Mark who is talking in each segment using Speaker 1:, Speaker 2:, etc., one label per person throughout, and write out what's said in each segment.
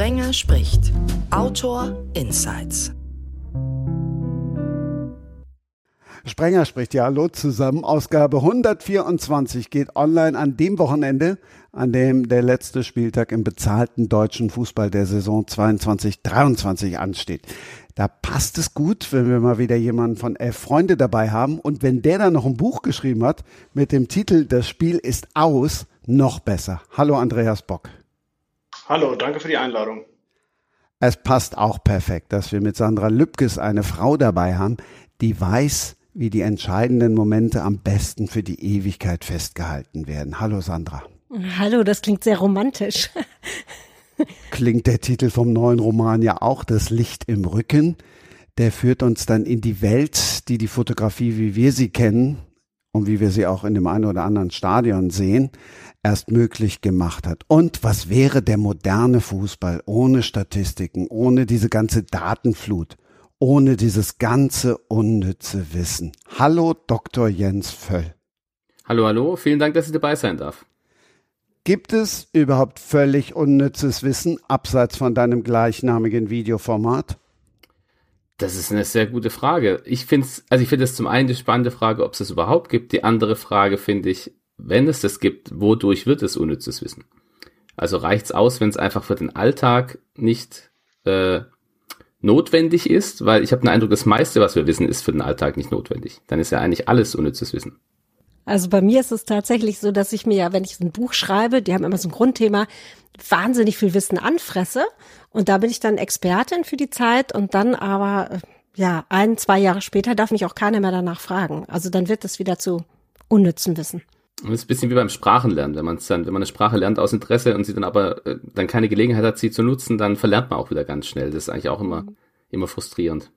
Speaker 1: Sprenger spricht. Autor Insights.
Speaker 2: Sprenger spricht ja Hallo zusammen. Ausgabe 124 geht online an dem Wochenende, an dem der letzte Spieltag im bezahlten deutschen Fußball der Saison 22-23 ansteht. Da passt es gut, wenn wir mal wieder jemanden von elf Freunde dabei haben und wenn der dann noch ein Buch geschrieben hat mit dem Titel Das Spiel ist aus, noch besser. Hallo Andreas Bock.
Speaker 3: Hallo, danke für die Einladung.
Speaker 2: Es passt auch perfekt, dass wir mit Sandra Lübkes eine Frau dabei haben, die weiß, wie die entscheidenden Momente am besten für die Ewigkeit festgehalten werden. Hallo Sandra.
Speaker 4: Hallo, das klingt sehr romantisch.
Speaker 2: Klingt der Titel vom neuen Roman ja auch, Das Licht im Rücken. Der führt uns dann in die Welt, die die Fotografie, wie wir sie kennen und wie wir sie auch in dem einen oder anderen Stadion sehen, erst möglich gemacht hat. Und was wäre der moderne Fußball ohne Statistiken, ohne diese ganze Datenflut? ohne dieses ganze unnütze Wissen. Hallo Dr. Jens Völl.
Speaker 5: Hallo, hallo, vielen Dank, dass ich dabei sein darf.
Speaker 2: Gibt es überhaupt völlig unnützes Wissen abseits von deinem gleichnamigen Videoformat?
Speaker 5: Das ist eine sehr gute Frage. Ich finde es, also ich finde es zum einen die spannende Frage, ob es es überhaupt gibt. Die andere Frage finde ich, wenn es das gibt, wodurch wird es unnützes Wissen? Also reicht es aus, wenn es einfach für den Alltag nicht äh, notwendig ist, weil ich habe den Eindruck, das meiste, was wir wissen, ist für den Alltag nicht notwendig. Dann ist ja eigentlich alles unnützes Wissen.
Speaker 4: Also bei mir ist es tatsächlich so, dass ich mir ja, wenn ich ein Buch schreibe, die haben immer so ein Grundthema, wahnsinnig viel Wissen anfresse. Und da bin ich dann Expertin für die Zeit und dann aber, ja, ein, zwei Jahre später darf mich auch keiner mehr danach fragen. Also dann wird es wieder zu unnützen Wissen.
Speaker 5: Und das ist ein bisschen wie beim Sprachenlernen. Wenn man dann, wenn man eine Sprache lernt aus Interesse und sie dann aber äh, dann keine Gelegenheit hat, sie zu nutzen, dann verlernt man auch wieder ganz schnell. Das ist eigentlich auch immer, immer frustrierend.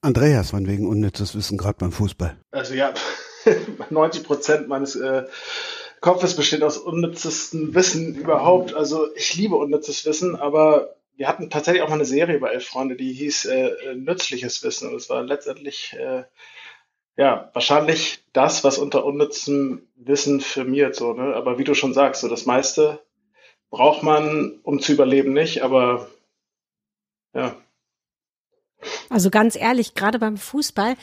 Speaker 2: Andreas, wann wegen unnützes Wissen gerade beim Fußball?
Speaker 3: Also ja, 90 Prozent meines äh, Kopfes besteht aus unnützesten Wissen überhaupt. Also ich liebe unnützes Wissen, aber wir hatten tatsächlich auch mal eine Serie bei Elf Freunde, die hieß äh, Nützliches Wissen. Und es war letztendlich äh, ja, wahrscheinlich das, was unter unnützem Wissen firmiert, so, ne? Aber wie du schon sagst, so das meiste braucht man, um zu überleben, nicht, aber ja.
Speaker 4: Also ganz ehrlich, gerade beim Fußball,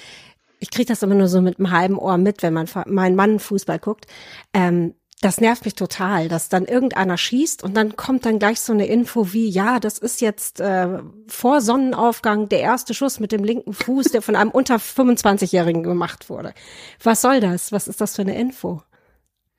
Speaker 4: ich kriege das immer nur so mit einem halben Ohr mit, wenn man mein Mann Fußball guckt. Ähm, das nervt mich total, dass dann irgendeiner schießt und dann kommt dann gleich so eine Info wie, ja, das ist jetzt äh, vor Sonnenaufgang der erste Schuss mit dem linken Fuß, der von einem unter 25-Jährigen gemacht wurde. Was soll das? Was ist das für eine Info?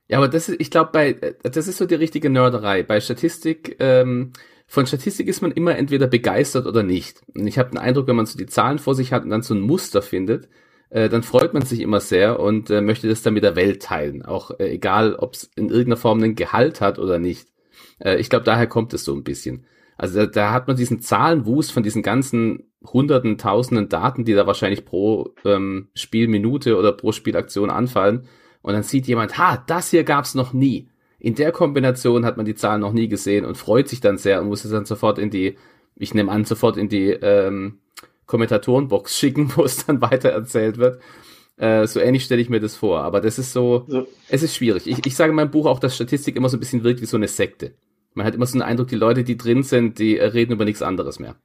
Speaker 5: Ja, aber das ist, ich glaube, bei das ist so die richtige Nörderei. Bei Statistik, ähm, von Statistik ist man immer entweder begeistert oder nicht. Und ich habe den Eindruck, wenn man so die Zahlen vor sich hat und dann so ein Muster findet, äh, dann freut man sich immer sehr und äh, möchte das dann mit der Welt teilen. Auch äh, egal, ob es in irgendeiner Form einen Gehalt hat oder nicht. Äh, ich glaube, daher kommt es so ein bisschen. Also da, da hat man diesen Zahlenwust von diesen ganzen hunderten, tausenden Daten, die da wahrscheinlich pro ähm, Spielminute oder pro Spielaktion anfallen. Und dann sieht jemand, ha, das hier gab's noch nie. In der Kombination hat man die Zahlen noch nie gesehen und freut sich dann sehr und muss es dann sofort in die, ich nehme an, sofort in die ähm, Kommentatorenbox schicken, wo es dann weiter erzählt wird. Äh, so ähnlich stelle ich mir das vor. Aber das ist so, so. es ist schwierig. Ich, ich sage in meinem Buch auch, dass Statistik immer so ein bisschen wirkt wie so eine Sekte. Man hat immer so einen Eindruck, die Leute, die drin sind, die reden über nichts anderes mehr.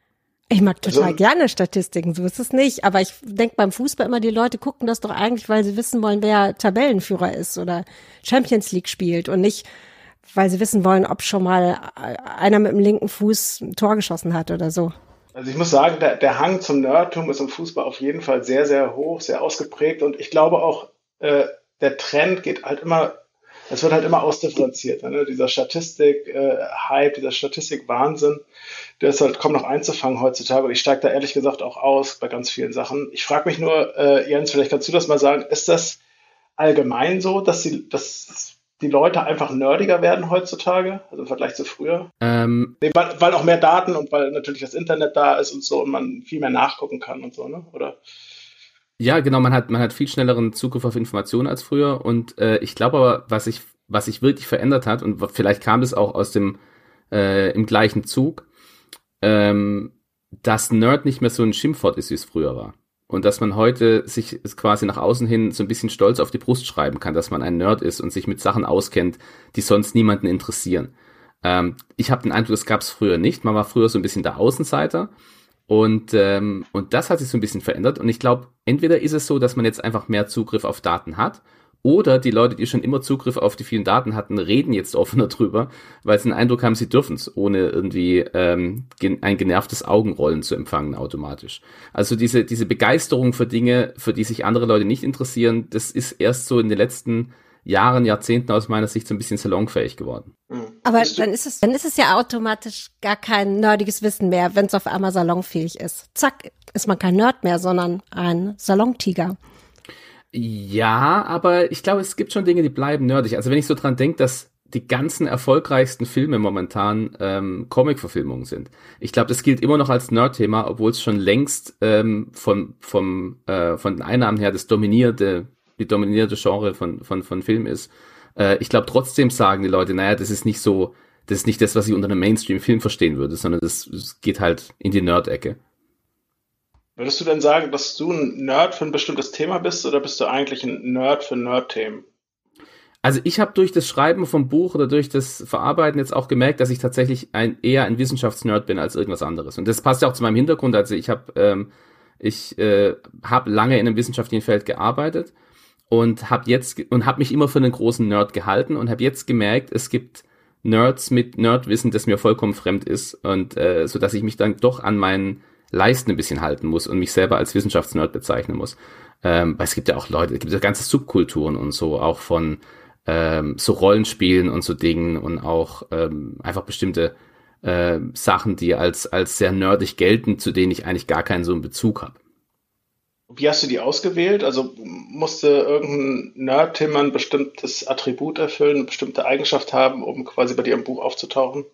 Speaker 4: Ich mag total also, gerne Statistiken, so ist es nicht. Aber ich denke beim Fußball immer, die Leute gucken das doch eigentlich, weil sie wissen wollen, wer Tabellenführer ist oder Champions League spielt und nicht, weil sie wissen wollen, ob schon mal einer mit dem linken Fuß ein Tor geschossen hat oder so.
Speaker 3: Also ich muss sagen, der, der Hang zum Nerdtum ist im Fußball auf jeden Fall sehr, sehr hoch, sehr ausgeprägt und ich glaube auch, äh, der Trend geht halt immer, es wird halt immer ausdifferenziert. Ne? Dieser Statistik-Hype, äh, dieser Statistik-Wahnsinn, der ist halt kaum noch einzufangen heutzutage und ich steige da ehrlich gesagt auch aus bei ganz vielen Sachen. Ich frage mich nur, äh, Jens, vielleicht kannst du das mal sagen, ist das allgemein so, dass, sie, dass die Leute einfach nerdiger werden heutzutage, also im Vergleich zu früher? Ähm, nee, weil, weil auch mehr Daten und weil natürlich das Internet da ist und so und man viel mehr nachgucken kann und so, ne? Oder?
Speaker 5: Ja, genau, man hat, man hat viel schnelleren Zugriff auf Informationen als früher und äh, ich glaube aber, was sich was sich wirklich verändert hat und vielleicht kam es auch aus dem äh, im gleichen Zug, ähm, dass Nerd nicht mehr so ein Schimpfwort ist, wie es früher war und dass man heute sich quasi nach außen hin so ein bisschen stolz auf die Brust schreiben kann, dass man ein Nerd ist und sich mit Sachen auskennt, die sonst niemanden interessieren. Ähm, ich habe den Eindruck, das gab es früher nicht. Man war früher so ein bisschen der Außenseiter. Und, ähm, und das hat sich so ein bisschen verändert. Und ich glaube, entweder ist es so, dass man jetzt einfach mehr Zugriff auf Daten hat oder die Leute, die schon immer Zugriff auf die vielen Daten hatten, reden jetzt offener drüber, weil sie den Eindruck haben, sie dürfen es, ohne irgendwie ähm, ein genervtes Augenrollen zu empfangen automatisch. Also diese, diese Begeisterung für Dinge, für die sich andere Leute nicht interessieren, das ist erst so in den letzten Jahren, Jahrzehnten aus meiner Sicht so ein bisschen salonfähig geworden.
Speaker 4: Mhm. Aber dann ist es, dann ist es ja automatisch gar kein nerdiges Wissen mehr, wenn es auf einmal salonfähig ist. Zack, ist man kein Nerd mehr, sondern ein Salontiger.
Speaker 5: Ja, aber ich glaube, es gibt schon Dinge, die bleiben nerdig. Also wenn ich so dran denke, dass die ganzen erfolgreichsten Filme momentan ähm, Comic-Verfilmungen sind. Ich glaube, das gilt immer noch als Nerd-Thema, obwohl es schon längst ähm, von, vom, äh, von den Einnahmen her das dominierte, die dominierte Genre von, von, von Film ist. Äh, ich glaube, trotzdem sagen die Leute, naja, das ist nicht so, das ist nicht das, was ich unter einem Mainstream-Film verstehen würde, sondern das, das geht halt in die Nerd-Ecke.
Speaker 3: Würdest du denn sagen, dass du ein Nerd für ein bestimmtes Thema bist oder bist du eigentlich ein Nerd für Nerd-Themen?
Speaker 5: Also ich habe durch das Schreiben vom Buch oder durch das Verarbeiten jetzt auch gemerkt, dass ich tatsächlich ein, eher ein Wissenschaftsnerd bin als irgendwas anderes. Und das passt ja auch zu meinem Hintergrund. Also ich habe ähm, ich äh, habe lange in einem wissenschaftlichen Feld gearbeitet und habe jetzt und habe mich immer für einen großen Nerd gehalten und habe jetzt gemerkt, es gibt Nerds mit Nerdwissen, das mir vollkommen fremd ist und äh, so dass ich mich dann doch an meinen Leisten ein bisschen halten muss und mich selber als Wissenschaftsnerd bezeichnen muss. Ähm, weil es gibt ja auch Leute, es gibt ja ganze Subkulturen und so, auch von ähm, so Rollenspielen und so Dingen und auch ähm, einfach bestimmte äh, Sachen, die als, als sehr nerdig gelten, zu denen ich eigentlich gar keinen so einen Bezug habe.
Speaker 3: Wie hast du die ausgewählt? Also musste irgendein Nerd-Thema ein bestimmtes Attribut erfüllen, eine bestimmte Eigenschaft haben, um quasi bei dir im Buch aufzutauchen?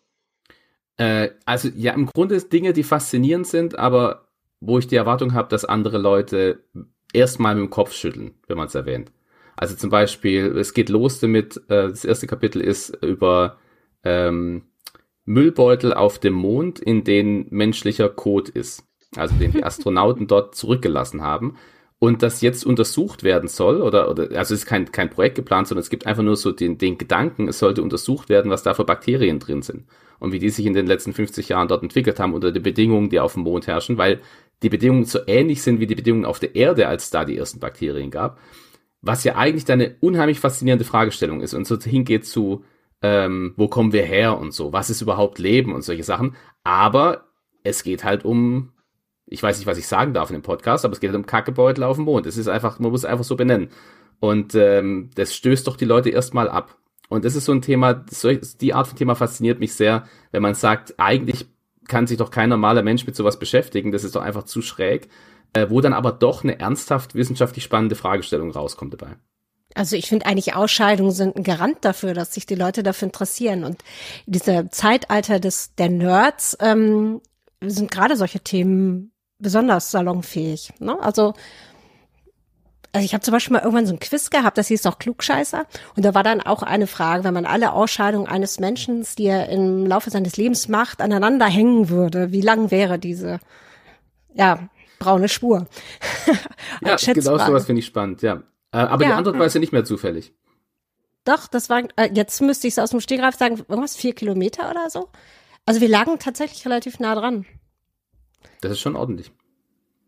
Speaker 5: Äh, also ja, im Grunde ist Dinge, die faszinierend sind, aber wo ich die Erwartung habe, dass andere Leute erstmal mit dem Kopf schütteln, wenn man es erwähnt. Also zum Beispiel, es geht los damit, äh, das erste Kapitel ist über ähm, Müllbeutel auf dem Mond, in denen menschlicher Code ist. Also den die Astronauten dort zurückgelassen haben. Und das jetzt untersucht werden soll, oder, oder also es ist kein, kein Projekt geplant, sondern es gibt einfach nur so den, den Gedanken, es sollte untersucht werden, was da für Bakterien drin sind und wie die sich in den letzten 50 Jahren dort entwickelt haben unter den Bedingungen, die auf dem Mond herrschen, weil die Bedingungen so ähnlich sind wie die Bedingungen auf der Erde, als da die ersten Bakterien gab. Was ja eigentlich da eine unheimlich faszinierende Fragestellung ist und so hingeht zu, ähm, wo kommen wir her und so, was ist überhaupt Leben und solche Sachen. Aber es geht halt um, ich weiß nicht, was ich sagen darf in dem Podcast, aber es geht halt um Kackebeutel auf dem Mond. Es ist einfach, man muss es einfach so benennen. Und ähm, das stößt doch die Leute erstmal ab. Und das ist so ein Thema, die Art von Thema fasziniert mich sehr, wenn man sagt, eigentlich kann sich doch kein normaler Mensch mit sowas beschäftigen, das ist doch einfach zu schräg, äh, wo dann aber doch eine ernsthaft wissenschaftlich spannende Fragestellung rauskommt dabei.
Speaker 4: Also ich finde eigentlich Ausscheidungen sind ein Garant dafür, dass sich die Leute dafür interessieren. Und diese Zeitalter des der Nerds ähm, sind gerade solche Themen besonders salonfähig. Ne? Also also ich habe zum Beispiel mal irgendwann so ein Quiz gehabt, das hieß doch Klugscheißer. Und da war dann auch eine Frage, wenn man alle Ausscheidungen eines Menschen, die er im Laufe seines Lebens macht, aneinander hängen würde, wie lang wäre diese, ja, braune Spur?
Speaker 5: ja, genau sowas finde ich spannend, ja. Äh, aber ja, die Antwort war ja nicht mehr zufällig.
Speaker 4: Doch, das war, äh, jetzt müsste ich es aus dem Stegreif sagen, irgendwas, vier Kilometer oder so. Also wir lagen tatsächlich relativ nah dran.
Speaker 5: Das ist schon ordentlich.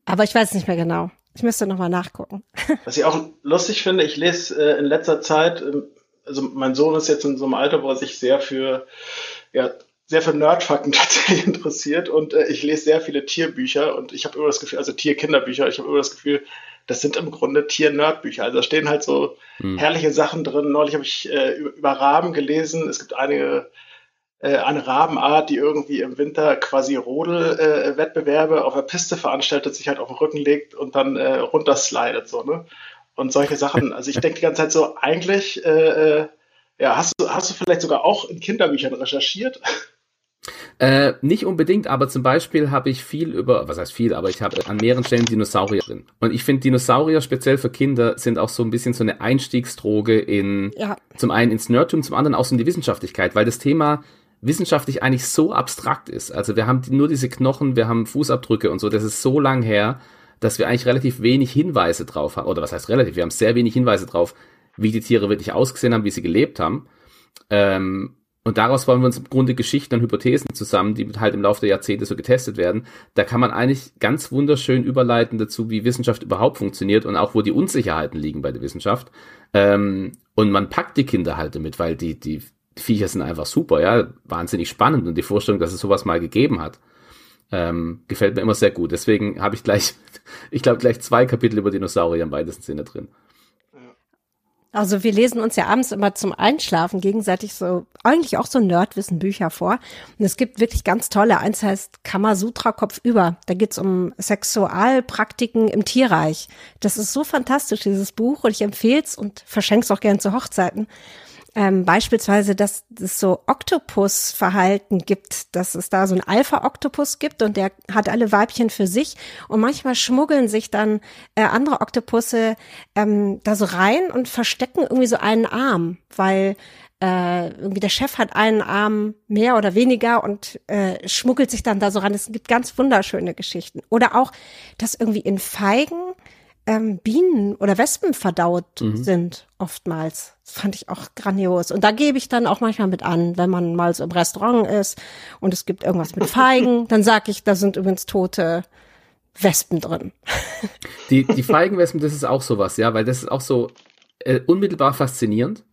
Speaker 4: Aber ich weiß nicht mehr genau. Ich müsste nochmal nachgucken.
Speaker 3: Was ich auch lustig finde, ich lese äh, in letzter Zeit, äh, also mein Sohn ist jetzt in so einem Alter, wo er sich sehr für, ja, sehr für Nerdfakten tatsächlich interessiert und äh, ich lese sehr viele Tierbücher und ich habe immer das Gefühl, also Tierkinderbücher, ich habe immer das Gefühl, das sind im Grunde Tier-Nerdbücher. Also da stehen halt so hm. herrliche Sachen drin. Neulich habe ich äh, über Raben gelesen. Es gibt einige äh, eine Rabenart, die irgendwie im Winter quasi Rodelwettbewerbe äh, auf der Piste veranstaltet, sich halt auf den Rücken legt und dann äh, runterslidet, so, ne? Und solche Sachen. Also ich denke die ganze Zeit so, eigentlich, äh, äh, ja, hast du, hast du vielleicht sogar auch in Kinderbüchern recherchiert?
Speaker 5: Äh, nicht unbedingt, aber zum Beispiel habe ich viel über, was heißt viel, aber ich habe an mehreren Stellen Dinosaurier drin. Und ich finde Dinosaurier speziell für Kinder sind auch so ein bisschen so eine Einstiegsdroge in, ja. zum einen ins Nerdtum, zum anderen auch so in die Wissenschaftlichkeit, weil das Thema wissenschaftlich eigentlich so abstrakt ist. Also wir haben nur diese Knochen, wir haben Fußabdrücke und so, das ist so lang her, dass wir eigentlich relativ wenig Hinweise drauf haben. Oder was heißt relativ? Wir haben sehr wenig Hinweise drauf, wie die Tiere wirklich ausgesehen haben, wie sie gelebt haben. Ähm, und daraus wollen wir uns im Grunde Geschichten und Hypothesen zusammen, die halt im Laufe der Jahrzehnte so getestet werden. Da kann man eigentlich ganz wunderschön überleiten dazu, wie Wissenschaft überhaupt funktioniert und auch wo die Unsicherheiten liegen bei der Wissenschaft. Ähm, und man packt die Kinder halt damit, weil die, die Viecher sind einfach super, ja, wahnsinnig spannend und die Vorstellung, dass es sowas mal gegeben hat, ähm, gefällt mir immer sehr gut. Deswegen habe ich gleich, ich glaube, gleich zwei Kapitel über Dinosaurier im weitesten Sinne drin.
Speaker 4: Also wir lesen uns ja abends immer zum Einschlafen gegenseitig so, eigentlich auch so Nerdwissen-Bücher vor. Und es gibt wirklich ganz tolle. Eins heißt Kamasutra Kopf über. Da geht's um Sexualpraktiken im Tierreich. Das ist so fantastisch, dieses Buch. Und ich empfehle es und verschenke es auch gern zu Hochzeiten ähm, beispielsweise, dass es so Oktopusverhalten gibt, dass es da so ein Alpha-Oktopus gibt und der hat alle Weibchen für sich und manchmal schmuggeln sich dann äh, andere Oktopusse ähm, da so rein und verstecken irgendwie so einen Arm, weil äh, irgendwie der Chef hat einen Arm mehr oder weniger und äh, schmuggelt sich dann da so ran. Es gibt ganz wunderschöne Geschichten. Oder auch, dass irgendwie in Feigen ähm, Bienen oder Wespen verdaut mhm. sind, oftmals. Das fand ich auch grandios. Und da gebe ich dann auch manchmal mit an, wenn man mal so im Restaurant ist und es gibt irgendwas mit Feigen, dann sage ich, da sind übrigens tote Wespen drin.
Speaker 5: Die, die Feigenwespen, das ist auch sowas, ja, weil das ist auch so äh, unmittelbar faszinierend.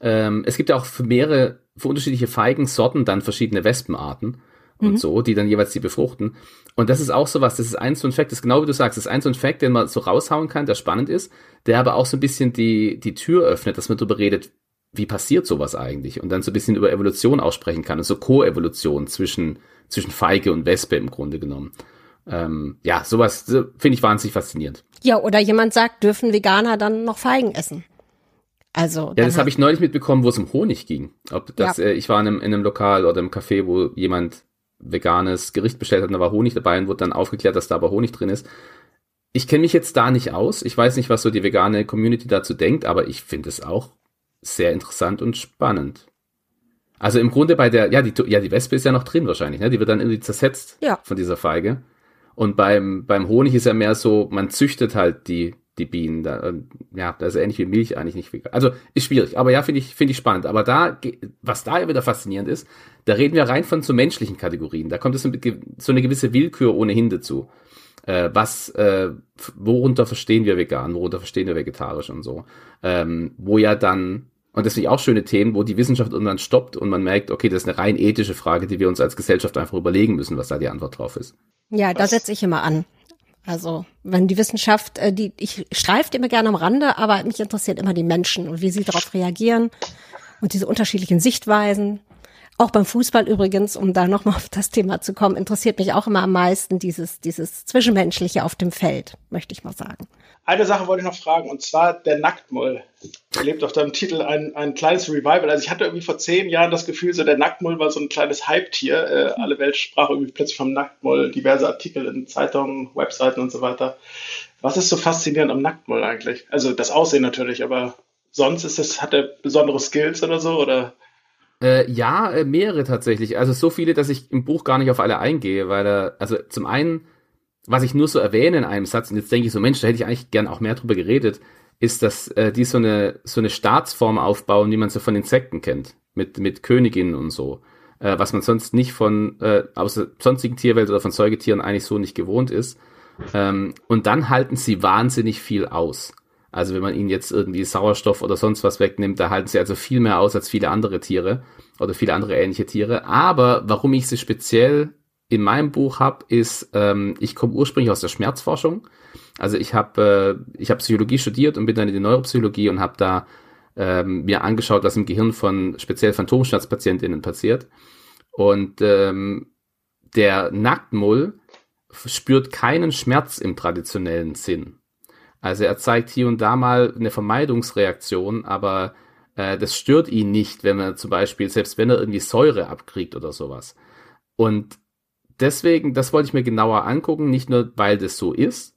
Speaker 5: Ähm, es gibt ja auch für mehrere, für unterschiedliche Feigensorten dann verschiedene Wespenarten und mhm. so, die dann jeweils die befruchten. Und das ist auch sowas, das ist ein so ein Fact, das ist genau wie du sagst, das ist ein so ein Fact, den man so raushauen kann, der spannend ist, der aber auch so ein bisschen die, die Tür öffnet, dass man darüber redet, wie passiert sowas eigentlich? Und dann so ein bisschen über Evolution aussprechen kann, also Co-Evolution zwischen, zwischen Feige und Wespe im Grunde genommen. Ähm, ja, sowas so, finde ich wahnsinnig faszinierend.
Speaker 4: Ja, oder jemand sagt, dürfen Veganer dann noch Feigen essen? Also
Speaker 5: ja, das habe ich neulich mitbekommen, wo es um Honig ging. Ob das, ja. äh, ich war in einem, in einem Lokal oder im Café, wo jemand veganes Gericht bestellt hat und da war Honig dabei und wurde dann aufgeklärt, dass da aber Honig drin ist. Ich kenne mich jetzt da nicht aus. Ich weiß nicht, was so die vegane Community dazu denkt, aber ich finde es auch sehr interessant und spannend. Also im Grunde bei der, ja, die, ja, die Wespe ist ja noch drin wahrscheinlich, ne? Die wird dann irgendwie zersetzt
Speaker 4: ja.
Speaker 5: von dieser Feige. Und beim, beim Honig ist ja mehr so, man züchtet halt die, die Bienen. Da, ja, das ist ähnlich wie Milch eigentlich nicht vegan. Also ist schwierig, aber ja, finde ich, finde ich spannend. Aber da, was da ja wieder faszinierend ist, da reden wir rein von so menschlichen Kategorien. Da kommt es so eine gewisse Willkür ohnehin dazu. Äh, was, äh, worunter verstehen wir vegan, worunter verstehen wir vegetarisch und so. Ähm, wo ja dann, und das sind auch schöne Themen, wo die Wissenschaft irgendwann stoppt und man merkt, okay, das ist eine rein ethische Frage, die wir uns als Gesellschaft einfach überlegen müssen, was da die Antwort drauf ist.
Speaker 4: Ja, da setze ich immer an. Also wenn die Wissenschaft, äh, die ich streife immer gerne am Rande, aber mich interessiert immer die Menschen und wie sie darauf reagieren und diese unterschiedlichen Sichtweisen. Auch beim Fußball übrigens, um da nochmal auf das Thema zu kommen, interessiert mich auch immer am meisten dieses, dieses Zwischenmenschliche auf dem Feld, möchte ich mal sagen.
Speaker 3: Eine Sache wollte ich noch fragen, und zwar der Nacktmull. Erlebt auf deinem Titel ein, ein kleines Revival. Also ich hatte irgendwie vor zehn Jahren das Gefühl, so der Nacktmull war so ein kleines Hype-Tier. Äh, alle Welt sprach irgendwie plötzlich vom Nacktmull, diverse Artikel in Zeitungen, Webseiten und so weiter. Was ist so faszinierend am Nacktmull eigentlich? Also das Aussehen natürlich, aber sonst ist es, hat er besondere Skills oder so, oder?
Speaker 5: Äh, ja, äh, mehrere tatsächlich. Also so viele, dass ich im Buch gar nicht auf alle eingehe, weil er, also zum einen, was ich nur so erwähne in einem Satz, und jetzt denke ich so, Mensch, da hätte ich eigentlich gern auch mehr drüber geredet, ist, dass äh, die so eine, so eine Staatsform aufbauen, wie man so von Insekten kennt, mit, mit Königinnen und so. Äh, was man sonst nicht von, äh, aus der sonstigen Tierwelt oder von Säugetieren eigentlich so nicht gewohnt ist. Ähm, und dann halten sie wahnsinnig viel aus. Also wenn man ihnen jetzt irgendwie Sauerstoff oder sonst was wegnimmt, da halten sie also viel mehr aus als viele andere Tiere oder viele andere ähnliche Tiere. Aber warum ich sie speziell in meinem Buch habe, ist, ähm, ich komme ursprünglich aus der Schmerzforschung. Also ich habe äh, ich habe Psychologie studiert und bin dann in die Neuropsychologie und habe da ähm, mir angeschaut, was im Gehirn von speziell Phantomschmerzpatientinnen passiert. Und ähm, der Nacktmull spürt keinen Schmerz im traditionellen Sinn. Also er zeigt hier und da mal eine Vermeidungsreaktion, aber äh, das stört ihn nicht, wenn er zum Beispiel, selbst wenn er irgendwie Säure abkriegt oder sowas. Und deswegen, das wollte ich mir genauer angucken, nicht nur, weil das so ist.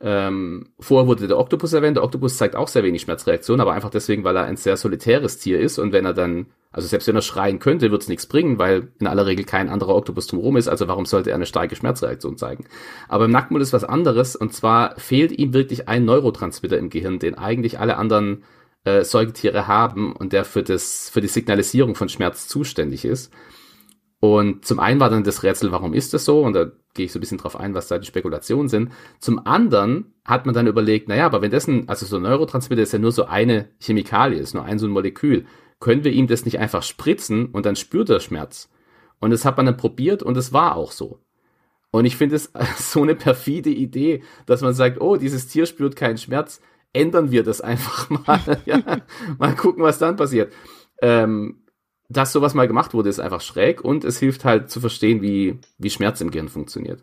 Speaker 5: Ähm, vorher wurde der Oktopus erwähnt. Der Oktopus zeigt auch sehr wenig Schmerzreaktion, aber einfach deswegen, weil er ein sehr solitäres Tier ist und wenn er dann also selbst wenn er schreien könnte, wird es nichts bringen, weil in aller Regel kein anderer Oktopus drumherum ist. Also warum sollte er eine starke Schmerzreaktion zeigen? Aber im Nacktmull ist was anderes. Und zwar fehlt ihm wirklich ein Neurotransmitter im Gehirn, den eigentlich alle anderen äh, Säugetiere haben und der für das, für die Signalisierung von Schmerz zuständig ist. Und zum einen war dann das Rätsel, warum ist das so? Und da gehe ich so ein bisschen drauf ein, was da die Spekulationen sind. Zum anderen hat man dann überlegt, naja, aber wenn das ein, also so ein Neurotransmitter ist ja nur so eine Chemikalie, ist nur ein so ein Molekül, können wir ihm das nicht einfach spritzen und dann spürt er Schmerz? Und das hat man dann probiert und es war auch so. Und ich finde es so eine perfide Idee, dass man sagt, oh, dieses Tier spürt keinen Schmerz, ändern wir das einfach mal. ja, mal gucken, was dann passiert. Ähm, dass sowas mal gemacht wurde, ist einfach schräg und es hilft halt zu verstehen, wie, wie Schmerz im Gehirn funktioniert.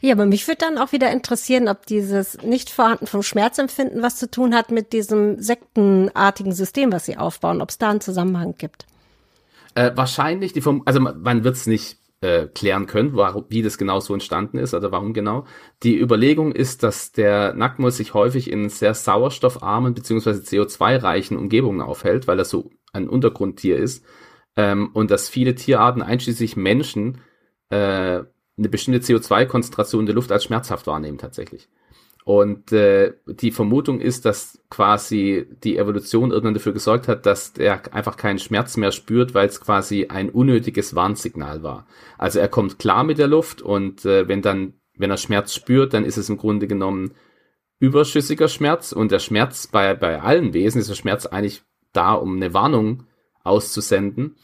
Speaker 4: Ja, aber mich würde dann auch wieder interessieren, ob dieses Nicht-Vorhanden vom Schmerzempfinden was zu tun hat mit diesem sektenartigen System, was sie aufbauen, ob es da einen Zusammenhang gibt.
Speaker 5: Äh, wahrscheinlich, die vom, also man wird es nicht äh, klären können, warum, wie das genau so entstanden ist oder warum genau. Die Überlegung ist, dass der Nacktmull sich häufig in sehr sauerstoffarmen bzw. CO2-reichen Umgebungen aufhält, weil er so ein Untergrundtier ist ähm, und dass viele Tierarten, einschließlich Menschen, äh, eine bestimmte CO2-Konzentration in der Luft als schmerzhaft wahrnehmen tatsächlich. Und äh, die Vermutung ist, dass quasi die Evolution irgendwann dafür gesorgt hat, dass er einfach keinen Schmerz mehr spürt, weil es quasi ein unnötiges Warnsignal war. Also er kommt klar mit der Luft und äh, wenn dann, wenn er Schmerz spürt, dann ist es im Grunde genommen überschüssiger Schmerz und der Schmerz bei, bei allen Wesen ist der Schmerz eigentlich da, um eine Warnung auszusenden.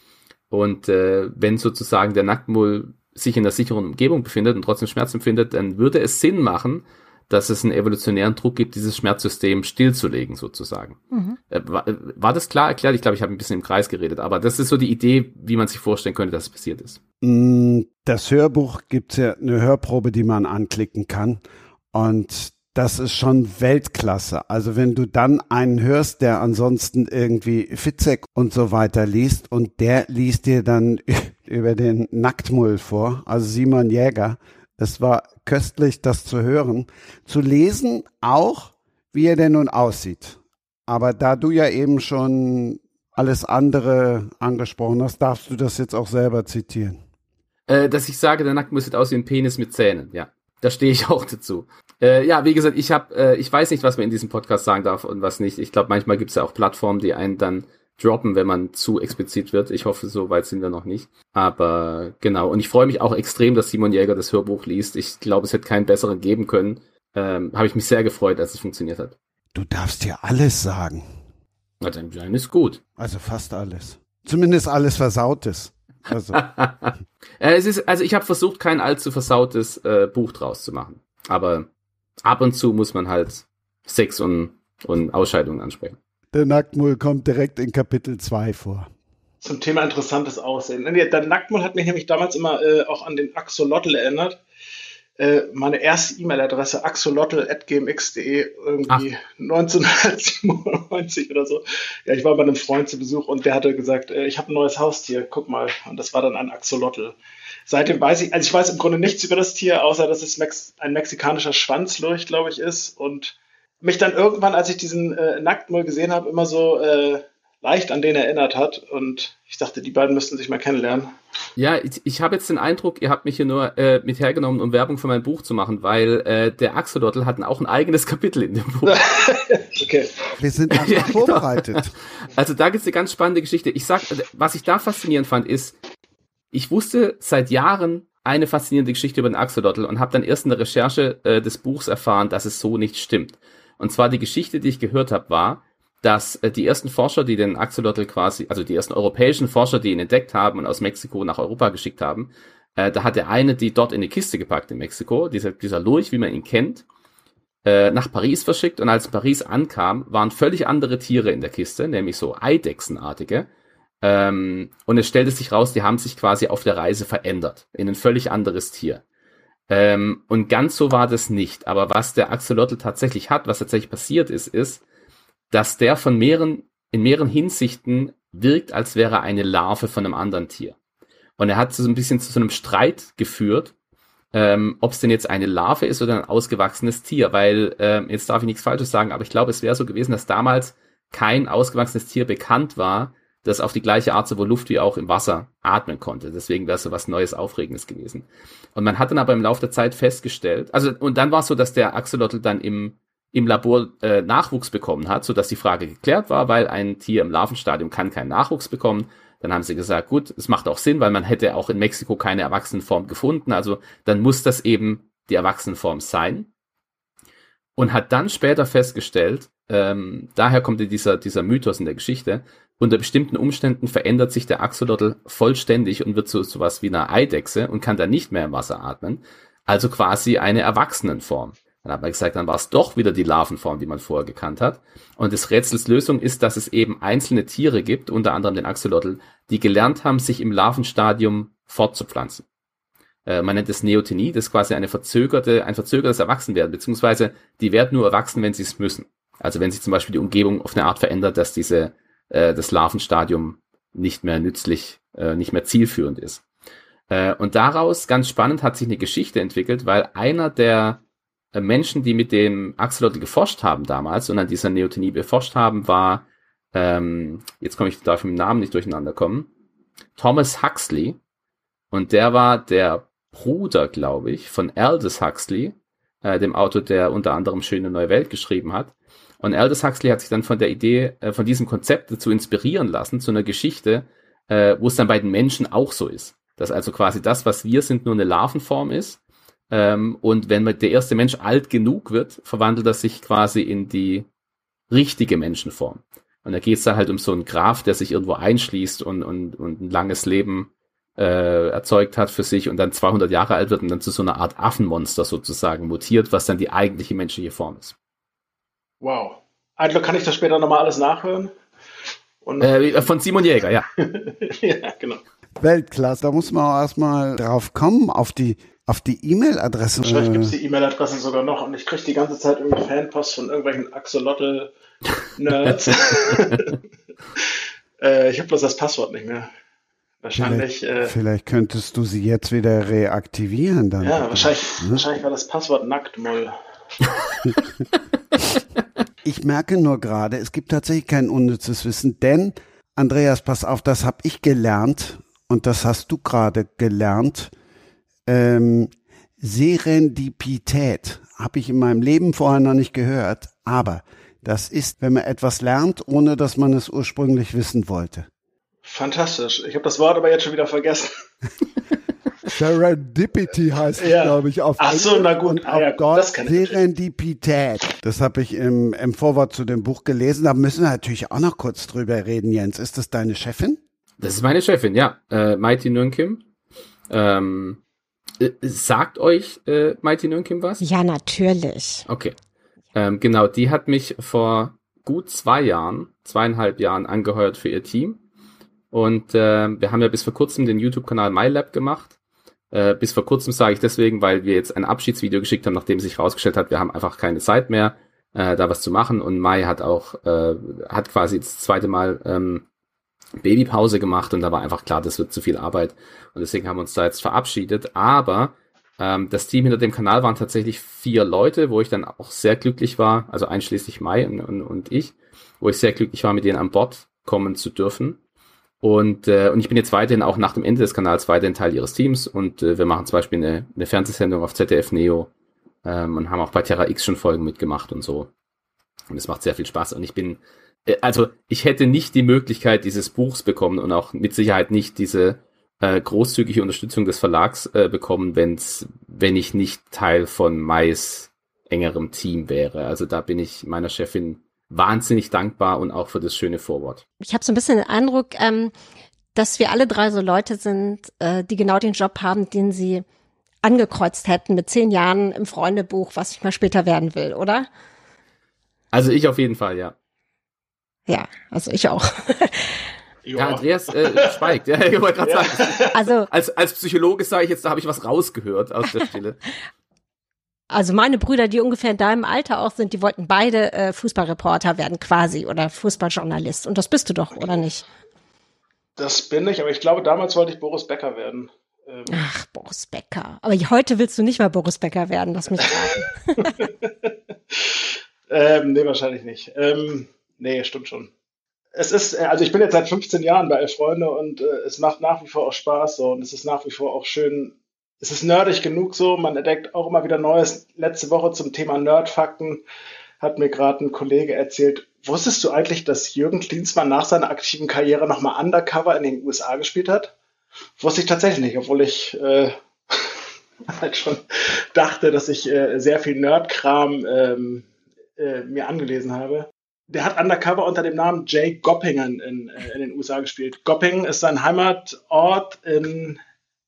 Speaker 5: Und äh, wenn sozusagen der Nacktmull sich in einer sicheren Umgebung befindet und trotzdem Schmerz empfindet, dann würde es Sinn machen, dass es einen evolutionären Druck gibt, dieses Schmerzsystem stillzulegen, sozusagen. Mhm. Äh, war, äh, war, das klar erklärt? Ich glaube, ich habe ein bisschen im Kreis geredet, aber das ist so die Idee, wie man sich vorstellen könnte, dass es passiert ist.
Speaker 2: Mm, das Hörbuch gibt ja eine Hörprobe, die man anklicken kann. Und das ist schon Weltklasse. Also wenn du dann einen hörst, der ansonsten irgendwie Fitzek und so weiter liest und der liest dir dann über den Nacktmull vor, also Simon Jäger. Es war köstlich, das zu hören. Zu lesen auch, wie er denn nun aussieht. Aber da du ja eben schon alles andere angesprochen hast, darfst du das jetzt auch selber zitieren.
Speaker 5: Äh, dass ich sage, der Nacktmull sieht aus wie ein Penis mit Zähnen, ja. Da stehe ich auch dazu. Äh, ja, wie gesagt, ich habe, äh, ich weiß nicht, was man in diesem Podcast sagen darf und was nicht. Ich glaube, manchmal gibt es ja auch Plattformen, die einen dann droppen, wenn man zu explizit wird. Ich hoffe, so weit sind wir noch nicht. Aber genau, und ich freue mich auch extrem, dass Simon Jäger das Hörbuch liest. Ich glaube, es hätte keinen besseren geben können. Ähm, Habe ich mich sehr gefreut, als es funktioniert hat.
Speaker 2: Du darfst dir alles sagen.
Speaker 5: Na, dann ist gut.
Speaker 2: Also fast alles. Zumindest alles Versautes. Also.
Speaker 5: Äh, es ist, also ich habe versucht, kein allzu versautes äh, Buch draus zu machen. Aber ab und zu muss man halt Sex und, und Ausscheidungen ansprechen.
Speaker 2: Der Nacktmull kommt direkt in Kapitel 2 vor.
Speaker 3: Zum Thema interessantes Aussehen. Der Nacktmull hat mich nämlich damals immer äh, auch an den Axolotl erinnert. Äh, meine erste E-Mail-Adresse axolotl.gmx.de irgendwie Ach. 1997 oder so. Ja, ich war bei einem Freund zu Besuch und der hatte gesagt, äh, ich habe ein neues Haustier, guck mal. Und das war dann ein Axolotl. Seitdem weiß ich, also ich weiß im Grunde nichts über das Tier, außer dass es Mex ein mexikanischer Schwanzlurch, glaube ich, ist und mich dann irgendwann, als ich diesen äh, Nacktmull gesehen habe, immer so äh, leicht an den erinnert hat. Und ich dachte, die beiden müssten sich mal kennenlernen.
Speaker 5: Ja, ich, ich habe jetzt den Eindruck, ihr habt mich hier nur äh, mit hergenommen, um Werbung für mein Buch zu machen, weil äh, der Axolotl hat auch ein eigenes Kapitel in dem Buch.
Speaker 2: okay. Wir sind einfach ja, genau. vorbereitet.
Speaker 5: Also da gibt's eine ganz spannende Geschichte. Ich sag, was ich da faszinierend fand, ist, ich wusste seit Jahren eine faszinierende Geschichte über den Axolotl und habe dann erst in der Recherche äh, des Buchs erfahren, dass es so nicht stimmt. Und zwar die Geschichte, die ich gehört habe, war, dass äh, die ersten Forscher, die den Axolotl quasi, also die ersten europäischen Forscher, die ihn entdeckt haben und aus Mexiko nach Europa geschickt haben, äh, da hat der eine die dort in eine Kiste gepackt in Mexiko, dieser, dieser Lurch, wie man ihn kennt, äh, nach Paris verschickt und als Paris ankam, waren völlig andere Tiere in der Kiste, nämlich so Eidechsenartige. Ähm, und es stellte sich raus, die haben sich quasi auf der Reise verändert in ein völlig anderes Tier. Ähm, und ganz so war das nicht. Aber was der Axolotl tatsächlich hat, was tatsächlich passiert ist, ist, dass der von mehreren, in mehreren Hinsichten wirkt, als wäre er eine Larve von einem anderen Tier. Und er hat so ein bisschen zu so einem Streit geführt, ähm, ob es denn jetzt eine Larve ist oder ein ausgewachsenes Tier, weil ähm, jetzt darf ich nichts Falsches sagen, aber ich glaube, es wäre so gewesen, dass damals kein ausgewachsenes Tier bekannt war, das auf die gleiche Art sowohl Luft wie auch im Wasser atmen konnte. Deswegen wäre es so was Neues, Aufregendes gewesen. Und man hat dann aber im Laufe der Zeit festgestellt, also und dann war es so, dass der Axolotl dann im im Labor äh, Nachwuchs bekommen hat, so dass die Frage geklärt war, weil ein Tier im Larvenstadium kann keinen Nachwuchs bekommen. Dann haben sie gesagt, gut, es macht auch Sinn, weil man hätte auch in Mexiko keine Erwachsenenform gefunden. Also dann muss das eben die Erwachsenenform sein. Und hat dann später festgestellt, ähm, daher kommt dieser, dieser Mythos in der Geschichte, unter bestimmten Umständen verändert sich der Axolotl vollständig und wird so sowas wie einer Eidechse und kann dann nicht mehr im Wasser atmen. Also quasi eine Erwachsenenform. Dann hat man gesagt, dann war es doch wieder die Larvenform, die man vorher gekannt hat. Und des Rätsels Lösung ist, dass es eben einzelne Tiere gibt, unter anderem den Axolotl, die gelernt haben, sich im Larvenstadium fortzupflanzen. Äh, man nennt es Neotenie, das ist quasi eine verzögerte, ein verzögertes Erwachsenwerden, beziehungsweise die werden nur erwachsen, wenn sie es müssen. Also wenn sich zum Beispiel die Umgebung auf eine Art verändert, dass diese, äh, das Larvenstadium nicht mehr nützlich, äh, nicht mehr zielführend ist. Äh, und daraus, ganz spannend, hat sich eine Geschichte entwickelt, weil einer der äh, Menschen, die mit dem Axolotl geforscht haben damals und an dieser Neotenie beforscht haben, war, ähm, jetzt komme ich, darf ich mit dem Namen nicht durcheinander kommen, Thomas Huxley. Und der war der Bruder, glaube ich, von Aldous Huxley, äh, dem Autor, der unter anderem Schöne Neue Welt geschrieben hat. Und Aldous Huxley hat sich dann von der Idee, äh, von diesem Konzept dazu inspirieren lassen, zu einer Geschichte, äh, wo es dann bei den Menschen auch so ist. Dass also quasi das, was wir sind, nur eine Larvenform ist ähm, und wenn der erste Mensch alt genug wird, verwandelt er sich quasi in die richtige Menschenform. Und da geht es dann halt um so einen Graf, der sich irgendwo einschließt und, und, und ein langes Leben äh, erzeugt hat für sich und dann 200 Jahre alt wird und dann zu so einer Art Affenmonster sozusagen mutiert, was dann die eigentliche menschliche Form ist.
Speaker 3: Wow. Eigentlich kann ich das später nochmal alles nachhören?
Speaker 5: Äh, von Simon Jäger, ja.
Speaker 2: ja, genau. Weltklasse, da muss man auch erstmal drauf kommen, auf die auf die E-Mail-Adresse.
Speaker 3: Wahrscheinlich gibt es die E-Mail-Adresse sogar noch und ich kriege die ganze Zeit irgendwie Fanpost von irgendwelchen Axolotl-Nerds. äh, ich habe bloß das Passwort nicht mehr. Wahrscheinlich.
Speaker 2: Vielleicht, äh, vielleicht, könntest du sie jetzt wieder reaktivieren dann.
Speaker 3: Ja, wahrscheinlich, ne? wahrscheinlich war das Passwort Nacktmoll.
Speaker 2: ich merke nur gerade, es gibt tatsächlich kein unnützes Wissen, denn Andreas, pass auf, das habe ich gelernt und das hast du gerade gelernt ähm, Serendipität habe ich in meinem Leben vorher noch nicht gehört, aber das ist, wenn man etwas lernt, ohne dass man es ursprünglich wissen wollte.
Speaker 3: Fantastisch. Ich habe das Wort aber jetzt schon wieder vergessen.
Speaker 2: Serendipity heißt es, ja. glaube ich, auf
Speaker 3: Ach so, na gut.
Speaker 2: Und ah, ja, Gott, das Serendipität. Das habe ich im, im Vorwort zu dem Buch gelesen. Da müssen wir natürlich auch noch kurz drüber reden, Jens. Ist das deine Chefin?
Speaker 5: Das ist meine Chefin, ja. Äh, Mighty Nunkim. Ähm, äh, sagt euch äh, Mighty Nunkim was?
Speaker 4: Ja, natürlich.
Speaker 5: Okay. Ähm, genau, die hat mich vor gut zwei Jahren, zweieinhalb Jahren angeheuert für ihr Team. Und äh, wir haben ja bis vor kurzem den YouTube-Kanal MyLab gemacht. Äh, bis vor kurzem sage ich deswegen, weil wir jetzt ein Abschiedsvideo geschickt haben, nachdem sich herausgestellt hat, wir haben einfach keine Zeit mehr, äh, da was zu machen. Und Mai hat auch, äh, hat quasi das zweite Mal ähm, Babypause gemacht und da war einfach klar, das wird zu viel Arbeit. Und deswegen haben wir uns da jetzt verabschiedet. Aber ähm, das Team hinter dem Kanal waren tatsächlich vier Leute, wo ich dann auch sehr glücklich war, also einschließlich Mai und, und, und ich, wo ich sehr glücklich war, mit denen an Bord kommen zu dürfen. Und, äh, und ich bin jetzt weiterhin auch nach dem Ende des Kanals weiterhin Teil ihres Teams und äh, wir machen zum Beispiel eine, eine Fernsehsendung auf ZDF Neo ähm, und haben auch bei Terra X schon Folgen mitgemacht und so. Und es macht sehr viel Spaß und ich bin äh, also ich hätte nicht die Möglichkeit dieses Buchs bekommen und auch mit Sicherheit nicht diese äh, großzügige Unterstützung des Verlags äh, bekommen, wenn's, wenn ich nicht Teil von Mais engerem Team wäre. Also da bin ich meiner Chefin wahnsinnig dankbar und auch für das schöne Vorwort.
Speaker 4: Ich habe so ein bisschen den Eindruck, ähm, dass wir alle drei so Leute sind, äh, die genau den Job haben, den sie angekreuzt hätten mit zehn Jahren im Freundebuch, was ich mal später werden will, oder?
Speaker 5: Also ich auf jeden Fall, ja.
Speaker 4: Ja, also ich auch.
Speaker 5: Ja, Andreas äh, schweigt. Ja, ich wollte gerade ja. sagen. Also, als, als Psychologe sage ich jetzt, da habe ich was rausgehört aus der Stille.
Speaker 4: Also meine Brüder, die ungefähr in deinem Alter auch sind, die wollten beide äh, Fußballreporter werden quasi oder Fußballjournalist. Und das bist du doch, oder nicht?
Speaker 3: Das bin ich, aber ich glaube, damals wollte ich Boris Becker werden.
Speaker 4: Ähm. Ach, Boris Becker. Aber heute willst du nicht mal Boris Becker werden, lass mich
Speaker 3: sagen. ähm, nee, wahrscheinlich nicht. Ähm, nee, stimmt schon. Es ist, äh, also ich bin jetzt seit 15 Jahren bei Elf Freunde und äh, es macht nach wie vor auch Spaß so und es ist nach wie vor auch schön. Es ist nerdig genug so, man entdeckt auch immer wieder Neues. Letzte Woche zum Thema Nerdfakten hat mir gerade ein Kollege erzählt, wusstest du eigentlich, dass Jürgen Klinsmann nach seiner aktiven Karriere nochmal Undercover in den USA gespielt hat? Wusste ich tatsächlich nicht, obwohl ich äh, halt schon dachte, dass ich äh, sehr viel Nerdkram ähm, äh, mir angelesen habe. Der hat Undercover unter dem Namen Jay Goppingen in, äh, in den USA gespielt. Goppingen ist sein Heimatort in,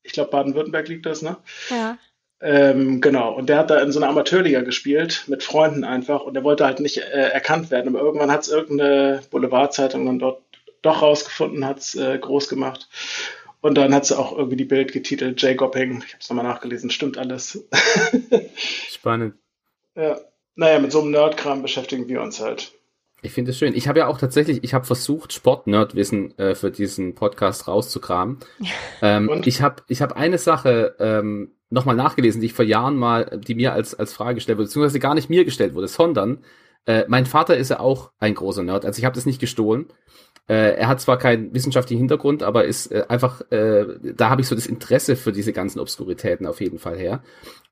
Speaker 3: ich glaube, Baden-Württemberg liegt das, ne?
Speaker 4: Ja.
Speaker 3: Ähm, genau, und der hat da in so einer Amateurliga gespielt, mit Freunden einfach, und der wollte halt nicht äh, erkannt werden. Aber irgendwann hat es irgendeine Boulevardzeitung dann dort doch rausgefunden, hat es äh, groß gemacht. Und dann hat sie auch irgendwie die Bild getitelt, Jay Gopping. Ich habe es nochmal nachgelesen, stimmt alles.
Speaker 5: Spannend.
Speaker 3: Ja. Naja, mit so einem Nerdkram beschäftigen wir uns halt.
Speaker 5: Ich finde es schön. Ich habe ja auch tatsächlich, ich habe versucht, Sport-Nerdwissen äh, für diesen Podcast rauszukramen. ähm,
Speaker 3: Und?
Speaker 5: ich habe ich hab eine Sache ähm, nochmal nachgelesen, die ich vor Jahren mal, die mir als, als Frage gestellt wurde, beziehungsweise gar nicht mir gestellt wurde, sondern äh, mein Vater ist ja auch ein großer Nerd. Also ich habe das nicht gestohlen. Äh, er hat zwar keinen wissenschaftlichen Hintergrund, aber ist äh, einfach, äh, da habe ich so das Interesse für diese ganzen Obskuritäten auf jeden Fall her.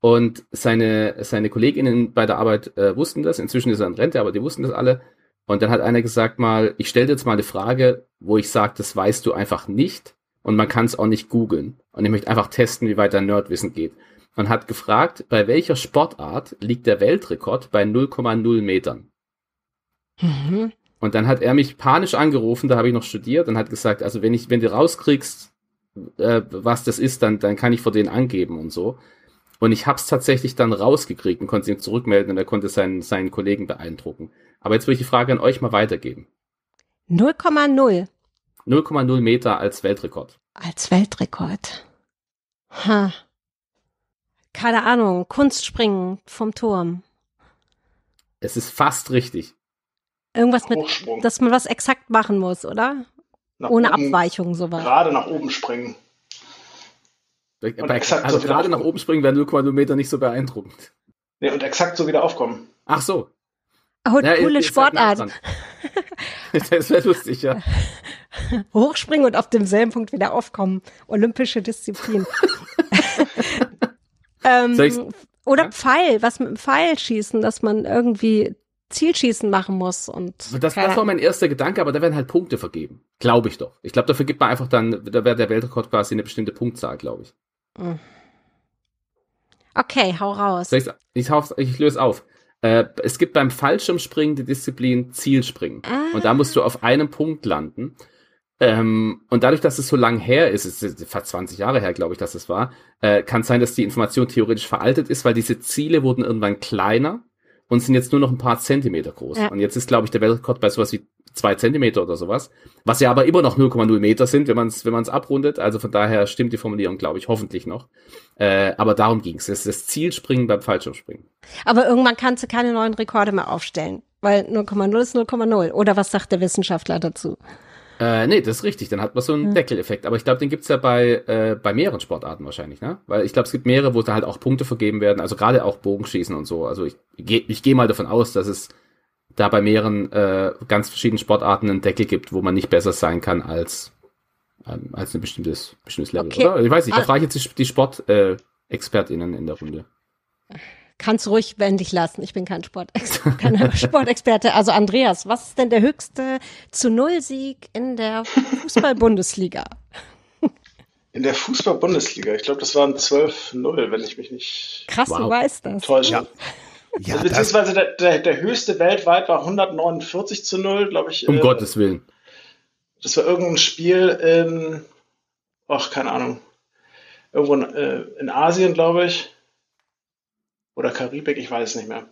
Speaker 5: Und seine, seine Kolleginnen bei der Arbeit äh, wussten das. Inzwischen ist er in Rente, aber die wussten das alle. Und dann hat einer gesagt mal, ich stelle dir jetzt mal eine Frage, wo ich sage, das weißt du einfach nicht und man kann es auch nicht googeln. Und ich möchte einfach testen, wie weit dein Nerdwissen geht. Und hat gefragt, bei welcher Sportart liegt der Weltrekord bei 0,0 Metern?
Speaker 4: Mhm.
Speaker 5: Und dann hat er mich panisch angerufen, da habe ich noch studiert und hat gesagt, also wenn ich, wenn du rauskriegst, äh, was das ist, dann, dann kann ich vor denen angeben und so. Und ich hab's tatsächlich dann rausgekriegt und konnte ihn zurückmelden und er konnte seinen, seinen Kollegen beeindrucken. Aber jetzt will ich die Frage an euch mal weitergeben.
Speaker 4: 0,0
Speaker 5: 0,0 Meter als Weltrekord.
Speaker 4: als Weltrekord. Ha. Keine Ahnung, Kunstspringen vom Turm.
Speaker 5: Es ist fast richtig.
Speaker 4: Irgendwas mit, dass man was exakt machen muss, oder?
Speaker 3: Nach
Speaker 4: Ohne
Speaker 3: oben,
Speaker 4: Abweichung sowas.
Speaker 3: Gerade nach oben springen.
Speaker 5: Bei,
Speaker 3: exakt
Speaker 5: also
Speaker 3: so
Speaker 5: gerade nach oben springen wäre 0,0 Meter nicht so beeindruckend.
Speaker 3: Nee, und exakt so wieder aufkommen.
Speaker 5: Ach so.
Speaker 4: Oh,
Speaker 5: Ja,
Speaker 4: coole Sportart.
Speaker 5: das wäre lustig, ja.
Speaker 4: Hochspringen und auf demselben Punkt wieder aufkommen. Olympische Disziplin. ähm, oder
Speaker 5: Ja?
Speaker 4: Pfeil, was mit dem Pfeil schießen, dass man irgendwie Zielschießen machen muss und
Speaker 5: Das, das war mein erster Gedanke, aber da werden halt Punkte vergeben. Glaube ich doch. Ich glaube, dafür gibt man einfach dann, da wäre der Weltrekord quasi eine bestimmte Punktzahl, glaube ich.
Speaker 4: Okay, hau raus.
Speaker 5: Ich, hau- ich löse auf. Äh, es gibt beim Fallschirmspringen die Disziplin Zielspringen.
Speaker 4: Ah.
Speaker 5: Und da musst du auf einem Punkt landen. Ähm, und dadurch, dass es so lang her ist, es ist fast 20 Jahre her, glaube ich, dass es war, äh, kann sein, dass die Information theoretisch veraltet ist, weil diese Ziele wurden irgendwann kleiner und sind jetzt nur noch ein paar Zentimeter groß.
Speaker 4: Ja.
Speaker 5: Und jetzt ist, glaube ich, der Weltrekord bei sowas wie zwei Zentimeter oder sowas, was ja aber immer noch 0,0 Meter sind, wenn man es wenn man's abrundet. Also von daher stimmt die Formulierung, glaube ich, hoffentlich noch. Äh, aber darum ging es. Ist das Zielspringen beim Fallschirmspringen.
Speaker 4: Aber irgendwann kannst du keine neuen Rekorde mehr aufstellen, weil 0,0 ist 0,0. Oder was sagt der Wissenschaftler dazu?
Speaker 5: Äh, nee, das ist richtig. Dann hat man so einen
Speaker 4: Hm.
Speaker 5: Deckeleffekt. Aber ich glaube, den gibt's ja bei, äh, bei mehreren Sportarten wahrscheinlich, ne? Weil ich glaube, es gibt mehrere, wo da halt auch Punkte vergeben werden. Also gerade auch Bogenschießen und so. Also ich gehe ich geh mal davon aus, dass es da bei mehreren äh, ganz verschiedenen Sportarten einen Deckel gibt, wo man nicht besser sein kann als, ähm, als ein bestimmtes, bestimmtes Level.
Speaker 4: Okay.
Speaker 5: Oder? Ich weiß nicht, da
Speaker 4: Ah.
Speaker 5: frage ich jetzt die, die Sport-ExpertInnen äh, ExpertInnen in der Runde.
Speaker 4: Kannst du ruhig wendig lassen. Ich bin kein Sportex kein Sportexperte. Also Andreas, was ist denn der höchste zu Null Sieg in der Fußball-Bundesliga?
Speaker 3: In der Fußball-Bundesliga, ich glaube, das waren 12-0, wenn ich mich nicht
Speaker 4: Krass,
Speaker 5: Wow.
Speaker 4: du weißt das.
Speaker 3: täusche.
Speaker 2: Ja. Ja,
Speaker 3: Also,
Speaker 2: das,
Speaker 3: beziehungsweise der, der, der höchste weltweit war 149 zu 0, glaube ich.
Speaker 5: Um
Speaker 3: äh,
Speaker 5: Gottes Willen.
Speaker 3: Das war irgendein Spiel in, ach, keine Ahnung, irgendwo in, äh, in Asien, glaube ich. Oder Karibik, ich weiß es nicht mehr.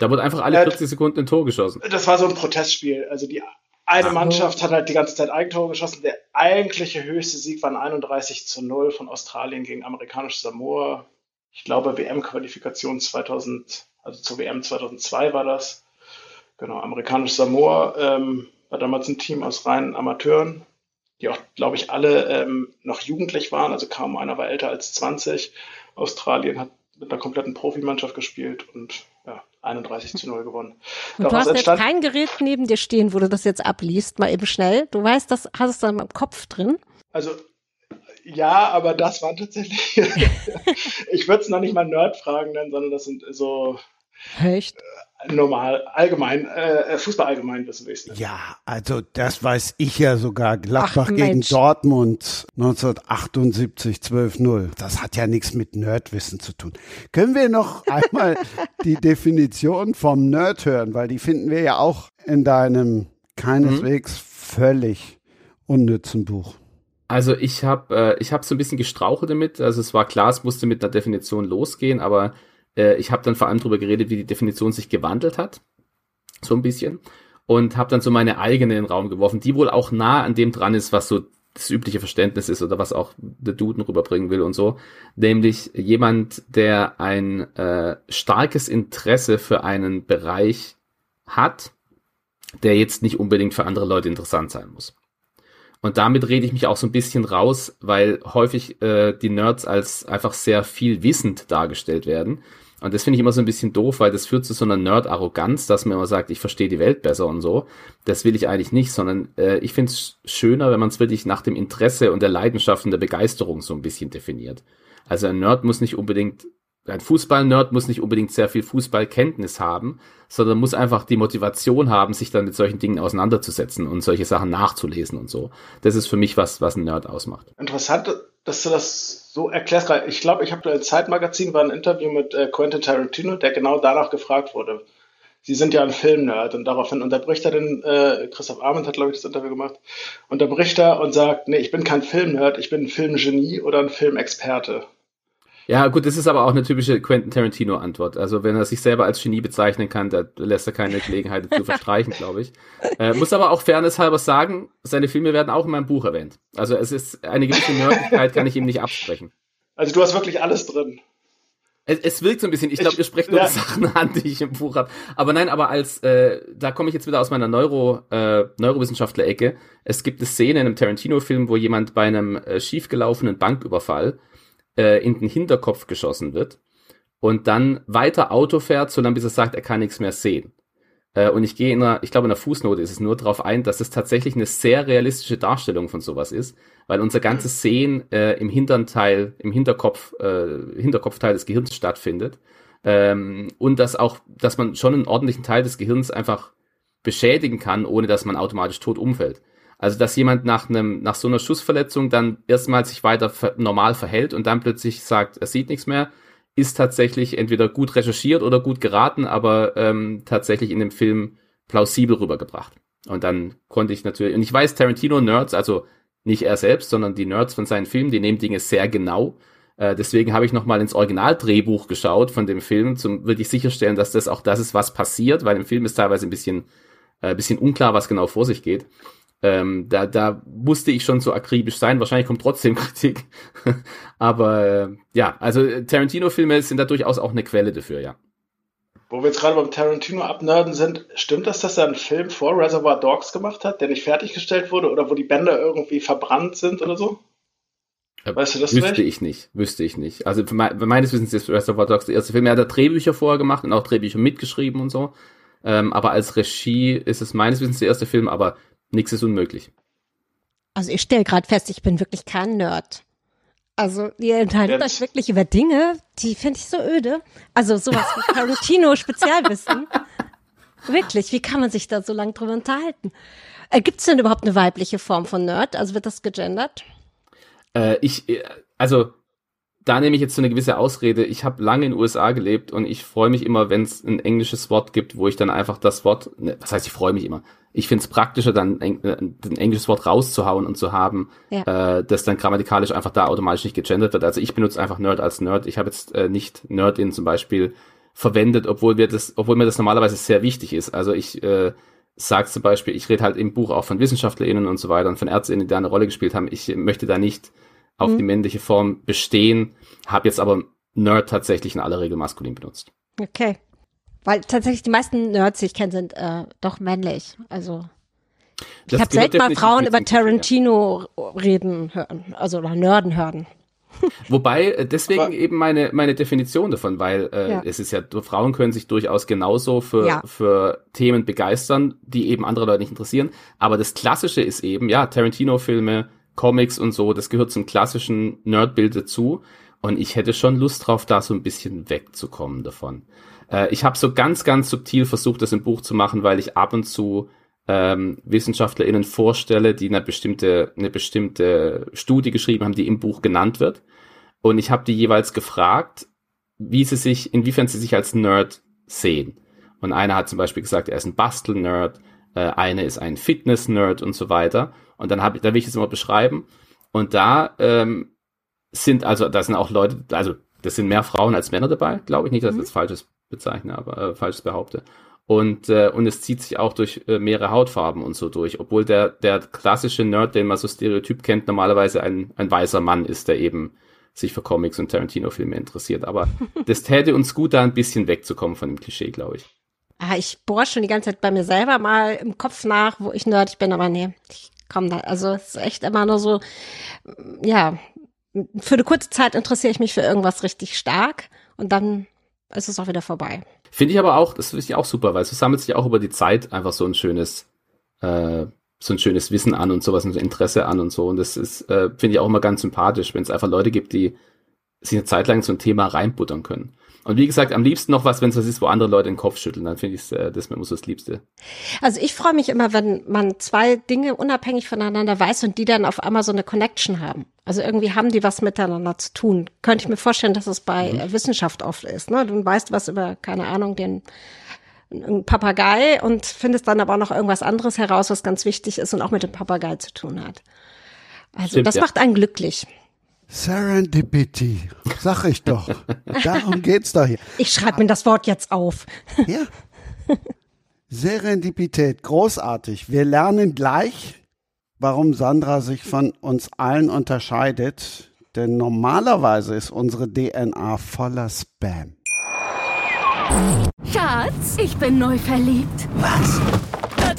Speaker 5: Da wurde einfach alle
Speaker 3: Äh,
Speaker 5: 40 Sekunden ein Tor geschossen.
Speaker 3: Das war so ein Protestspiel. Also die eine
Speaker 5: Ach.
Speaker 3: Mannschaft hat halt die ganze Zeit Eigentore geschossen. Der eigentliche höchste Sieg war ein 31 zu 0 von Australien gegen amerikanische Samoa. Ich glaube, WM-Qualifikation 2000, also zur WM 2002 war das. Genau, amerikanisch Samoa ähm, war damals ein Team aus reinen Amateuren, die auch, glaube ich, alle ähm, noch jugendlich waren. Also kaum einer war älter als 20. Australien hat mit einer kompletten Profimannschaft gespielt und ja, 31 zu 0 gewonnen.
Speaker 4: Und du hast jetzt
Speaker 3: entstand-
Speaker 4: kein Gerät neben dir stehen, wo du das jetzt abliest, mal eben schnell. Du weißt, das hast es dann im Kopf drin.
Speaker 3: Also ja, aber das waren tatsächlich, ich würde es noch nicht mal Nerd-Fragen nennen, sondern das sind so
Speaker 4: Echt?
Speaker 3: Normal, allgemein, äh, Fußball allgemein wissen will ich
Speaker 2: Ja, also das weiß ich ja sogar. Gladbach
Speaker 4: Ach,
Speaker 2: gegen. Dortmund 1978 12-0. Das hat ja nichts mit Nerdwissen zu tun. Können wir noch einmal die Definition vom Nerd hören, weil die finden wir ja auch in deinem keineswegs völlig unnützen Buch.
Speaker 5: Also ich habe äh, ich habe so ein bisschen gestrauchelt damit. Also es war klar, es musste mit einer Definition losgehen, aber äh, ich habe dann vor allem darüber geredet, wie die Definition sich gewandelt hat, so ein bisschen, und habe dann so meine eigene in den Raum geworfen, die wohl auch nah an dem dran ist, was so das übliche Verständnis ist oder was auch der Duden rüberbringen will und so, nämlich jemand, der ein äh, starkes Interesse für einen Bereich hat, der jetzt nicht unbedingt für andere Leute interessant sein muss. Und damit rede ich mich auch so ein bisschen raus, weil häufig äh, die Nerds als einfach sehr viel wissend dargestellt werden. Und das finde ich immer so ein bisschen doof, weil das führt zu so einer Nerd-Arroganz, dass man immer sagt, ich verstehe die Welt besser und so. Das will ich eigentlich nicht, sondern äh, ich finde es schöner, wenn man es wirklich nach dem Interesse und der Leidenschaft und der Begeisterung so ein bisschen definiert. Also ein Nerd muss nicht unbedingt, ein Fußball-Nerd muss nicht unbedingt sehr viel Fußballkenntnis haben, sondern muss einfach die Motivation haben, sich dann mit solchen Dingen auseinanderzusetzen und solche Sachen nachzulesen und so. Das ist für mich was, was ein Nerd ausmacht.
Speaker 3: Interessant, dass du das so erklärst. Ich glaube, ich habe Zeitmagazin war ein Interview mit äh, Quentin Tarantino, der genau danach gefragt wurde. Sie sind ja ein Filmnerd und daraufhin unterbricht er den, äh, Christoph Arment hat, glaube ich, das Interview gemacht, unterbricht er und sagt, nee, ich bin kein Filmnerd, ich bin ein Filmgenie oder ein Filmexperte.
Speaker 5: Ja, gut, das ist aber auch eine typische Quentin Tarantino-Antwort. Also wenn er sich selber als Genie bezeichnen kann, da lässt er keine Gelegenheit dazu verstreichen, glaube ich. Äh, muss aber auch fairnesshalber sagen, seine Filme werden auch in meinem Buch erwähnt. Also es ist eine gewisse Nerdigkeit, kann ich ihm nicht absprechen.
Speaker 3: Also du hast wirklich alles drin.
Speaker 5: Es, es wirkt so ein bisschen, ich glaube, ihr sprecht nur
Speaker 3: ja.
Speaker 5: die Sachen an, die ich im Buch habe. Aber nein, aber als, äh, da komme ich jetzt wieder aus meiner Neuro, äh, Neurowissenschaftler-Ecke. Es gibt eine Szene in einem Tarantino-Film, wo jemand bei einem äh, schiefgelaufenen Banküberfall äh, in den Hinterkopf geschossen wird und dann weiter Auto fährt, solange bis er sagt, er kann nichts mehr sehen. Äh, und ich gehe in einer, ich glaube in der Fußnote ist es nur darauf ein, dass es tatsächlich eine sehr realistische Darstellung von sowas ist, weil unser ganzes Sehen äh, im hinteren Teil, im Hinterkopf, äh, Hinterkopfteil des Gehirns stattfindet. Ähm, und dass auch, dass man schon einen ordentlichen Teil des Gehirns einfach beschädigen kann, ohne dass man automatisch tot umfällt. Also dass jemand nach einem nach so einer Schussverletzung dann erstmal sich weiter normal verhält und dann plötzlich sagt, er sieht nichts mehr, ist tatsächlich entweder gut recherchiert oder gut geraten, aber ähm, tatsächlich in dem Film plausibel rübergebracht. Und dann konnte ich natürlich, und ich weiß, Tarantino-Nerds, also nicht er selbst, sondern die Nerds von seinen Filmen, die nehmen Dinge sehr genau. Äh, deswegen habe ich nochmal ins Originaldrehbuch geschaut von dem Film, zum wirklich sicherstellen, dass das auch das ist, was passiert, weil im Film ist teilweise ein bisschen, äh, bisschen unklar, was genau vor sich geht. Ähm, da, da musste ich schon so akribisch sein. Wahrscheinlich kommt trotzdem Kritik. Aber äh, ja, also äh, Tarantino-Filme sind da durchaus auch eine Quelle dafür, ja.
Speaker 3: Wo wir jetzt gerade beim Tarantino abnörden sind, stimmt das, dass er einen Film vor Reservoir Dogs gemacht hat, der nicht fertiggestellt wurde oder wo die Bänder irgendwie verbrannt sind oder so? Weißt du das
Speaker 5: Wüsste
Speaker 3: vielleicht?
Speaker 5: ich nicht, wüsste ich nicht. Also meines Wissens ist Reservoir Dogs der erste Film. Er hat da Drehbücher vorher gemacht und auch Drehbücher mitgeschrieben und so. Ähm, aber als Regie ist es meines Wissens der erste Film, aber nichts ist unmöglich.
Speaker 4: Also ich stelle gerade fest, ich bin wirklich kein Nerd. Also ihr enthaltet
Speaker 3: Ja,
Speaker 4: euch wirklich über Dinge, die finde ich so öde. Also sowas wie Tarantino Spezialwissen. Wirklich, wie kann man sich da so lange drüber unterhalten? Äh, Gibt es denn überhaupt eine weibliche Form von Nerd? Also wird das gegendert?
Speaker 5: Äh, ich, äh, also da nehme ich jetzt so eine gewisse Ausrede. Ich habe lange in den USA gelebt und ich freue mich immer, wenn es ein englisches Wort gibt, wo ich dann einfach das Wort, ne, was heißt, ich freue mich immer. Ich finde es praktischer, dann eng, äh, ein englisches Wort rauszuhauen und zu haben,
Speaker 4: Ja.
Speaker 5: äh, das dann grammatikalisch einfach da automatisch nicht gegendert wird. Also ich benutze einfach Nerd als Nerd. Ich habe jetzt äh, nicht Nerdin zum Beispiel verwendet, obwohl wir das, obwohl mir das normalerweise sehr wichtig ist. Also ich äh, sage zum Beispiel, ich rede halt im Buch auch von WissenschaftlerInnen und so weiter und von ÄrztInnen, die da eine Rolle gespielt haben. Ich möchte da nicht auf die männliche Form bestehen, habe jetzt aber Nerd tatsächlich in aller Regel maskulin benutzt.
Speaker 4: Okay. Weil tatsächlich die meisten Nerds, die ich kenne, sind äh, doch männlich. Also ich habe selten mal Frauen über
Speaker 5: Klischee, ja.
Speaker 4: Tarantino reden hören, also oder Nörden hören.
Speaker 5: Wobei, äh, deswegen
Speaker 3: Aber-
Speaker 5: eben meine, meine Definition davon, weil äh,
Speaker 4: Ja.
Speaker 5: es ist ja, Frauen können sich durchaus genauso für,
Speaker 4: Ja.
Speaker 5: für Themen begeistern, die eben andere Leute nicht interessieren. Aber das Klassische ist eben, ja, Tarantino-Filme, Comics und so, das gehört zum klassischen Nerdbild dazu. Und ich hätte schon Lust drauf, da so ein bisschen wegzukommen davon. Äh, ich habe so ganz, ganz subtil versucht, das im Buch zu machen, weil ich ab und zu ähm, WissenschaftlerInnen vorstelle, die eine bestimmte, eine bestimmte Studie geschrieben haben, die im Buch genannt wird. Und ich habe die jeweils gefragt, wie sie sich, inwiefern sie sich als Nerd sehen. Und einer hat zum Beispiel gesagt, er ist ein Bastel-Nerd, äh, eine ist ein Fitness-Nerd und so weiter. Und dann habe ich, da will ich es immer beschreiben. Und da ähm, sind also, da sind auch Leute, also das sind mehr Frauen als Männer dabei, glaube ich nicht, dass ich mhm. das falsches bezeichne, aber äh, falsches behaupte. Und, äh, und es zieht sich auch durch äh, mehrere Hautfarben und so durch, obwohl der, der klassische Nerd, den man so stereotyp kennt, normalerweise ein, ein weißer Mann ist, der eben sich für Comics und Tarantino-Filme interessiert. Aber das täte uns gut, da ein bisschen wegzukommen von dem Klischee, glaube ich.
Speaker 4: Ah, ich bohre schon die ganze Zeit bei mir selber mal im Kopf nach, wo ich nerdig bin, aber nee, ich komme da. Also es ist echt immer nur so, ja, für eine kurze Zeit interessiere ich mich für irgendwas richtig stark und dann ist es auch wieder vorbei.
Speaker 5: Finde ich aber auch, das finde ich auch super, weil es sammelt sich auch über die Zeit einfach so ein schönes, äh, so ein schönes Wissen an und sowas, ein Interesse an und so. Und das ist, äh, finde ich auch immer ganz sympathisch, wenn es einfach Leute gibt, die sich eine Zeit lang so ein Thema reinbuttern können. Und wie gesagt, am liebsten noch was, wenn es was ist, wo andere Leute den Kopf schütteln, dann finde ich äh, das mir immer so das Liebste.
Speaker 4: Also ich freue mich immer, wenn man zwei Dinge unabhängig voneinander weiß und die dann auf einmal so eine Connection haben. Also irgendwie haben die was miteinander zu tun. Könnte ich mir vorstellen, dass es bei mhm. Wissenschaft oft ist. Ne? Du weißt was über, keine Ahnung, den Papagei und findest dann aber auch noch irgendwas anderes heraus, was ganz wichtig ist und auch mit dem Papagei zu tun hat. Also Stimmt, das ja. macht einen glücklich.
Speaker 2: Serendipity, sag ich doch. Darum geht's doch hier.
Speaker 4: Ich schreibe mir das Wort jetzt auf.
Speaker 2: Ja. Serendipität, großartig. Wir lernen gleich, warum Sandra sich von uns allen unterscheidet. Denn normalerweise ist unsere DNA voller Spam.
Speaker 6: Schatz, ich bin neu verliebt.
Speaker 7: Was?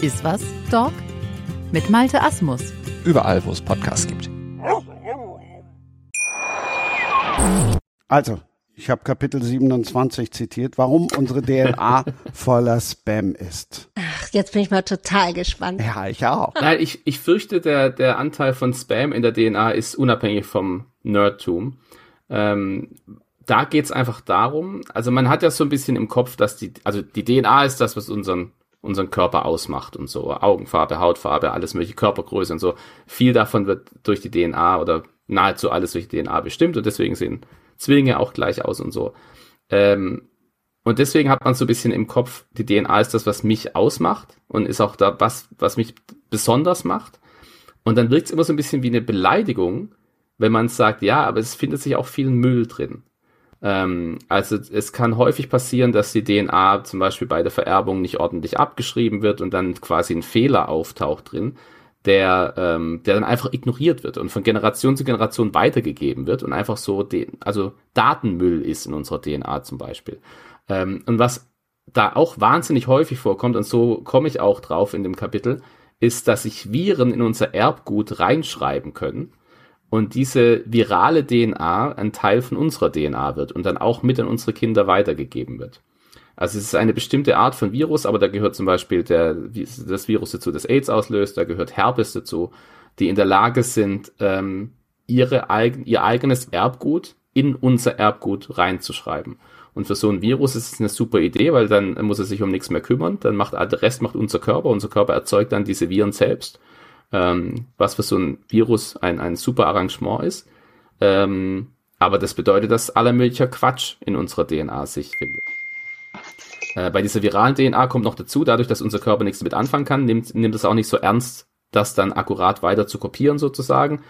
Speaker 8: Iswas Dog mit Malte Asmus.
Speaker 9: Überall, wo es Podcasts gibt.
Speaker 2: Also, ich habe Kapitel 27 zitiert, warum unsere DNA voller Spam ist.
Speaker 4: Ach, jetzt bin ich mal total gespannt.
Speaker 2: Ja, ich auch.
Speaker 5: Nein, ich, ich fürchte, der, der Anteil von Spam in der DNA ist unabhängig vom Nerdtum. Ähm, da geht's einfach darum, also man hat ja so ein bisschen im Kopf, dass die, also die DNA ist das, was unseren, unseren Körper ausmacht und so. Augenfarbe, Hautfarbe, alles mögliche, Körpergröße und so. Viel davon wird durch die DNA oder nahezu alles durch die DNA bestimmt und deswegen sehen Zwillinge auch gleich aus und so. Ähm, und deswegen hat man so ein bisschen im Kopf, die DNA ist das, was mich ausmacht und ist auch da was, was mich besonders macht. Und dann wirkt es immer so ein bisschen wie eine Beleidigung, wenn man sagt, ja, aber es findet sich auch viel Müll drin. Ähm, also es kann häufig passieren, dass die DNA zum Beispiel bei der Vererbung nicht ordentlich abgeschrieben wird und dann quasi ein Fehler auftaucht drin der, ähm, der dann einfach ignoriert wird und von Generation zu Generation weitergegeben wird und einfach so, also Datenmüll ist in unserer DNA zum Beispiel. Ähm, und was da auch wahnsinnig häufig vorkommt, und so komme ich auch drauf in dem Kapitel, ist, dass sich Viren in unser Erbgut reinschreiben können und diese virale DNA ein Teil von unserer DNA wird und dann auch mit an unsere Kinder weitergegeben wird. Also es ist eine bestimmte Art von Virus, aber da gehört zum Beispiel der, das Virus dazu, das AIDS auslöst, da gehört Herpes dazu, die in der Lage sind, ähm, ihre eigen, ihr eigenes Erbgut in unser Erbgut reinzuschreiben. Und für so ein Virus ist es eine super Idee, weil dann muss er sich um nichts mehr kümmern. Dann macht der Rest macht unser Körper. Unser Körper erzeugt dann diese Viren selbst, ähm, was für so ein Virus ein, ein super Arrangement ist. Ähm, aber das bedeutet, dass aller möglicher Quatsch in unserer DNA sich findet. Äh, bei dieser viralen DNA kommt noch dazu, dadurch, dass unser Körper nichts damit anfangen kann, nimmt, nimmt es auch nicht so ernst, das dann akkurat weiter zu kopieren sozusagen.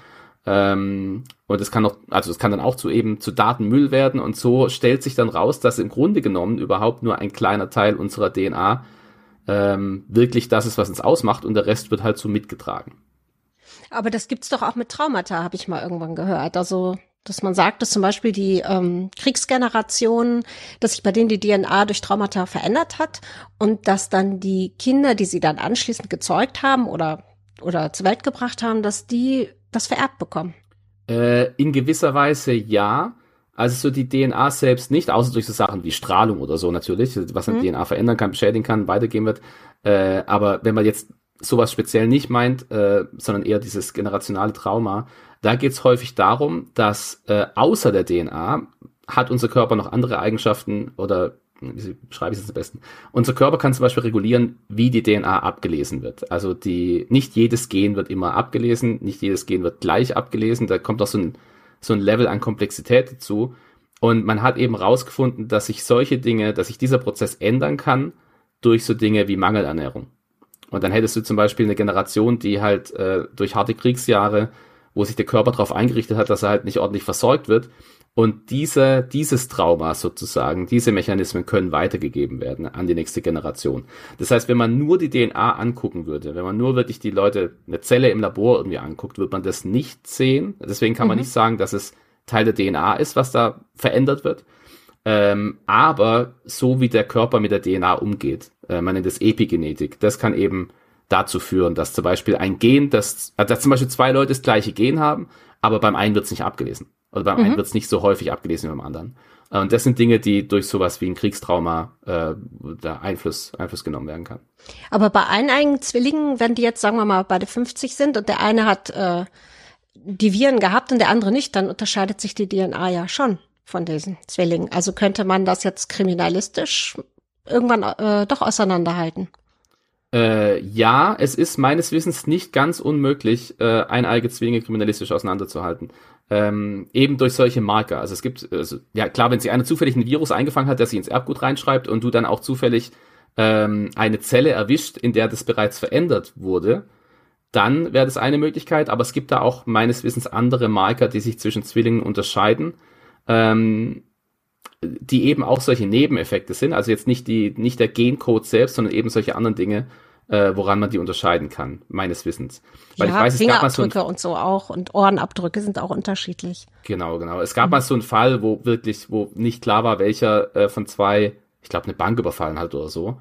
Speaker 5: Ähm, und es kann noch, also es kann dann auch zu eben zu Datenmüll werden und so stellt sich dann raus, dass im Grunde genommen überhaupt nur ein kleiner Teil unserer DNA ähm, wirklich das ist, was uns ausmacht und der Rest wird halt so mitgetragen.
Speaker 4: Aber das gibt's doch auch mit Traumata, habe ich mal irgendwann gehört. Also dass man sagt, dass zum Beispiel die ähm, Kriegsgenerationen, dass sich bei denen die DNA durch Traumata verändert hat und dass dann die Kinder, die sie dann anschließend gezeugt haben oder, oder zur Welt gebracht haben, dass die das vererbt bekommen.
Speaker 5: Äh, in gewisser Weise ja. Also so die DNA selbst nicht, außer durch so Sachen wie Strahlung oder so natürlich, was eine mhm. DNA verändern kann, beschädigen kann, weitergehen wird. Äh, aber wenn man jetzt sowas speziell nicht meint, äh, sondern eher dieses generationale Trauma, da geht es häufig darum, dass äh, außer der DNA hat unser Körper noch andere Eigenschaften oder wie beschreibe ich es am besten? Unser Körper kann zum Beispiel regulieren, wie die DNA abgelesen wird. Also die, nicht jedes Gen wird immer abgelesen, nicht jedes Gen wird gleich abgelesen. Da kommt auch so ein, so ein Level an Komplexität dazu. Und man hat eben rausgefunden, dass sich solche Dinge, dass sich dieser Prozess ändern kann durch so Dinge wie Mangelernährung. Und dann hättest du zum Beispiel eine Generation, die halt äh, durch harte Kriegsjahre, wo sich der Körper darauf eingerichtet hat, dass er halt nicht ordentlich versorgt wird. Und diese, dieses Trauma sozusagen, diese Mechanismen können weitergegeben werden an die nächste Generation. Das heißt, wenn man nur die DNA angucken würde, wenn man nur wirklich die Leute, eine Zelle im Labor irgendwie anguckt, wird man das nicht sehen. Deswegen kann mhm. man nicht sagen, dass es Teil der DNA ist, was da verändert wird. Ähm, aber so wie der Körper mit der DNA umgeht, äh, man nennt das Epigenetik, das kann eben dazu führen, dass zum Beispiel ein Gen, das, äh, dass zum Beispiel zwei Leute das gleiche Gen haben, aber beim einen wird es nicht abgelesen. Also beim mhm. einen wird es nicht so häufig abgelesen wie beim anderen. Äh, und das sind Dinge, die durch sowas wie ein Kriegstrauma äh, da Einfluss, Einfluss genommen werden kann.
Speaker 4: Aber bei eineigen Zwillingen, wenn die jetzt, sagen wir mal, beide 50 sind und der eine hat äh, die Viren gehabt und der andere nicht, dann unterscheidet sich die DNA ja schon von diesen Zwillingen. Also könnte man das jetzt kriminalistisch irgendwann äh, doch auseinanderhalten.
Speaker 5: Äh, ja, es ist meines Wissens nicht ganz unmöglich, äh, eineige Zwillinge kriminalistisch auseinanderzuhalten. Ähm, eben durch solche Marker. Also es gibt, also, ja klar, wenn sie einer zufällig ein Virus eingefangen hat, der sich ins Erbgut reinschreibt und du dann auch zufällig ähm, eine Zelle erwischt, in der das bereits verändert wurde, dann wäre das eine Möglichkeit. Aber es gibt da auch meines Wissens andere Marker, die sich zwischen Zwillingen unterscheiden ähm, die eben auch solche Nebeneffekte sind. Also jetzt nicht die, nicht der Gencode selbst, sondern eben solche anderen Dinge, äh, woran man die unterscheiden kann, meines Wissens.
Speaker 4: Weil ja, ich weiß, es gab mal so ein, und so auch und Ohrenabdrücke sind auch unterschiedlich.
Speaker 5: Genau, genau. Es gab mhm. mal so einen Fall, wo wirklich, wo nicht klar war, welcher äh, von zwei, ich glaube, eine Bank überfallen hat oder so.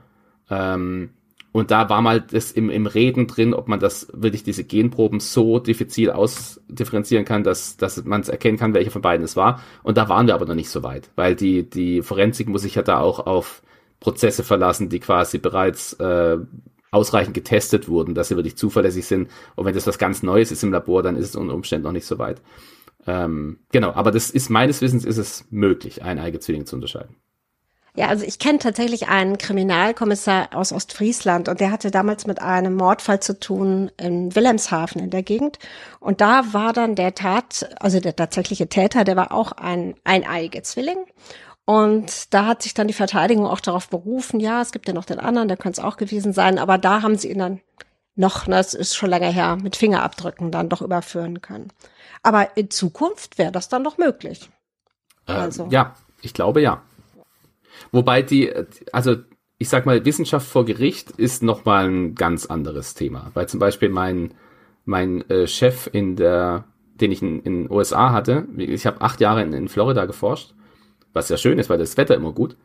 Speaker 5: Ähm, und da war mal das im, im Reden drin, ob man das wirklich diese Genproben so diffizil ausdifferenzieren kann, dass, dass man es erkennen kann, welcher von beiden es war. Und da waren wir aber noch nicht so weit, weil die, die Forensik muss sich ja da auch auf Prozesse verlassen, die quasi bereits äh, ausreichend getestet wurden, dass sie wirklich zuverlässig sind. Und wenn das was ganz Neues ist im Labor, dann ist es unter Umständen noch nicht so weit. Ähm, genau, aber das ist meines Wissens ist es möglich, eineige Zwillinge zu unterscheiden.
Speaker 4: Ja, also ich kenne tatsächlich einen Kriminalkommissar aus Ostfriesland und der hatte damals mit einem Mordfall zu tun in Wilhelmshaven in der Gegend. Und da war dann der Tat, also der tatsächliche Täter, der war auch ein eineiige Zwilling. Und da hat sich dann die Verteidigung auch darauf berufen, ja, es gibt ja noch den anderen, der könnte es auch gewesen sein, aber da haben sie ihn dann noch, das ist schon länger her, mit Fingerabdrücken dann doch überführen können. Aber in Zukunft wäre das dann doch möglich.
Speaker 5: Äh, also. Ja, ich glaube ja. Wobei die, also ich sag mal, Wissenschaft vor Gericht ist nochmal ein ganz anderes Thema. Weil zum Beispiel mein, mein äh, Chef in der, den ich in den USA hatte, ich habe acht Jahre in, in, Florida geforscht, was ja schön ist, weil das Wetter immer gut.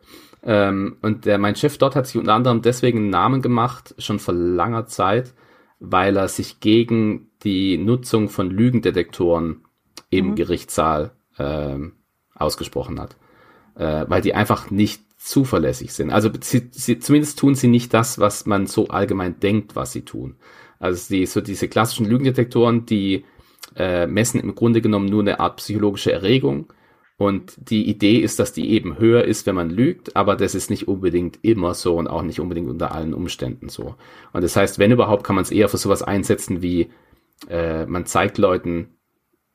Speaker 5: Ähm, und der, mein Chef dort hat sich unter anderem deswegen einen Namen gemacht, schon vor langer Zeit, weil er sich gegen die Nutzung von Lügendetektoren im mhm. Gerichtssaal ähm, ausgesprochen hat äh, weil die einfach nicht zuverlässig sind. Also sie, sie, zumindest tun sie nicht das, was man so allgemein denkt, was sie tun. Also die, so diese klassischen Lügendetektoren, die äh, messen im Grunde genommen nur eine Art psychologische Erregung. Und die Idee ist, dass die eben höher ist, wenn man lügt, aber das ist nicht unbedingt immer so und auch nicht unbedingt unter allen Umständen so. Und das heißt, wenn überhaupt, kann man es eher für sowas einsetzen wie, äh, man zeigt Leuten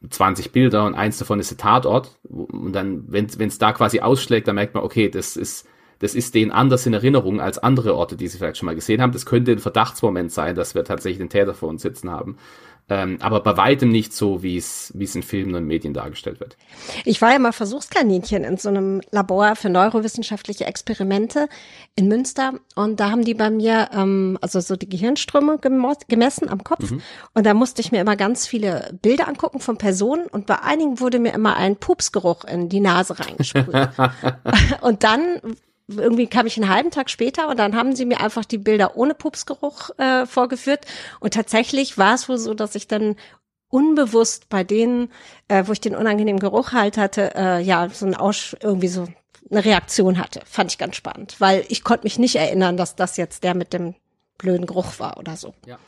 Speaker 5: 20 Bilder und eins davon ist der Tatort. Und dann, wenn es da quasi ausschlägt, dann merkt man, okay, das ist das ist denen anders in Erinnerung als andere Orte, die sie vielleicht schon mal gesehen haben. Das könnte ein Verdachtsmoment sein, dass wir tatsächlich den Täter vor uns sitzen haben. Ähm, aber bei weitem nicht so, wie es wie es in Filmen und Medien dargestellt wird.
Speaker 4: Ich war ja mal Versuchskaninchen in so einem Labor für neurowissenschaftliche Experimente in Münster und da haben die bei mir ähm, also so die Gehirnströme gemessen am Kopf mhm. und da musste ich mir immer ganz viele Bilder angucken von Personen und bei einigen wurde mir immer ein Pupsgeruch in die Nase reingesprüht. und dann irgendwie kam ich einen halben Tag später und dann haben sie mir einfach die Bilder ohne Pupsgeruch äh, vorgeführt. Und tatsächlich war es wohl so, dass ich dann unbewusst bei denen, äh, wo ich den unangenehmen Geruch halt hatte, äh, ja, so ein Aus irgendwie so eine Reaktion hatte. Fand ich ganz spannend, weil ich konnte mich nicht erinnern, dass das jetzt der mit dem blöden Geruch war oder so.
Speaker 5: Ja.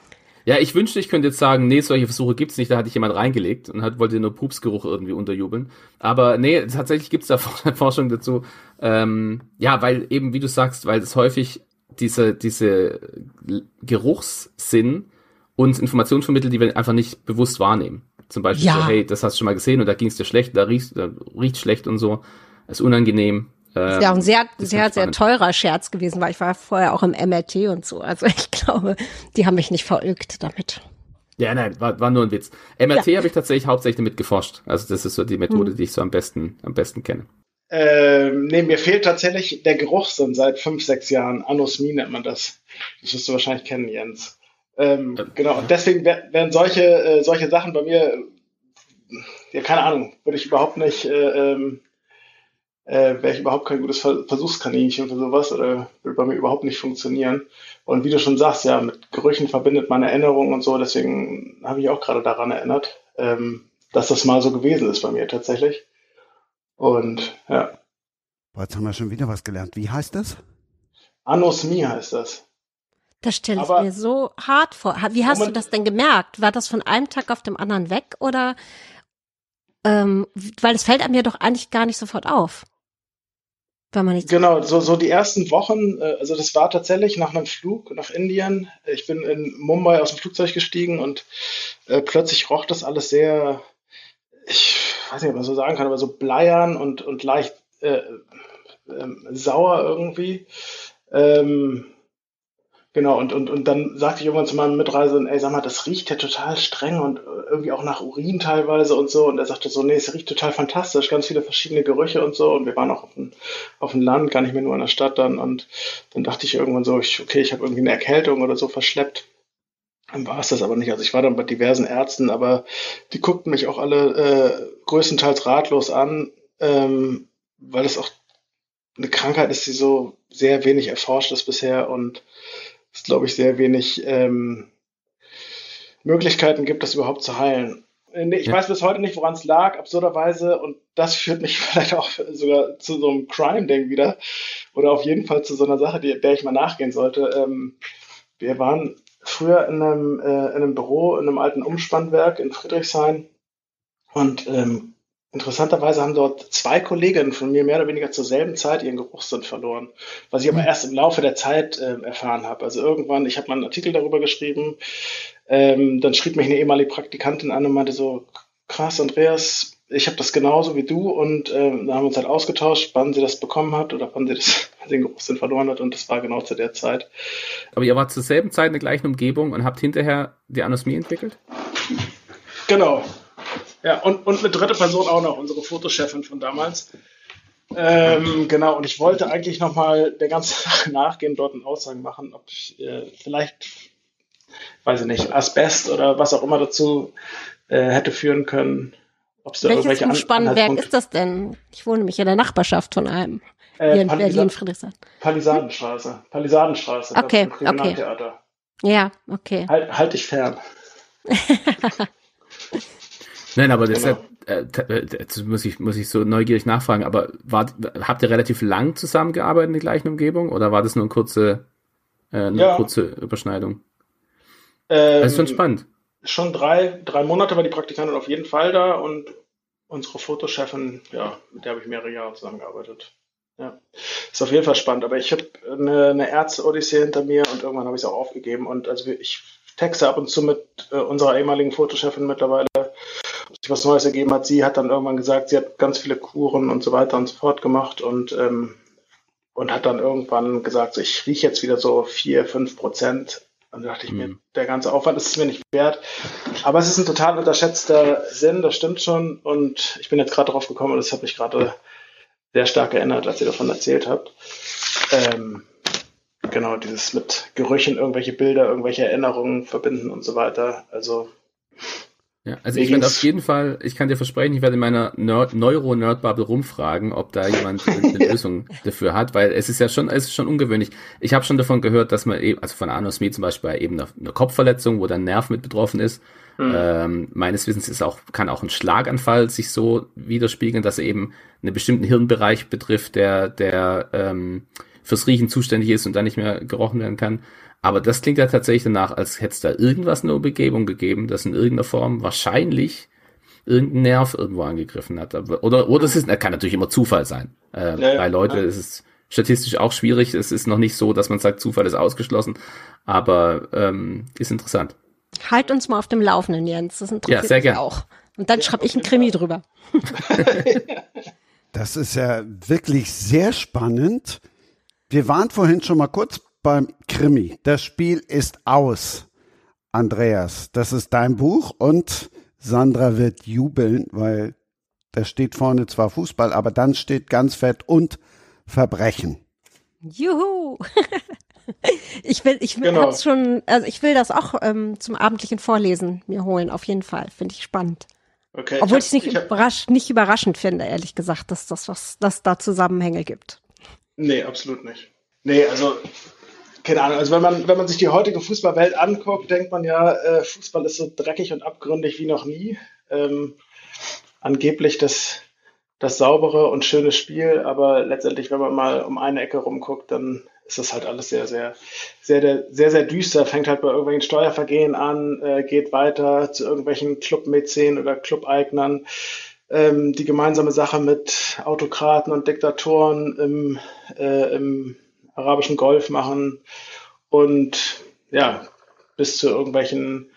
Speaker 5: Ja, ich wünschte, ich könnte jetzt sagen, nee, solche Versuche gibt's nicht, da hatte ich jemand reingelegt und hat, wollte nur Pupsgeruch irgendwie unterjubeln. Aber nee, tatsächlich gibt's da Forschung dazu. Ähm, ja, weil eben, wie du sagst, weil es häufig diese, diese Geruchssinn uns Informationen vermittelt, die wir einfach nicht bewusst wahrnehmen. Zum Beispiel ja. so, hey, das hast du schon mal gesehen und da ging's dir schlecht, da riecht, da riecht schlecht und so. Das ist unangenehm.
Speaker 4: Das ist ja auch ein sehr, sehr, sehr teurer Scherz gewesen, weil ich war vorher auch im MRT und so. Also ich glaube, die haben mich nicht verulgt damit.
Speaker 5: Ja, nein, war, war nur ein Witz. MRT ja. habe ich tatsächlich hauptsächlich damit geforscht. Also das ist so die Methode, hm. die ich so am besten, am besten kenne.
Speaker 3: Ähm, nee, mir fehlt tatsächlich der Geruchssinn seit fünf, sechs Jahren. Anosmie nennt man das. Das wirst du wahrscheinlich kennen, Jens. Ähm, ja. Genau, und deswegen werden solche, äh, solche Sachen bei mir, ja, keine Ahnung, würde ich überhaupt nicht äh, ähm, äh, wäre ich überhaupt kein gutes Versuchskaninchen für sowas oder würde bei mir überhaupt nicht funktionieren. Und wie du schon sagst, ja, mit Gerüchen verbindet man Erinnerungen und so, deswegen habe ich auch gerade daran erinnert, ähm, dass das mal so gewesen ist bei mir tatsächlich. Und ja.
Speaker 2: Jetzt haben wir schon wieder was gelernt. Wie heißt das?
Speaker 3: Anosmie heißt das.
Speaker 4: Das stelle ich mir so hart vor. Wie hast du das denn gemerkt? War das von einem Tag auf dem anderen weg oder ähm, weil es fällt einem ja doch eigentlich gar nicht sofort auf.
Speaker 3: Wenn man nicht genau, so, so die ersten Wochen, äh, also das war tatsächlich nach einem Flug nach Indien. Ich bin in Mumbai aus dem Flugzeug gestiegen und äh, plötzlich roch das alles sehr, ich weiß nicht, ob man so sagen kann, aber so bleiern und, und leicht äh, äh, sauer irgendwie. Ähm, Genau, und, und, und dann sagte ich irgendwann zu meinem Mitreisenden, ey, sag mal, das riecht ja total streng und irgendwie auch nach Urin teilweise und so. Und er sagte so, nee, es riecht total fantastisch, ganz viele verschiedene Gerüche und so. Und wir waren auch auf dem, auf dem Land, gar nicht mehr nur in der Stadt dann. Und dann dachte ich irgendwann so, ich, okay, ich habe irgendwie eine Erkältung oder so verschleppt. Dann war es das aber nicht. Also ich war dann bei diversen Ärzten, aber die guckten mich auch alle äh, größtenteils ratlos an, ähm, weil es auch eine Krankheit ist, die so sehr wenig erforscht ist bisher und es, glaube ich, sehr wenig ähm, Möglichkeiten gibt, das überhaupt zu heilen. Äh, ich ja. weiß bis heute nicht, woran es lag, absurderweise. Und das führt mich vielleicht auch sogar zu so einem Crime-Ding wieder. Oder auf jeden Fall zu so einer Sache, die, der ich mal nachgehen sollte. Ähm, wir waren früher in einem, äh, in einem Büro, in einem alten Umspannwerk in Friedrichshain. Und ähm, Interessanterweise haben dort zwei Kolleginnen von mir mehr oder weniger zur selben Zeit ihren Geruchssinn verloren, was ich aber hm. erst im Laufe der Zeit äh, erfahren habe. Also irgendwann, ich habe mal einen Artikel darüber geschrieben, ähm, dann schrieb mich eine ehemalige Praktikantin an und meinte so, krass, Andreas, ich habe das genauso wie du und ähm, da haben wir uns halt ausgetauscht, wann sie das bekommen hat oder wann sie das, den Geruchssinn verloren hat und das war genau zu der Zeit.
Speaker 5: Aber ihr wart zur selben Zeit in der gleichen Umgebung und habt hinterher die Anosmie entwickelt?
Speaker 3: Genau, ja, und, und eine dritte Person auch noch, unsere Fotochefin von damals. Ähm, genau, und ich wollte eigentlich nochmal der ganzen Sache nachgehen, dort eine Aussage machen, ob ich äh, vielleicht, weiß ich nicht, Asbest oder was auch immer dazu äh, hätte führen können.
Speaker 4: Ob's da Welches Umspannwerk ist das denn? Ich wohne nämlich in der Nachbarschaft von einem. Äh, hier in Palisa Berlin, Friedrichshain.
Speaker 3: Palisadenstraße. Palisadenstraße.
Speaker 4: Okay, okay. Ja, okay.
Speaker 3: Halt, halt dich fern.
Speaker 5: Nein, aber das genau. äh, jetzt muss ich, muss ich so neugierig nachfragen, aber war, habt ihr relativ lang zusammengearbeitet in der gleichen Umgebung oder war das nur eine kurze, äh, eine ja. kurze Überschneidung?
Speaker 3: Ähm, das ist schon spannend. Schon drei, drei Monate war die Praktikantin auf jeden Fall da und unsere Fotochefin, ja, mit der habe ich mehrere Jahre zusammengearbeitet. Ja, ist auf jeden Fall spannend, aber ich habe eine, eine Ärzte-Odyssee hinter mir und irgendwann habe ich es auch aufgegeben und also ich texte ab und zu mit äh, unserer ehemaligen Fotochefin mittlerweile sich was Neues ergeben hat. Sie hat dann irgendwann gesagt, sie hat ganz viele Kuren und so weiter und so fort gemacht und ähm, und hat dann irgendwann gesagt, so, ich rieche jetzt wieder so vier, fünf Prozent. Und da dachte ich mir,
Speaker 5: Mhm.
Speaker 3: der ganze Aufwand ist es mir nicht wert. Aber es ist ein total unterschätzter Sinn, das stimmt schon. Und ich bin jetzt gerade drauf gekommen und das hat mich gerade sehr stark erinnert, als ihr davon erzählt habt. Ähm, genau, dieses mit Gerüchen irgendwelche Bilder, irgendwelche Erinnerungen verbinden und so weiter. Also
Speaker 5: Ja, also ich werde auf jeden Fall, ich kann dir versprechen, ich werde in meiner Nerd Neuro-Nerd-Bubble rumfragen, ob da jemand eine Lösung dafür hat, weil es ist ja schon, es ist schon ungewöhnlich. Ich habe schon davon gehört, dass man eben, also von Anosmie zum Beispiel eben eine, eine Kopfverletzung, wo der Nerv mit betroffen ist. Ähm, meines Wissens ist auch, kann auch ein Schlaganfall sich so widerspiegeln, dass er eben einen bestimmten Hirnbereich betrifft, der, der ähm, fürs Riechen zuständig ist und dann nicht mehr gerochen werden kann. Aber das klingt ja tatsächlich danach, als hätte es da irgendwas in der Begebung gegeben, das in irgendeiner Form wahrscheinlich irgendein Nerv irgendwo angegriffen hat. Oder, oder es ist, er kann natürlich immer Zufall sein. Äh,
Speaker 3: Ja, ja,
Speaker 5: bei Leute
Speaker 3: ja.
Speaker 5: ist es statistisch auch schwierig. Es ist noch nicht so, dass man sagt, Zufall ist ausgeschlossen. Aber ähm, ist interessant.
Speaker 4: Halt uns mal auf dem Laufenden, Jens. Das interessiert
Speaker 5: Ja, sehr
Speaker 4: mich
Speaker 5: gern.
Speaker 4: auch. Und dann schreibe ich einen Krimi drüber.
Speaker 2: Das ist ja wirklich sehr spannend. Wir waren vorhin schon mal kurz beim Krimi. Das Spiel ist aus. Andreas, das ist dein Buch und Sandra wird jubeln, weil da steht vorne zwar Fußball, aber dann steht ganz fett und Verbrechen.
Speaker 4: Juhu! Ich will, ich will,
Speaker 3: Genau.
Speaker 4: hab's schon, also ich will das auch ähm, zum abendlichen Vorlesen mir holen, auf jeden Fall. Finde ich spannend.
Speaker 3: okay.
Speaker 4: Obwohl ich es nicht, überrasch, nicht überraschend finde, ehrlich gesagt, dass das was, dass da Zusammenhänge gibt.
Speaker 3: Nee, absolut nicht. Nee, also, keine Ahnung. Also, wenn man, wenn man sich die heutige Fußballwelt anguckt, denkt man ja, äh, Fußball ist so dreckig und abgründig wie noch nie. Ähm, angeblich das, das saubere und schöne Spiel, aber letztendlich, wenn man mal um eine Ecke rumguckt, dann ist das halt alles sehr, sehr, sehr, sehr, sehr, sehr düster. Fängt halt bei irgendwelchen Steuervergehen an, äh, geht weiter zu irgendwelchen Clubmäzen oder Clubeignern ähm, die gemeinsame Sache mit Autokraten und Diktatoren im, äh, im arabischen Golf machen und ja, bis zu irgendwelchen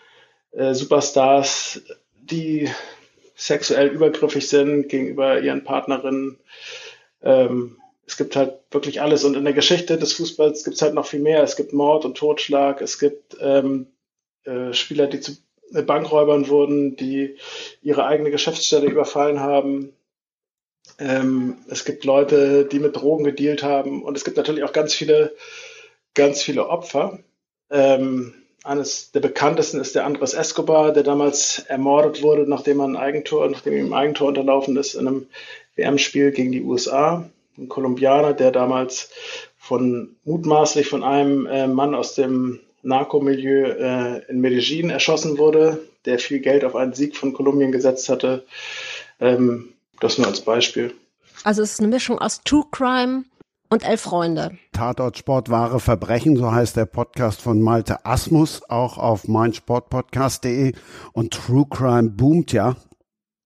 Speaker 3: äh, Superstars, die sexuell übergriffig sind gegenüber ihren Partnerinnen. Ähm, es gibt halt wirklich alles und in der Geschichte des Fußballs gibt es halt noch viel mehr. Es gibt Mord und Totschlag, es gibt ähm, äh, Spieler, die zu Bankräubern wurden, die ihre eigene Geschäftsstelle überfallen haben. Ähm, es gibt Leute, die mit Drogen gedealt haben und es gibt natürlich auch ganz viele, ganz viele Opfer. Ähm, eines der bekanntesten ist der Andres Escobar, der damals ermordet wurde, nachdem er ein Eigentor, nachdem ihm ein Eigentor unterlaufen ist in einem WM-Spiel gegen die USA. Ein Kolumbianer, der damals von mutmaßlich von einem äh, Mann aus dem Narkomilieu äh, in Medellin erschossen wurde, der viel Geld auf einen Sieg von Kolumbien gesetzt hatte. Ähm, das nur als Beispiel.
Speaker 4: Also es ist eine Mischung aus True Crime und Elf Freunde.
Speaker 2: Tatort Sport wahre Verbrechen, so heißt der Podcast von Malte Asmus, auch auf meinsportpodcast.de und True Crime boomt ja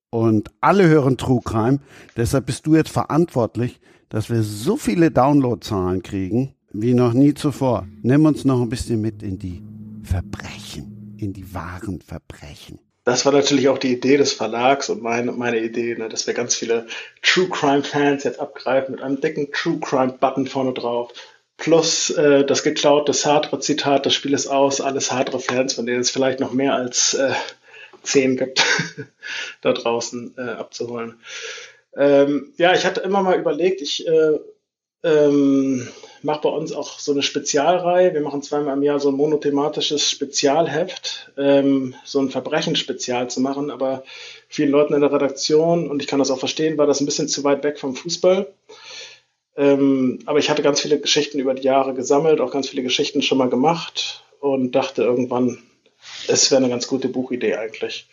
Speaker 2: und alle hören True Crime, deshalb bist du jetzt verantwortlich, dass wir so viele Downloadzahlen kriegen wie noch nie zuvor. Nimm uns noch ein bisschen mit in die Verbrechen, in die wahren Verbrechen.
Speaker 3: Das war natürlich auch die Idee des Verlags und meine, meine Idee, ne, dass wir ganz viele True Crime Fans jetzt abgreifen mit einem dicken True Crime Button vorne drauf. Plus äh, das geklaute Sartre-Zitat, das Spiel ist aus, alle Sartre-Fans, von denen es vielleicht noch mehr als äh, zehn gibt, da draußen äh, abzuholen. Ähm, ja, ich hatte immer mal überlegt, ich äh, ähm, mache bei uns auch so eine Spezialreihe. Wir machen zweimal im Jahr so ein monothematisches Spezialheft, ähm, so ein Verbrechensspezial zu machen, aber vielen Leuten in der Redaktion, und ich kann das auch verstehen, war das ein bisschen zu weit weg vom Fußball. Ähm, aber ich hatte ganz viele Geschichten über die Jahre gesammelt, auch ganz viele Geschichten schon mal gemacht und dachte irgendwann, es wäre eine ganz gute Buchidee eigentlich.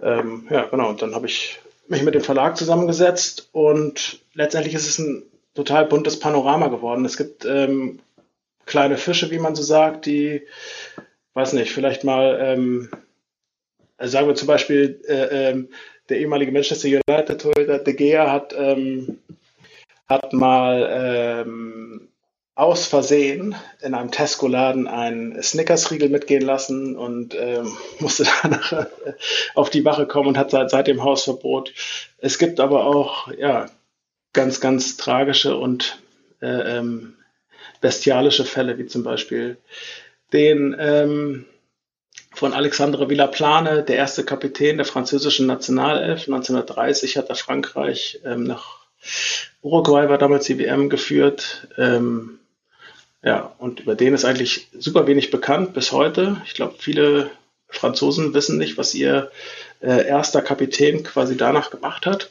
Speaker 3: Ähm, ja, genau. Und dann habe ich mich mit dem Verlag zusammengesetzt und letztendlich ist es ein total buntes Panorama geworden. Es gibt ähm, kleine Fische, wie man so sagt, die, weiß nicht, vielleicht mal, ähm, also sagen wir zum Beispiel, äh, ähm, der ehemalige Manchester United Torhüter De Gea hat, ähm, hat mal ähm, aus Versehen in einem Tesco-Laden einen Snickers-Riegel mitgehen lassen und ähm, musste danach äh, auf die Wache kommen und hat seit, seit dem Hausverbot. Es gibt aber auch, ja, ganz, ganz tragische und äh, ähm, bestialische Fälle, wie zum Beispiel den ähm, von Alexandre Villaplane, der erste Kapitän der französischen Nationalelf. 1930 hat er Frankreich ähm, nach Uruguay, war damals die WM geführt. Ähm, ja, und über den ist eigentlich super wenig bekannt bis heute. Ich glaube, viele Franzosen wissen nicht, was ihr äh, erster Kapitän quasi danach gemacht hat.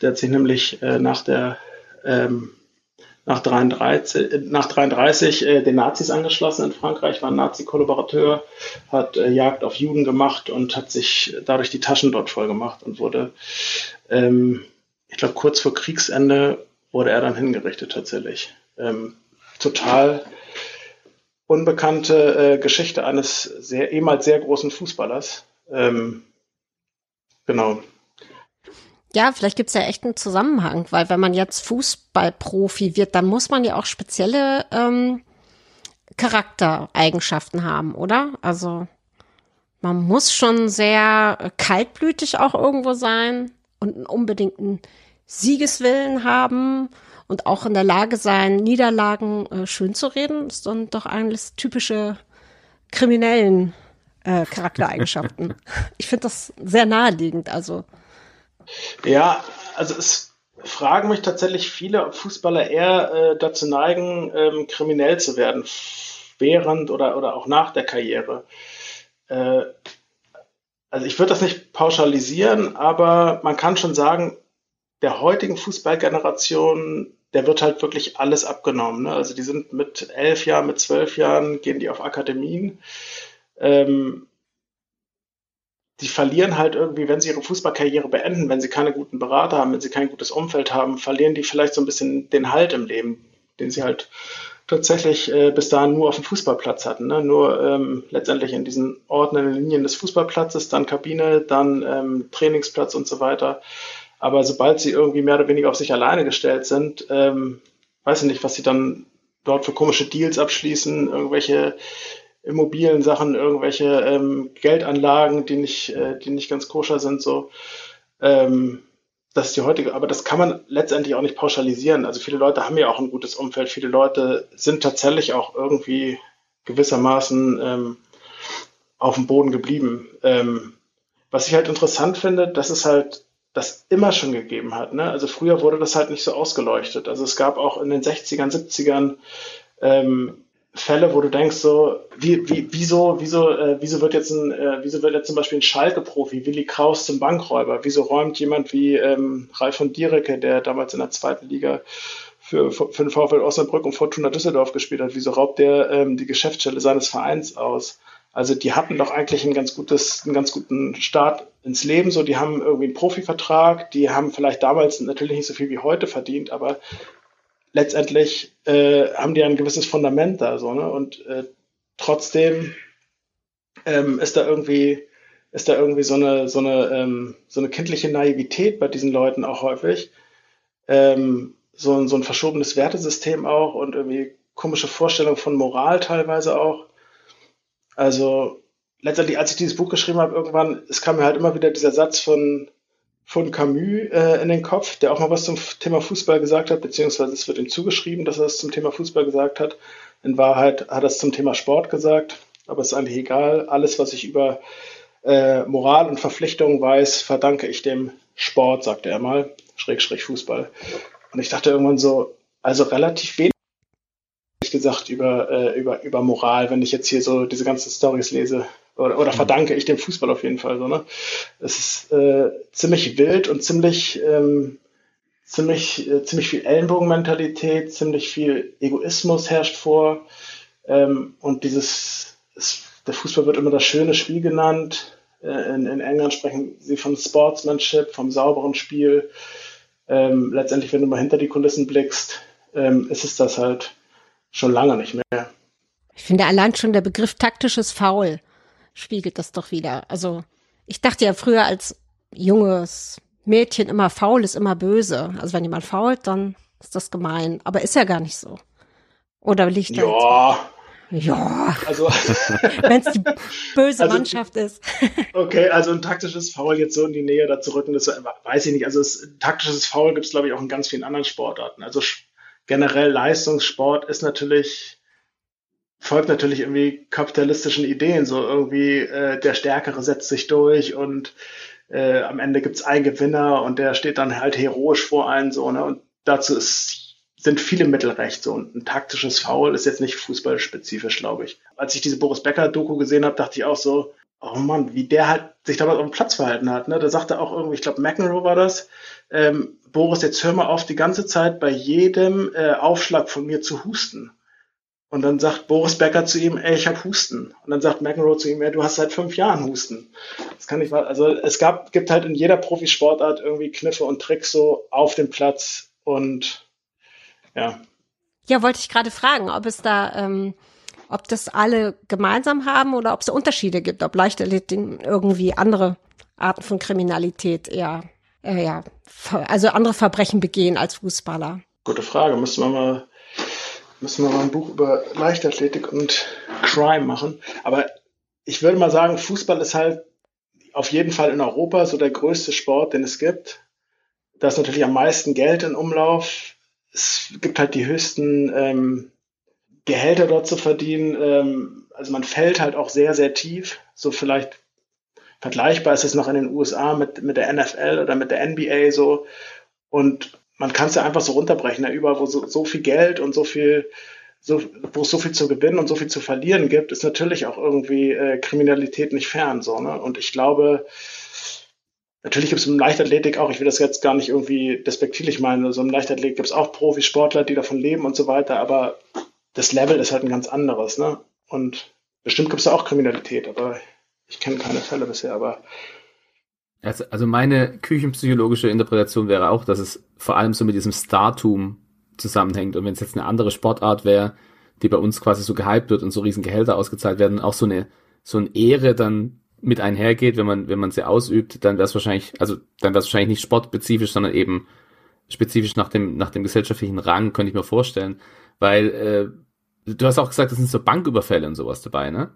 Speaker 3: Der hat sich nämlich äh, nach der ähm, nach 33, äh, nach 33 äh, den Nazis angeschlossen in Frankreich, war ein Nazi-Kollaborateur, hat äh, Jagd auf Juden gemacht und hat sich dadurch die Taschen dort voll gemacht und wurde, ähm, ich glaube, kurz vor Kriegsende wurde er dann hingerichtet tatsächlich. Ähm, total unbekannte äh, Geschichte eines sehr, ehemals sehr großen Fußballers. Ähm, genau.
Speaker 4: Ja, vielleicht gibt's ja echt einen Zusammenhang, weil wenn man jetzt Fußballprofi wird, dann muss man ja auch spezielle ähm, Charaktereigenschaften haben, oder? Also man muss schon sehr kaltblütig auch irgendwo sein und einen unbedingten Siegeswillen haben und auch in der Lage sein, Niederlagen äh, schön zu reden, ist dann doch eigentlich typische kriminellen äh, Charaktereigenschaften. ich finde das sehr naheliegend, also.
Speaker 3: Ja, also es fragen mich tatsächlich viele, ob Fußballer eher äh, dazu neigen, ähm, kriminell zu werden, während oder, oder auch nach der Karriere. Äh, also ich würde das nicht pauschalisieren, aber man kann schon sagen, der heutigen Fußballgeneration der wird halt wirklich alles abgenommen. Ne? Also die sind mit elf Jahren, mit zwölf Jahren, gehen die auf Akademien. Ähm, die verlieren halt irgendwie, wenn sie ihre Fußballkarriere beenden, wenn sie keine guten Berater haben, wenn sie kein gutes Umfeld haben, verlieren die vielleicht so ein bisschen den Halt im Leben, den sie halt tatsächlich äh, bis dahin nur auf dem Fußballplatz hatten. Ne? Nur ähm, letztendlich in diesen ordnenden Linien des Fußballplatzes, dann Kabine, dann ähm, Trainingsplatz und so weiter. Aber sobald sie irgendwie mehr oder weniger auf sich alleine gestellt sind, ähm, weiß ich nicht, was sie dann dort für komische Deals abschließen, irgendwelche immobilen Sachen, irgendwelche ähm, Geldanlagen, die nicht, äh, die nicht ganz koscher sind, so. Ähm, das ist die heutige, aber das kann man letztendlich auch nicht pauschalisieren. Also viele Leute haben ja auch ein gutes Umfeld, viele Leute sind tatsächlich auch irgendwie gewissermaßen ähm, auf dem Boden geblieben. Ähm, was ich halt interessant finde, das ist halt das immer schon gegeben hat. Ne? Also früher wurde das halt nicht so ausgeleuchtet. Also es gab auch in den 60ern, 70ern ähm, Fälle, wo du denkst so, wie, wie, wieso, wieso, äh, wieso wird jetzt ein, äh, wieso wird jetzt zum Beispiel ein Schalke-Profi, Willi Kraus zum Bankräuber? Wieso räumt jemand wie ähm, Ralf von Dierecke, der damals in der zweiten Liga für, für den VfL Osnabrück und Fortuna Düsseldorf gespielt hat, wieso raubt der ähm, die Geschäftsstelle seines Vereins aus? Also die hatten doch eigentlich ein ganz gutes, einen ganz guten Start ins Leben. So, die haben irgendwie einen Profivertrag, die haben vielleicht damals natürlich nicht so viel wie heute verdient, aber letztendlich äh, haben die ein gewisses Fundament da so, ne? Und äh, trotzdem ähm, ist da irgendwie ist da irgendwie so eine so eine ähm, so eine kindliche Naivität bei diesen Leuten auch häufig. Ähm, so, so ein verschobenes Wertesystem auch und irgendwie komische Vorstellungen von Moral teilweise auch. Also letztendlich, als ich dieses Buch geschrieben habe, irgendwann, es kam mir halt immer wieder dieser Satz von, von Camus äh, in den Kopf, der auch mal was zum Thema Fußball gesagt hat, beziehungsweise es wird ihm zugeschrieben, dass er es zum Thema Fußball gesagt hat. In Wahrheit hat er es zum Thema Sport gesagt, aber es ist eigentlich egal. Alles, was ich über äh, Moral und Verpflichtungen weiß, verdanke ich dem Sport, sagte er mal, Schrägstrich Fußball. Und ich dachte irgendwann so, also relativ wenig gesagt über, äh, über, über Moral, wenn ich jetzt hier so diese ganzen Stories lese. Oder, oder verdanke ich dem Fußball auf jeden Fall so, ne? Es ist äh, ziemlich wild und ziemlich, ähm, ziemlich, äh, ziemlich viel Ellenbogenmentalität, ziemlich viel Egoismus herrscht vor. Ähm, und dieses, es, der Fußball wird immer das schöne Spiel genannt. Äh, in, in England sprechen sie von Sportsmanship, vom sauberen Spiel. Ähm, letztendlich, wenn du mal hinter die Kulissen blickst, ähm, ist es das halt schon lange nicht mehr.
Speaker 4: Ich finde allein schon der Begriff taktisches Foul spiegelt das doch wieder. Also ich dachte ja früher als junges Mädchen immer faul ist immer böse. Also wenn jemand fault, dann ist das gemein. Aber ist ja gar nicht so. Oder liegt da
Speaker 3: Ja.
Speaker 4: Ja. Also, wenn es die böse also, Mannschaft ist.
Speaker 3: okay, also ein taktisches Foul jetzt so in die Nähe da zu rücken, das weiß ich nicht. Also es, taktisches Foul gibt es, glaube ich, auch in ganz vielen anderen Sportarten. Also generell Leistungssport ist natürlich folgt natürlich irgendwie kapitalistischen Ideen, so irgendwie äh, der Stärkere setzt sich durch und äh, am Ende gibt's einen Gewinner und der steht dann halt heroisch vor allen so, ne? Und dazu ist, sind viele Mittel recht so. Und ein taktisches Foul ist jetzt nicht fußballspezifisch, glaube ich. Als ich diese Boris Becker-Doku gesehen habe, dachte ich auch so, oh Mann, wie der halt sich damals auf dem Platz verhalten hat. Ne? Da sagte auch irgendwie, ich glaube, McEnroe war das, ähm, Boris, jetzt hör mal auf, die ganze Zeit bei jedem äh, Aufschlag von mir zu husten. Und dann sagt Boris Becker zu ihm, ey, ich habe Husten. Und dann sagt McEnroe zu ihm, ey, du hast seit fünf Jahren Husten. Das kann ich mal, also es gab, gibt halt in jeder Profisportart irgendwie Kniffe und Tricks so auf dem Platz und ja.
Speaker 4: Ja, wollte ich gerade fragen, ob es da, ähm, ob das alle gemeinsam haben oder ob es Unterschiede gibt, ob Leichtathletik irgendwie andere Arten von Kriminalität eher, äh, ja, also andere Verbrechen begehen als Fußballer.
Speaker 3: Gute Frage, müssen wir mal müssen wir mal ein Buch über Leichtathletik und Crime machen. Aber ich würde mal sagen, Fußball ist halt auf jeden Fall in Europa so der größte Sport, den es gibt. Da ist natürlich am meisten Geld in Umlauf. Es gibt halt die höchsten ähm, Gehälter dort zu verdienen. Ähm, also man fällt halt auch sehr, sehr tief. So vielleicht vergleichbar ist es noch in den USA mit, mit der NFL oder mit der NBA so. Und man kann es ja einfach so runterbrechen. Ja, überall, wo so, so viel Geld und so viel, so, wo es so viel zu gewinnen und so viel zu verlieren gibt, ist natürlich auch irgendwie äh, Kriminalität nicht fern. So, ne? Und ich glaube, natürlich gibt es im Leichtathletik auch, ich will das jetzt gar nicht irgendwie despektierlich meinen, also im Leichtathletik gibt es auch Profisportler, die davon leben und so weiter, aber das Level ist halt ein ganz anderes. Ne? Und bestimmt gibt es auch Kriminalität, aber ich kenne keine Fälle bisher, aber
Speaker 5: also, also meine küchenpsychologische Interpretation wäre auch, dass es vor allem so mit diesem Startum zusammenhängt. Und wenn es jetzt eine andere Sportart wäre, die bei uns quasi so gehypt wird und so riesen Gehälter ausgezahlt werden, auch so eine so eine Ehre dann mit einhergeht, wenn man wenn man sie ausübt, dann wäre es wahrscheinlich, also dann wäre wahrscheinlich nicht sportspezifisch, sondern eben spezifisch nach dem nach dem gesellschaftlichen Rang, könnte ich mir vorstellen, weil äh, du hast auch gesagt, das sind so Banküberfälle und sowas dabei, ne?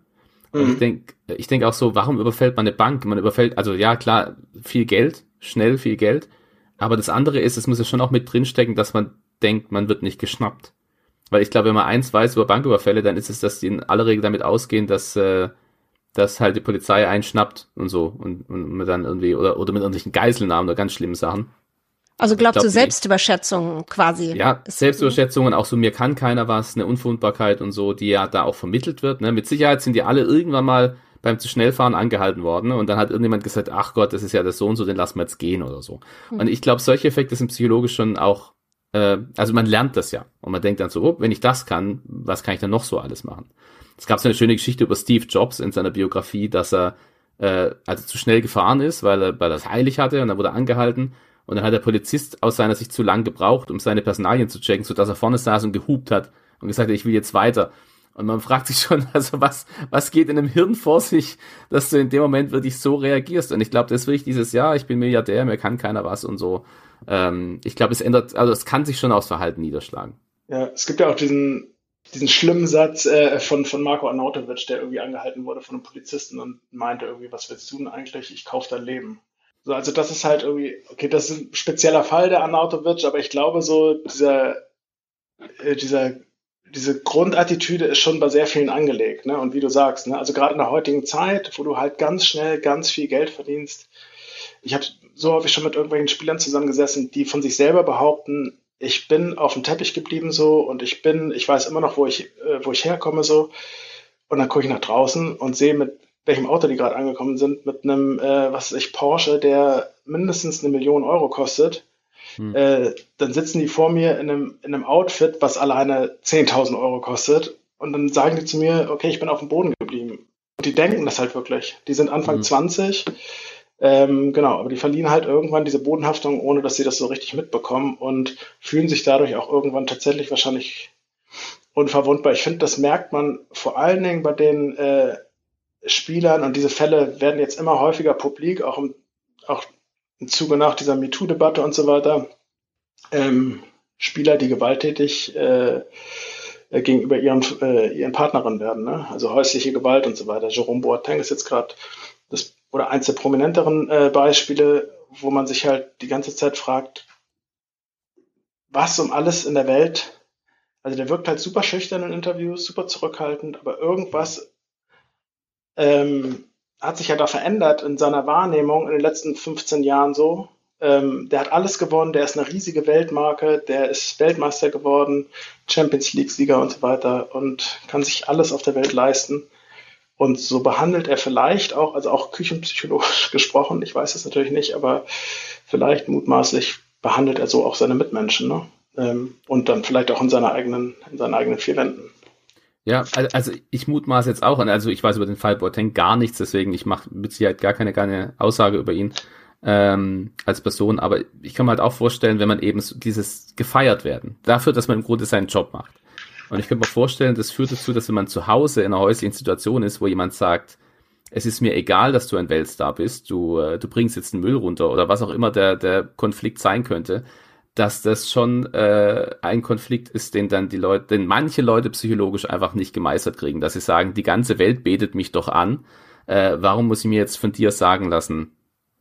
Speaker 5: Und ich denke mhm. ich denk auch so, warum überfällt man eine Bank? Man überfällt, also ja, klar, viel Geld, schnell viel Geld. Aber das andere ist, es muss ja schon auch mit drinstecken, dass man denkt, man wird nicht geschnappt. Weil ich glaube, wenn man eins weiß über Banküberfälle, dann ist es, dass die in aller Regel damit ausgehen, dass, äh, dass halt die Polizei einschnappt und so und, und man dann irgendwie, oder, oder mit irgendwelchen Geiselnahmen oder ganz schlimmen Sachen.
Speaker 4: Also glaubst glaub, du Selbstüberschätzung quasi?
Speaker 5: Ja, Selbstüberschätzungen, auch so mir kann keiner was, eine Unfundbarkeit und so, die ja da auch vermittelt wird. Ne? Mit Sicherheit sind die alle irgendwann mal beim zu schnell fahren angehalten worden ne? und dann hat irgendjemand gesagt, ach Gott, das ist ja das so und so, den lassen wir jetzt gehen oder so. Mhm. Und ich glaube, solche Effekte sind psychologisch schon auch, äh, also man lernt das ja und man denkt dann so, oh, wenn ich das kann, was kann ich dann noch so alles machen? Es gab so eine schöne Geschichte über Steve Jobs in seiner Biografie, dass er äh, also zu schnell gefahren ist, weil er, weil er es heilig hatte und dann wurde er angehalten und dann hat der Polizist aus seiner Sicht zu lang gebraucht, um seine Personalien zu checken, sodass er vorne saß und gehupt hat und gesagt hat, ich will jetzt weiter. Und man fragt sich schon, also was, was geht in einem Hirn vor sich, dass du in dem Moment wirklich so reagierst? Und ich glaube, das ist wirklich dieses Jahr, ich bin Milliardär, mir kann keiner was und so. Ähm, ich glaube, es ändert, also es kann sich schon aufs Verhalten niederschlagen.
Speaker 3: Ja, es gibt ja auch diesen, diesen schlimmen Satz äh, von, von Marco Arnautovic, der irgendwie angehalten wurde von einem Polizisten und meinte irgendwie, was willst du denn eigentlich? Ich kauf dein Leben. So, also das ist halt irgendwie, okay, das ist ein spezieller Fall der Arnautovic, aber ich glaube so, dieser, äh, dieser, diese Grundattitüde ist schon bei sehr vielen angelegt, ne? Und wie du sagst, ne? Also gerade in der heutigen Zeit, wo du halt ganz schnell ganz viel Geld verdienst. Ich habe so häufig schon mit irgendwelchen Spielern zusammengesessen, die von sich selber behaupten, ich bin auf dem Teppich geblieben so und ich bin, ich weiß immer noch, wo ich, äh, wo ich herkomme so. Und dann gucke ich nach draußen und sehe mit welchem Auto die gerade angekommen sind, mit einem, äh, was weiß ich, Porsche, der mindestens eine Million Euro kostet, hm. äh, dann sitzen die vor mir in einem, in einem Outfit, was alleine 10.000 Euro kostet. Und dann sagen die zu mir, okay, ich bin auf dem Boden geblieben. Und die denken das halt wirklich. Die sind Anfang hm. 20. Ähm, genau, aber die verlieren halt irgendwann diese Bodenhaftung, ohne dass sie das so richtig mitbekommen und fühlen sich dadurch auch irgendwann tatsächlich wahrscheinlich unverwundbar. Ich finde, das merkt man vor allen Dingen bei den äh, Spielern und diese Fälle werden jetzt immer häufiger publik, auch im, auch im Zuge nach dieser MeToo-Debatte und so weiter. Ähm, Spieler, die gewalttätig äh, gegenüber ihren, äh, ihren Partnerinnen werden, ne? also häusliche Gewalt und so weiter. Jerome Boateng ist jetzt gerade das oder eins der prominenteren äh, Beispiele, wo man sich halt die ganze Zeit fragt, was um alles in der Welt Also der wirkt halt super schüchtern in Interviews, super zurückhaltend, aber irgendwas ähm, hat sich ja da verändert in seiner Wahrnehmung in den letzten 15 Jahren so. Ähm, der hat alles gewonnen, der ist eine riesige Weltmarke, der ist Weltmeister geworden, Champions League-Sieger und so weiter und kann sich alles auf der Welt leisten. Und so behandelt er vielleicht auch, also auch küchenpsychologisch gesprochen, ich weiß es natürlich nicht, aber vielleicht mutmaßlich behandelt er so auch seine Mitmenschen, ne? Ähm, und dann vielleicht auch in seiner eigenen, in seinen eigenen vier Wänden.
Speaker 5: Ja, also ich mutmaße jetzt auch, also ich weiß über den Fall Boateng gar nichts, deswegen ich mache mit Sicherheit gar keine, keine Aussage über ihn ähm, als Person, aber ich kann mir halt auch vorstellen, wenn man eben dieses gefeiert werden, dafür, dass man im Grunde seinen Job macht. Und ich könnte mir vorstellen, das führt dazu, dass wenn man zu Hause in einer häuslichen Situation ist, wo jemand sagt, es ist mir egal, dass du ein Weltstar bist, du, äh, du bringst jetzt den Müll runter oder was auch immer der, der Konflikt sein könnte, dass das schon äh, ein Konflikt ist, den dann die Leute, den manche Leute psychologisch einfach nicht gemeistert kriegen, dass sie sagen, die ganze Welt betet mich doch an, äh, warum muss ich mir jetzt von dir sagen lassen,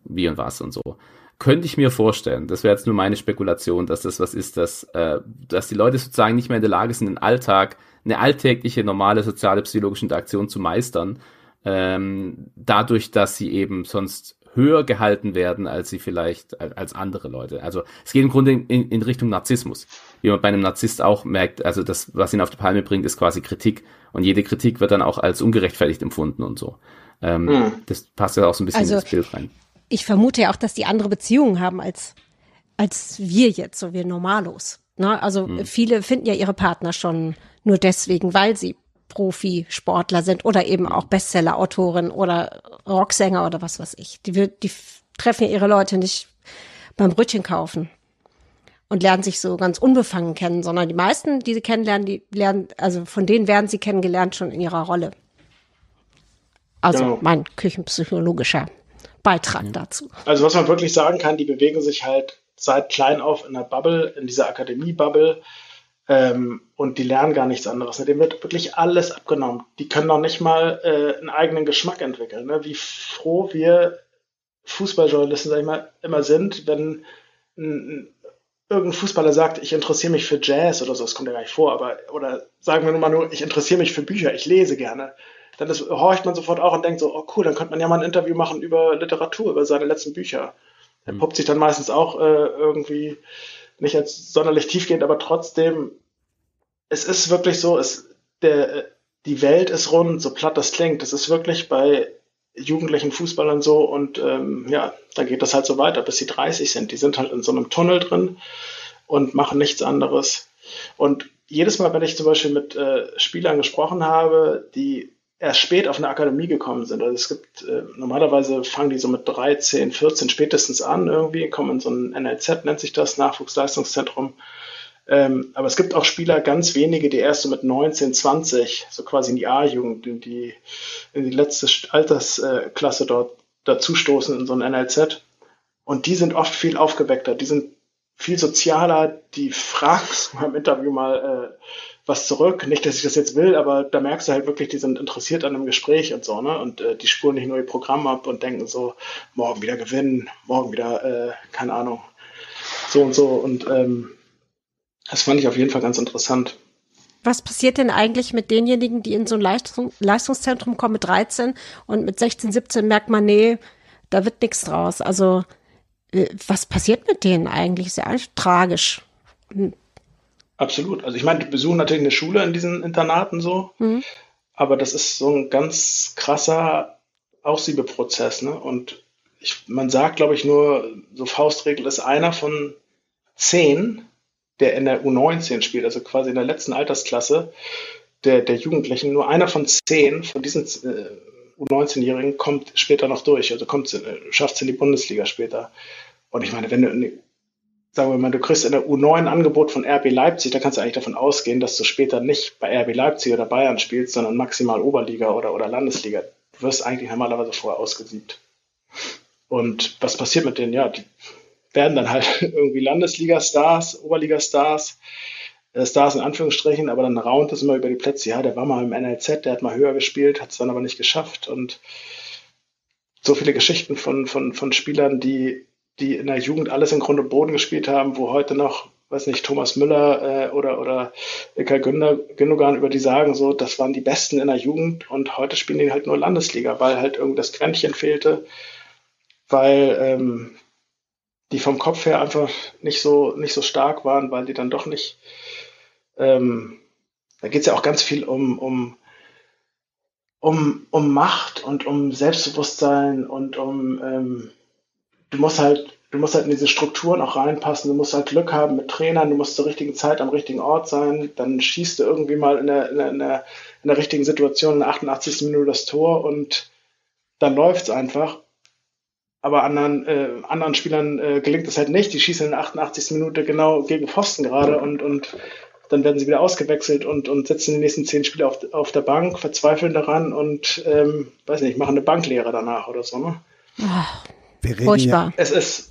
Speaker 5: wie und was und so. Könnte ich mir vorstellen, das wäre jetzt nur meine Spekulation, dass das was ist, dass, äh, dass die Leute sozusagen nicht mehr in der Lage sind, den Alltag, eine alltägliche, normale soziale, psychologische Interaktion zu meistern, ähm, dadurch, dass sie eben sonst höher gehalten werden, als sie vielleicht als andere Leute. Also es geht im Grunde in, in Richtung Narzissmus. Wie man bei einem Narzisst auch merkt, also das, was ihn auf die Palme bringt, ist quasi Kritik. Und jede Kritik wird dann auch als ungerechtfertigt empfunden und so. Ähm, mhm. Das passt ja auch so ein bisschen also, ins Bild rein
Speaker 4: ich vermute ja auch, dass die andere Beziehungen haben als, als wir jetzt, so wir Normalos. Ne? Also mhm. viele finden ja ihre Partner schon nur deswegen, weil sie Profisportler sind oder eben auch Bestseller-Autorin oder Rocksänger oder was weiß ich. Die, die treffen ja ihre Leute nicht beim Brötchen kaufen und lernen sich so ganz unbefangen kennen, sondern die meisten, die sie kennenlernen, die lernen, also von denen werden sie kennengelernt schon in ihrer Rolle. Also genau. mein küchenpsychologischer Beitrag dazu.
Speaker 3: Also was man wirklich sagen kann, die bewegen sich halt seit klein auf in der Bubble, in dieser Akademie-Bubble ähm, und die lernen gar nichts anderes. Ne? Dem wird wirklich alles abgenommen. Die können noch nicht mal äh, einen eigenen Geschmack entwickeln. Ne? Wie froh wir Fußballjournalisten, sag ich mal, immer sind, wenn ein, irgendein Fußballer sagt, ich interessiere mich für Jazz oder so, das kommt ja gar nicht vor, aber oder sagen wir nur mal nur, ich interessiere mich für Bücher, ich lese gerne dann ist, horcht man sofort auch und denkt so, oh cool, dann könnte man ja mal ein Interview machen über Literatur, über seine letzten Bücher. Er poppt sich dann meistens auch äh, irgendwie nicht als sonderlich tiefgehend, aber trotzdem, es ist wirklich so, es, der, die Welt ist rund, so platt das klingt. Es ist wirklich bei jugendlichen Fußballern so und ähm, ja, da geht das halt so weiter, bis sie 30 sind. Die sind halt in so einem Tunnel drin und machen nichts anderes. Und jedes Mal, wenn ich zum Beispiel mit äh, Spielern gesprochen habe, die erst spät auf eine Akademie gekommen sind. Also es gibt, äh, normalerweise fangen die so mit 13, 14 spätestens an irgendwie, kommen in so ein NLZ, nennt sich das, Nachwuchsleistungszentrum. Ähm, aber es gibt auch Spieler, ganz wenige, die erst so mit 19, 20, so quasi in die A-Jugend, in die, in die letzte Altersklasse dort dazustoßen in so ein NLZ. Und die sind oft viel aufgeweckter, die sind viel sozialer, die fragen im Interview mal, äh, was zurück. Nicht, dass ich das jetzt will, aber da merkst du halt wirklich, die sind interessiert an einem Gespräch und so, ne? Und äh, die spuren nicht nur ihr Programm ab und denken so, morgen wieder gewinnen, morgen wieder, äh, keine Ahnung, so und so. Und ähm, das fand ich auf jeden Fall ganz interessant.
Speaker 4: Was passiert denn eigentlich mit denjenigen, die in so ein Leistung, Leistungszentrum kommen mit 13 und mit 16, 17 merkt man, nee, da wird nichts draus. Also äh, was passiert mit denen eigentlich? Ist ja eigentlich tragisch.
Speaker 3: Absolut. Also ich meine, die besuchen natürlich eine Schule in diesen Internaten so, mhm. aber das ist so ein ganz krasser Aussiebeprozess. Ne? Und ich, man sagt, glaube ich, nur, so Faustregel ist einer von zehn, der in der U19 spielt, also quasi in der letzten Altersklasse der, der Jugendlichen, nur einer von zehn von diesen äh, U19-Jährigen kommt später noch durch, also kommt, äh, schafft es in die Bundesliga später. Und ich meine, wenn du sagen wir mal, du kriegst in der U9 ein Angebot von RB Leipzig, da kannst du eigentlich davon ausgehen, dass du später nicht bei RB Leipzig oder Bayern spielst, sondern maximal Oberliga oder, oder Landesliga. Du wirst eigentlich normalerweise vorher ausgesiebt. Und was passiert mit denen? Ja, die werden dann halt irgendwie Landesliga-Stars, Oberliga-Stars, äh, Stars in Anführungsstrichen, aber dann raunt es immer über die Plätze. Ja, der war mal im NLZ, der hat mal höher gespielt, hat es dann aber nicht geschafft. Und so viele Geschichten von, von, von Spielern, die die in der Jugend alles im Grunde Boden gespielt haben, wo heute noch weiß nicht, Thomas Müller äh, oder, oder Ilkay Gündogan, über die sagen, so, das waren die Besten in der Jugend und heute spielen die halt nur Landesliga, weil halt irgendwie das Quäntchen fehlte, weil ähm, die vom Kopf her einfach nicht so, nicht so stark waren, weil die dann doch nicht, ähm, da geht es ja auch ganz viel um, um, um, um Macht und um Selbstbewusstsein und um, ähm, du musst halt du musst halt in diese Strukturen auch reinpassen, du musst halt Glück haben mit Trainern, du musst zur richtigen Zeit am richtigen Ort sein, dann schießt du irgendwie mal in der, in der, in der, in der richtigen Situation in der 88. Minute das Tor und dann läuft es einfach. Aber anderen, äh, anderen Spielern äh, gelingt es halt nicht. Die schießen in der 88. Minute genau gegen Pfosten gerade und, und dann werden sie wieder ausgewechselt und, und sitzen die nächsten zehn Spiele auf, auf der Bank, verzweifeln daran und, ähm, weiß nicht, machen eine Banklehre danach oder so. Ne?
Speaker 4: Ach, furchtbar.
Speaker 3: Ja, es ist,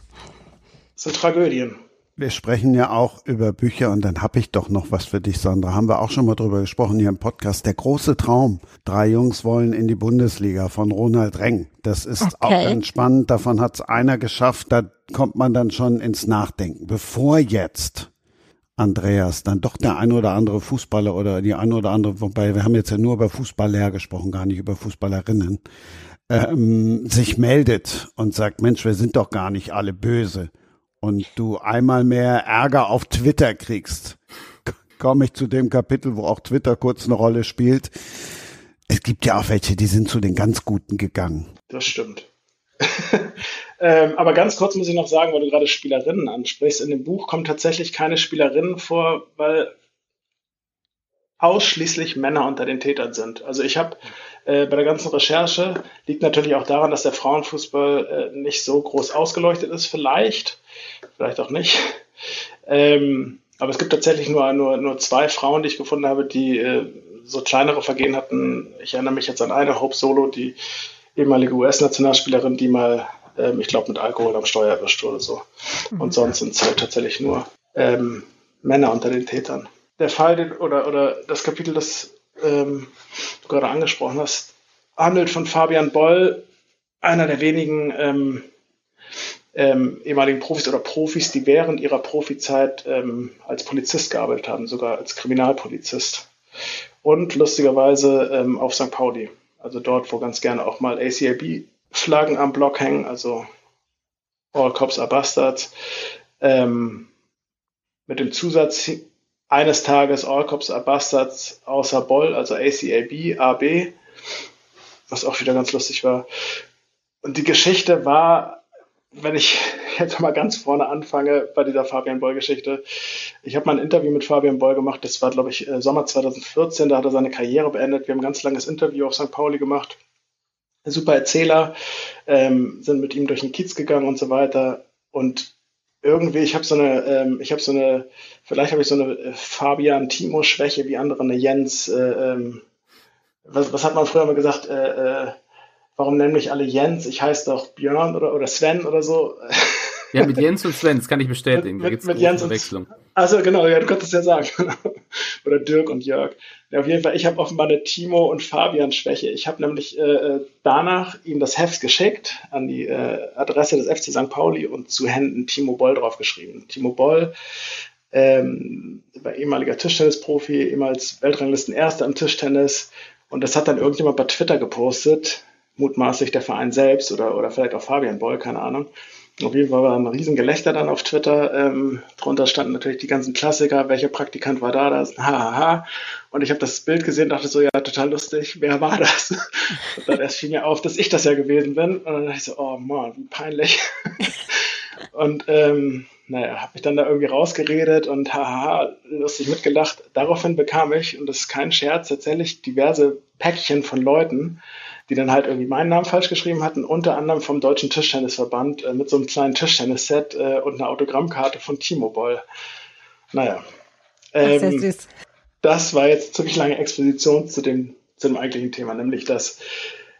Speaker 3: sind Tragödien.
Speaker 2: Wir sprechen ja auch über Bücher und dann habe ich doch noch was für dich, Sandra. Haben wir auch schon mal drüber gesprochen hier im Podcast. Der große Traum. Drei Jungs wollen in die Bundesliga von Ronald Reng. Das ist okay. auch ganz spannend. Davon hat es einer geschafft. Da kommt man dann schon ins Nachdenken. Bevor jetzt Andreas dann doch der ein oder andere Fußballer oder die ein oder andere, wobei wir haben jetzt ja nur über Fußballer gesprochen, gar nicht über Fußballerinnen, ähm, sich meldet und sagt, Mensch, wir sind doch gar nicht alle böse und du einmal mehr Ärger auf Twitter kriegst, komme ich zu dem Kapitel, wo auch Twitter kurz eine Rolle spielt. Es gibt ja auch welche, die sind zu den ganz Guten gegangen.
Speaker 3: Das stimmt. ähm, aber ganz kurz muss ich noch sagen, weil du gerade Spielerinnen ansprichst. In dem Buch kommen tatsächlich keine Spielerinnen vor, weil ausschließlich Männer unter den Tätern sind. Also ich habe äh, bei der ganzen Recherche, liegt natürlich auch daran, dass der Frauenfußball äh, nicht so groß ausgeleuchtet ist, vielleicht vielleicht auch nicht. Ähm, aber es gibt tatsächlich nur, nur, nur zwei Frauen, die ich gefunden habe, die äh, so kleinere Vergehen hatten. Ich erinnere mich jetzt an eine, Hope Solo, die ehemalige US-Nationalspielerin, die mal, ähm, ich glaube, mit Alkohol am Steuer erwischt wurde. So. Und mhm. sonst sind es halt tatsächlich nur ähm, Männer unter den Tätern. Der Fall oder, oder das Kapitel, das ähm, gerade angesprochen hast, handelt von Fabian Boll, einer der wenigen ähm, ähm, ehemaligen Profis oder Profis, die während ihrer Profizeit ähm, als Polizist gearbeitet haben, sogar als Kriminalpolizist. Und lustigerweise ähm, auf St. Pauli, also dort, wo ganz gerne auch mal ACAB-Flaggen am Block hängen, also All Cops are Bastards, ähm, mit dem Zusatz eines Tages All Cops are Bastards außer Boll, also ACAB, AB, was auch wieder ganz lustig war. Und die Geschichte war wenn ich jetzt mal ganz vorne anfange bei dieser Fabian Boll-Geschichte. Ich habe mal ein Interview mit Fabian Boll gemacht, das war, glaube ich, äh, Sommer 2014, da hat er seine Karriere beendet. Wir haben ein ganz langes Interview auf St. Pauli gemacht. Super Erzähler, ähm, sind mit ihm durch den Kiez gegangen und so weiter. Und irgendwie, ich habe so eine, ähm, ich habe so eine, vielleicht habe ich so eine äh, Fabian-Timo-Schwäche wie andere, eine Jens, äh, ähm, was, was hat man früher mal gesagt, äh, äh, warum nennen mich alle Jens? Ich heiße doch Björn oder, oder Sven oder so.
Speaker 5: Ja, mit Jens und Sven, das kann ich bestätigen.
Speaker 3: Mit, da gibt's mit Jens Verwechslung. Also genau, ja, du konntest ja sagen. oder Dirk und Jörg. Ja, auf jeden Fall, ich habe offenbar eine Timo und Fabian Schwäche. Ich habe nämlich äh, äh, danach ihm das Heft geschickt an die äh, Adresse des FC St. Pauli und zu Händen Timo Boll draufgeschrieben. Timo Boll ähm, war ehemaliger Tischtennisprofi, ehemals Weltranglisten Erster im Tischtennis. Und das hat dann irgendjemand bei Twitter gepostet mutmaßlich der Verein selbst oder, oder vielleicht auch Fabian Boll, keine Ahnung. Auf jeden Fall war ein Riesengelächter dann auf Twitter. Ähm, drunter standen natürlich die ganzen Klassiker. Welcher Praktikant war da? Das hahaha. Und ich habe das Bild gesehen, dachte so, ja, total lustig. Wer war das? Und dann erst fiel mir auf, dass ich das ja gewesen bin. Und dann dachte ich so, oh Mann, wie peinlich. Und ähm, naja, habe mich dann da irgendwie rausgeredet und haha, lustig mitgelacht. Daraufhin bekam ich, und das ist kein Scherz, tatsächlich diverse Päckchen von Leuten, die dann halt irgendwie meinen Namen falsch geschrieben hatten, unter anderem vom Deutschen Tischtennisverband äh, mit so einem kleinen Tischtennisset äh, und einer Autogrammkarte von Timo Boll. Naja. Ähm, das, das war jetzt ziemlich lange Exposition zu dem, zu dem eigentlichen Thema, nämlich dass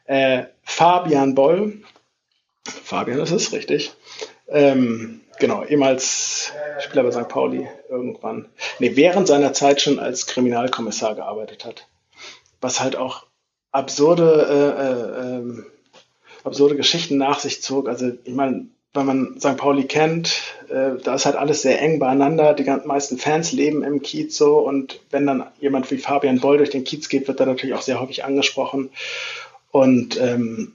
Speaker 3: äh, Fabian Boll, Fabian ist es, richtig, ähm, genau, ehemals Spieler bei St. Pauli irgendwann, nee, während seiner Zeit schon als Kriminalkommissar gearbeitet hat. Was halt auch absurde, äh, äh, ähm, absurde Geschichten nach sich zog. Also ich meine, wenn man St. Pauli kennt, äh, da ist halt alles sehr eng beieinander. Die ganzen meisten Fans leben im Kiez so und wenn dann jemand wie Fabian Boll durch den Kiez geht, wird er natürlich auch sehr häufig angesprochen und ähm,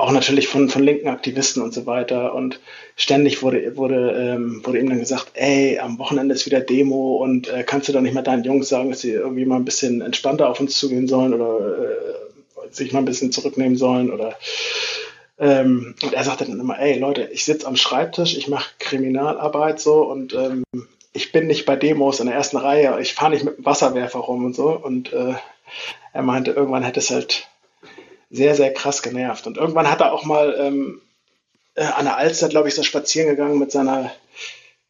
Speaker 3: auch natürlich von, von linken Aktivisten und so weiter. Und ständig wurde, wurde, ähm, wurde ihm dann gesagt, ey, am Wochenende ist wieder Demo und äh, kannst du doch nicht mal deinen Jungs sagen, dass sie irgendwie mal ein bisschen entspannter auf uns zugehen sollen oder äh, sich mal ein bisschen zurücknehmen sollen oder ähm, und er sagte dann immer, ey Leute, ich sitze am Schreibtisch, ich mache Kriminalarbeit so und ähm, ich bin nicht bei Demos in der ersten Reihe, ich fahre nicht mit dem Wasserwerfer rum und so. Und äh, er meinte, irgendwann hätte es halt sehr, sehr krass genervt. Und irgendwann hat er auch mal ähm, äh, an der Alster, glaube ich, so spazieren gegangen mit seiner,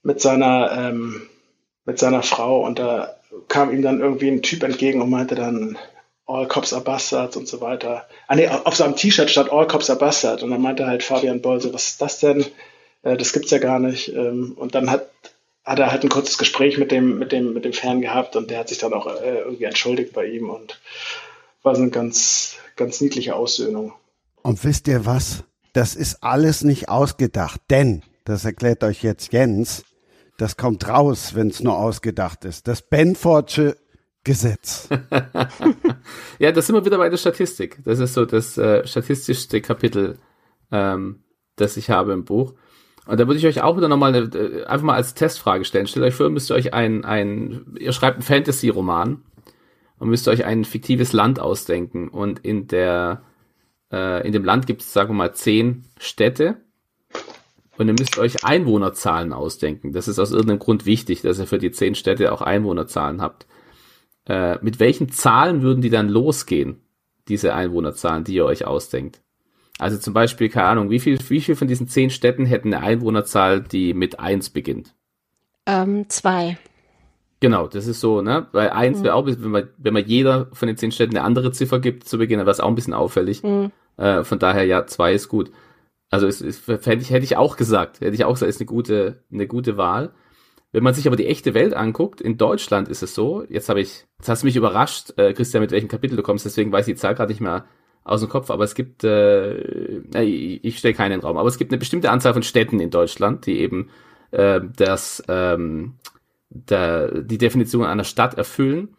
Speaker 3: mit seiner, ähm, mit seiner Frau und da kam ihm dann irgendwie ein Typ entgegen und meinte dann, All Cops are Bastards und so weiter. Ah nee, auf seinem T-Shirt stand All Cops are Bastards und dann meinte halt Fabian Boll so, was ist das denn? Äh, das gibt's ja gar nicht. Ähm, und dann hat, hat er halt ein kurzes Gespräch mit dem, mit dem, mit dem Fan gehabt und der hat sich dann auch äh, irgendwie entschuldigt bei ihm und war so eine ganz, ganz niedliche Aussöhnung.
Speaker 2: Und wisst ihr was? Das ist alles nicht ausgedacht, denn, das erklärt euch jetzt Jens, das kommt raus, wenn es nur ausgedacht ist. Das Benfordsche Gesetz.
Speaker 5: ja, das sind wir wieder bei der Statistik. Das ist so das äh, statistischste Kapitel, ähm, das ich habe im Buch. Und da würde ich euch auch wieder nochmal äh, einfach mal als Testfrage stellen. Stellt euch vor, müsst ihr euch ein, ein ihr schreibt einen Fantasy-Roman und müsst euch ein fiktives Land ausdenken. Und in der, äh, in dem Land gibt es, sagen wir mal, zehn Städte. Und ihr müsst euch Einwohnerzahlen ausdenken. Das ist aus irgendeinem Grund wichtig, dass ihr für die zehn Städte auch Einwohnerzahlen habt. Äh, mit welchen Zahlen würden die dann losgehen, diese Einwohnerzahlen, die ihr euch ausdenkt? Also zum Beispiel, keine Ahnung, wie viel, wie viel von diesen zehn Städten hätten eine Einwohnerzahl, die mit eins beginnt?
Speaker 4: Ähm, zwei.
Speaker 5: Genau, das ist so, ne? Weil eins mhm. wäre auch, wenn man, wenn man jeder von den zehn Städten eine andere Ziffer gibt zu Beginn, dann wäre es auch ein bisschen auffällig. Mhm. Äh, von daher, ja, zwei ist gut. Also es, es, hätte, ich, hätte ich auch gesagt, hätte ich auch gesagt, ist eine gute, eine gute Wahl. Wenn man sich aber die echte Welt anguckt, in Deutschland ist es so, jetzt habe ich, jetzt hast du mich überrascht, äh, Christian, mit welchem Kapitel du kommst, deswegen weiß ich die Zahl gerade nicht mehr aus dem Kopf, aber es gibt, äh, ich, ich stelle keinen Raum, aber es gibt eine bestimmte Anzahl von Städten in Deutschland, die eben äh, das, ähm, der, die Definition einer Stadt erfüllen.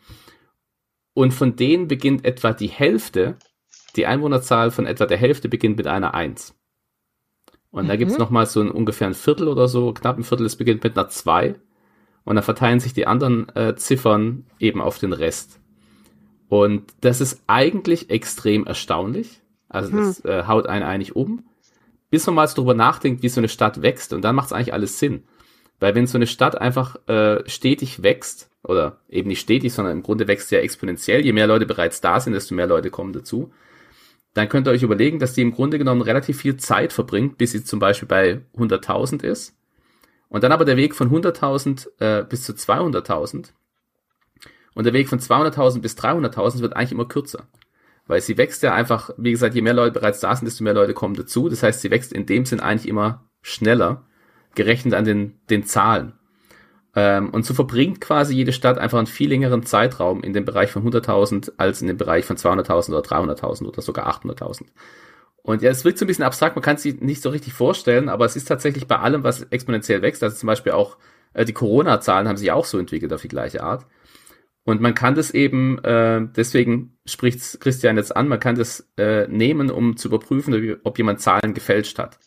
Speaker 5: Und von denen beginnt etwa die Hälfte, die Einwohnerzahl von etwa der Hälfte beginnt mit einer Eins. Und mhm. da gibt's noch mal so ein ungefähr ein Viertel oder so, knapp ein Viertel, es beginnt mit einer 2. Und dann verteilen sich die anderen äh, Ziffern eben auf den Rest. Und das ist eigentlich extrem erstaunlich. Also das mhm. äh, haut einen eigentlich um. Bis man mal so drüber nachdenkt, wie so eine Stadt wächst. Und dann macht's eigentlich alles Sinn. Weil wenn so eine Stadt einfach äh, stetig wächst, oder eben nicht stetig, sondern im Grunde wächst sie ja exponentiell, je mehr Leute bereits da sind, desto mehr Leute kommen dazu dann könnt ihr euch überlegen, dass die im Grunde genommen relativ viel Zeit verbringt, bis sie zum Beispiel bei 100.000 ist. Und dann aber der Weg von 100.000 äh, bis zu 200.000 und der Weg von 200.000 bis 300.000 wird eigentlich immer kürzer. Weil sie wächst ja einfach, wie gesagt, je mehr Leute bereits da sind, desto mehr Leute kommen dazu. Das heißt, sie wächst in dem Sinn eigentlich immer schneller, gerechnet an den, den Zahlen. Ähm, und so verbringt quasi jede Stadt einfach einen viel längeren Zeitraum in dem Bereich von 100.000 als in dem Bereich von 200.000 oder 300.000 oder sogar 800.000. Und ja, es wirkt so ein bisschen abstrakt, man kann es sich nicht so richtig vorstellen, aber es ist tatsächlich bei allem, was exponentiell wächst, also zum Beispiel auch äh, die Corona-Zahlen haben sich auch so entwickelt auf die gleiche Art. Und man kann das eben, äh, deswegen spricht Christian jetzt an, man kann das äh, nehmen, um zu überprüfen, ob jemand Zahlen gefälscht hat.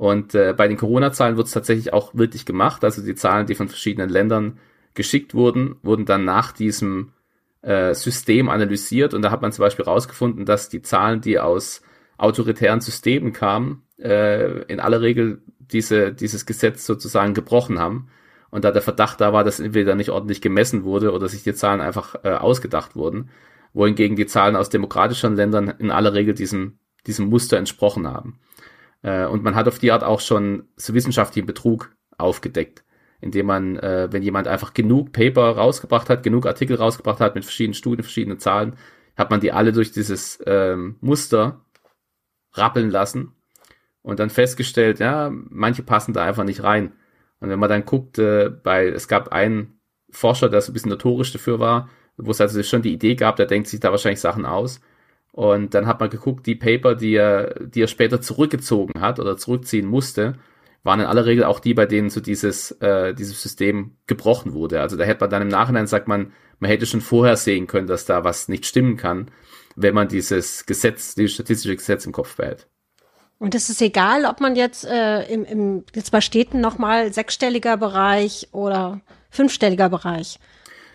Speaker 5: Und äh, bei den Corona-Zahlen wird es tatsächlich auch wirklich gemacht. Also die Zahlen, die von verschiedenen Ländern geschickt wurden, wurden dann nach diesem äh, System analysiert. Und da hat man zum Beispiel herausgefunden, dass die Zahlen, die aus autoritären Systemen kamen, äh, in aller Regel diese, dieses Gesetz sozusagen gebrochen haben. Und da der Verdacht da war, dass entweder nicht ordentlich gemessen wurde oder sich die Zahlen einfach äh, ausgedacht wurden, wohingegen die Zahlen aus demokratischen Ländern in aller Regel diesem, diesem Muster entsprochen haben. Äh, und man hat auf die Art auch schon so wissenschaftlichen Betrug aufgedeckt, indem man, äh, wenn jemand einfach genug Paper rausgebracht hat, genug Artikel rausgebracht hat mit verschiedenen Studien, verschiedenen Zahlen, hat man die alle durch dieses ähm, Muster rappeln lassen und dann festgestellt, ja, manche passen da einfach nicht rein. Und wenn man dann guckt, äh, bei, es gab einen Forscher, der so ein bisschen notorisch dafür war, wo es also schon die Idee gab, der denkt sich da wahrscheinlich Sachen aus. Und dann hat man geguckt, die Paper, die er, die er später zurückgezogen hat oder zurückziehen musste, waren in aller Regel auch die, bei denen so dieses, äh, dieses System gebrochen wurde. Also da hätte man dann im Nachhinein, sagt man, man hätte schon vorher sehen können, dass da was nicht stimmen kann, wenn man dieses Gesetz, dieses statistische Gesetz im Kopf behält.
Speaker 4: Und es ist egal, ob man jetzt äh, im, im jetzt bei Städten nochmal sechsstelliger Bereich oder fünfstelliger Bereich.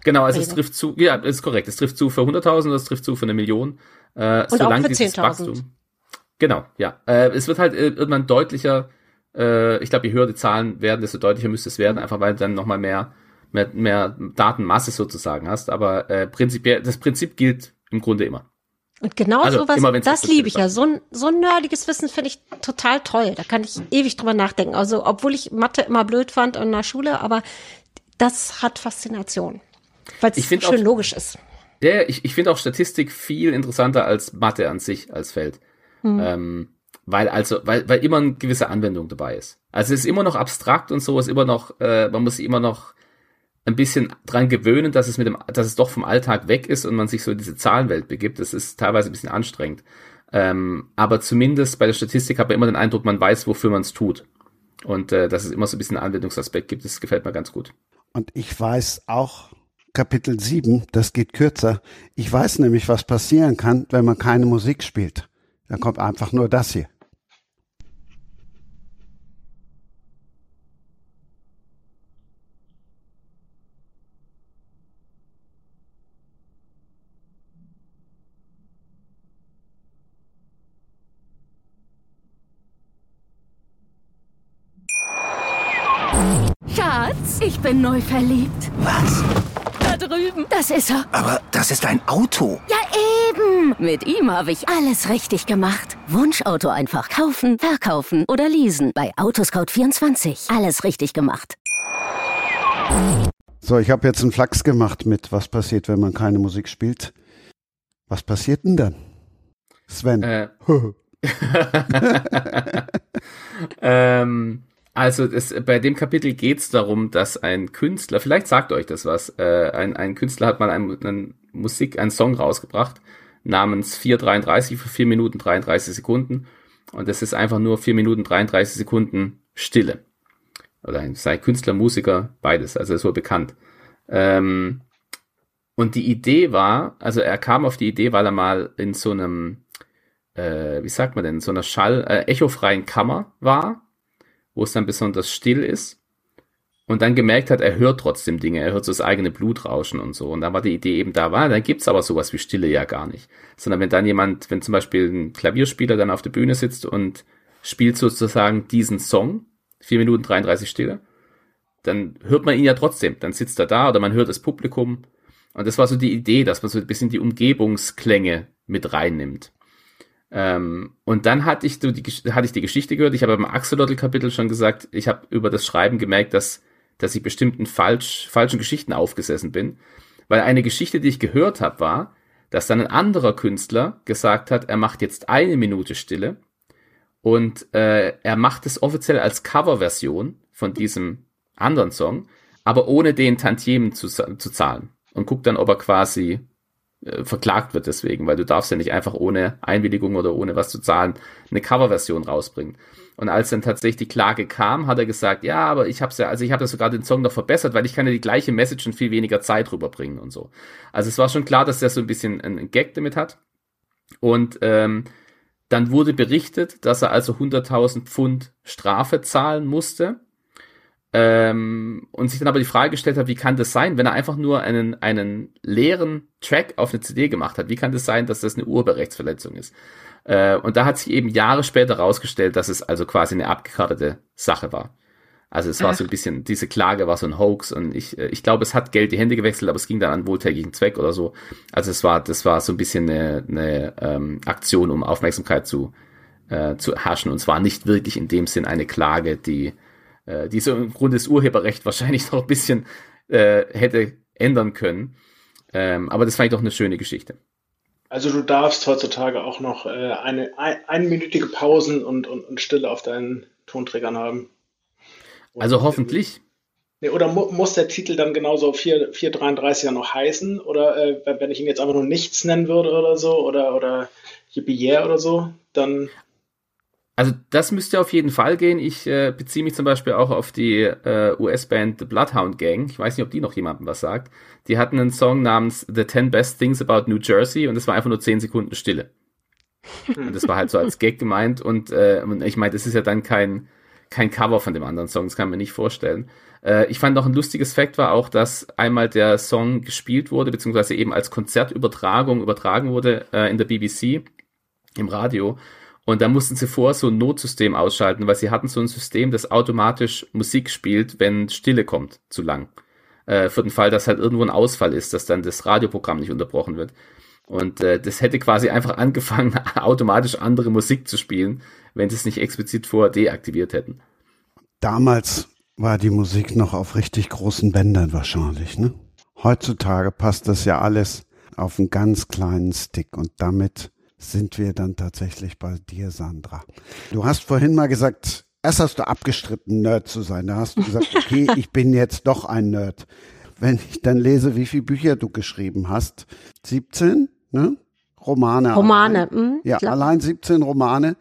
Speaker 5: Genau, also es trifft zu, ja, ist korrekt. Es trifft zu für 100.000, es trifft zu für eine Million. Äh,
Speaker 4: Und auch für 10.000.
Speaker 5: Genau, ja. Äh, es wird halt äh, irgendwann deutlicher, äh, ich glaube, je höher die Zahlen werden, desto deutlicher müsste es werden, einfach weil du dann nochmal mehr, mehr, mehr Datenmasse sozusagen hast. Aber äh, prinzipiell, das Prinzip gilt im Grunde immer.
Speaker 4: Und genau
Speaker 5: Also,
Speaker 4: sowas,
Speaker 5: immer
Speaker 4: das liebe ich ja. So ein, so ein nerdiges Wissen finde ich total toll. Da kann ich ewig drüber nachdenken. Also, obwohl ich Mathe immer blöd fand in der Schule, aber das hat Faszination. Weil es schön
Speaker 5: auch-
Speaker 4: logisch ist.
Speaker 5: Ja, ich, ich finde auch Statistik viel interessanter als Mathe an sich als Feld. Ähm, weil also, weil, weil immer eine gewisse Anwendung dabei ist. Also es ist immer noch abstrakt und so, ist immer noch, äh, man muss sich immer noch ein bisschen dran gewöhnen, dass es mit dem, dass es doch vom Alltag weg ist und man sich so in diese Zahlenwelt begibt. Das ist teilweise ein bisschen anstrengend. Ähm, aber zumindest bei der Statistik hat man immer den Eindruck, man weiß, wofür man es tut. Und äh, dass es immer so ein bisschen einen Anwendungsaspekt gibt, das gefällt mir ganz gut.
Speaker 2: Und ich weiß auch, Kapitel 7, das geht kürzer. Ich weiß nämlich, was passieren kann, wenn man keine Musik spielt. Dann kommt einfach nur das hier.
Speaker 6: Schatz, ich bin neu verliebt.
Speaker 7: Was?
Speaker 6: Drüben. Das ist er.
Speaker 7: Aber das ist ein Auto.
Speaker 6: Ja, eben. Mit ihm habe ich alles richtig gemacht. Wunschauto einfach kaufen, verkaufen oder leasen. Bei Autoscout24. Alles richtig gemacht.
Speaker 2: So, ich habe jetzt einen Flachs gemacht mit, was passiert, wenn man keine Musik spielt. Was passiert denn dann? Sven.
Speaker 5: Äh, ähm, also das, bei dem Kapitel geht es darum, dass ein Künstler, vielleicht sagt euch das was, äh, ein, ein Künstler hat mal einen, einen Musik, einen Song rausgebracht namens 433 für 4 Minuten 33 Sekunden und das ist einfach nur 4 Minuten 33 Sekunden Stille. Oder ein, sei Künstler, Musiker, beides, also wohl bekannt. Ähm, und die Idee war, also er kam auf die Idee, weil er mal in so einem äh, wie sagt man denn, so einer Schall, äh, echofreien Kammer war, wo es dann besonders still ist und dann gemerkt hat, er hört trotzdem Dinge, er hört so das eigene Blut rauschen und so. Und dann war die Idee eben da, war, dann gibt's aber sowas wie Stille ja gar nicht. Sondern wenn dann jemand, wenn zum Beispiel ein Klavierspieler dann auf der Bühne sitzt und spielt sozusagen diesen Song, 4 Minuten 33 Stille, dann hört man ihn ja trotzdem. Dann sitzt er da oder man hört das Publikum. Und das war so die Idee, dass man so ein bisschen die Umgebungsklänge mit reinnimmt. Ähm, und dann hatte ich, so die, hatte ich die Geschichte gehört. Ich habe im Axolotl-Kapitel schon gesagt, ich habe über das Schreiben gemerkt, dass, dass ich bestimmten falsch, falschen Geschichten aufgesessen bin. Weil eine Geschichte, die ich gehört habe, war, dass dann ein anderer Künstler gesagt hat, er macht jetzt eine Minute Stille und äh, er macht es offiziell als Coverversion von diesem anderen Song, aber ohne den Tantiemen zu, zu zahlen. Und guckt dann, ob er quasi äh, verklagt wird deswegen, weil du darfst ja nicht einfach ohne Einwilligung oder ohne was zu zahlen eine Coverversion rausbringen. Und als dann tatsächlich die Klage kam, hat er gesagt, ja, aber ich hab's ja, also ich habe ja sogar den Song noch verbessert, weil ich kann ja die gleiche Message in viel weniger Zeit rüberbringen und so. Also es war schon klar, dass der so ein bisschen einen Gag damit hat. Und ähm, dann wurde berichtet, dass er also 100.000 Pfund Strafe zahlen musste. Ähm, und sich dann aber die Frage gestellt hat, wie kann das sein, wenn er einfach nur einen, einen leeren Track auf eine CD gemacht hat? Wie kann das sein, dass das eine Urheberrechtsverletzung ist? Äh, und da hat sich eben Jahre später herausgestellt, dass es also quasi eine abgekartete Sache war. Also es war so ein bisschen, diese Klage war so ein Hoax und ich, äh, ich glaube, es hat Geld die Hände gewechselt, aber es ging dann an wohltätigen Zweck oder so. Also es war, das war so ein bisschen eine, eine ähm, Aktion, um Aufmerksamkeit zu, äh, zu erhaschen und zwar nicht wirklich in dem Sinn eine Klage, die, äh, die so im Grunde das Urheberrecht wahrscheinlich noch ein bisschen äh, hätte ändern können. Ähm, aber das fand ich doch eine schöne Geschichte.
Speaker 3: Also du darfst heutzutage auch noch äh, eine ein, einminütige Pausen und, und, und Stille auf deinen Tonträgern haben. Und,
Speaker 5: Also hoffentlich.
Speaker 3: Nee, oder mu muss der Titel dann genauso 4, 433 ja noch heißen? Oder äh, wenn- wenn ich ihn jetzt einfach nur nichts nennen würde oder so, oder, oder Yippie Yeah oder so, dann
Speaker 5: Also das müsste auf jeden Fall gehen. Ich äh, beziehe mich zum Beispiel auch auf die äh, US-Band The Bloodhound Gang. Ich weiß nicht, ob die noch jemandem was sagt. Die hatten einen Song namens The 10 Best Things About New Jersey und es war einfach nur 10 Sekunden Stille. Und das war halt so als Gag gemeint und äh, ich meine, das ist ja dann kein, kein Cover von dem anderen Song, das kann man mir nicht vorstellen. Äh, ich fand noch ein lustiges Fakt war auch, dass einmal der Song gespielt wurde, beziehungsweise eben als Konzertübertragung übertragen wurde äh, in der BBC im Radio. Und da mussten sie vor so ein Notsystem ausschalten, weil sie hatten so ein System, das automatisch Musik spielt, wenn Stille kommt, zu lang. Äh, für den Fall, dass halt irgendwo ein Ausfall ist, dass dann das Radioprogramm nicht unterbrochen wird. Und äh, das hätte quasi einfach angefangen, automatisch andere Musik zu spielen, wenn sie es nicht explizit vorher deaktiviert hätten.
Speaker 2: Damals war die Musik noch auf richtig großen Bändern wahrscheinlich, ne? Heutzutage passt das ja alles auf einen ganz kleinen Stick und damit sind wir dann tatsächlich bei dir, Sandra. Du hast vorhin mal gesagt, erst hast du abgestritten, Nerd zu sein. Da hast du gesagt, okay, ich bin jetzt doch ein Nerd. Wenn ich dann lese, wie viele Bücher du geschrieben hast, 17, ne? Romane.
Speaker 4: Romane,
Speaker 2: allein.
Speaker 4: mh,
Speaker 2: Ja,
Speaker 4: klar.
Speaker 2: allein 17 Romane.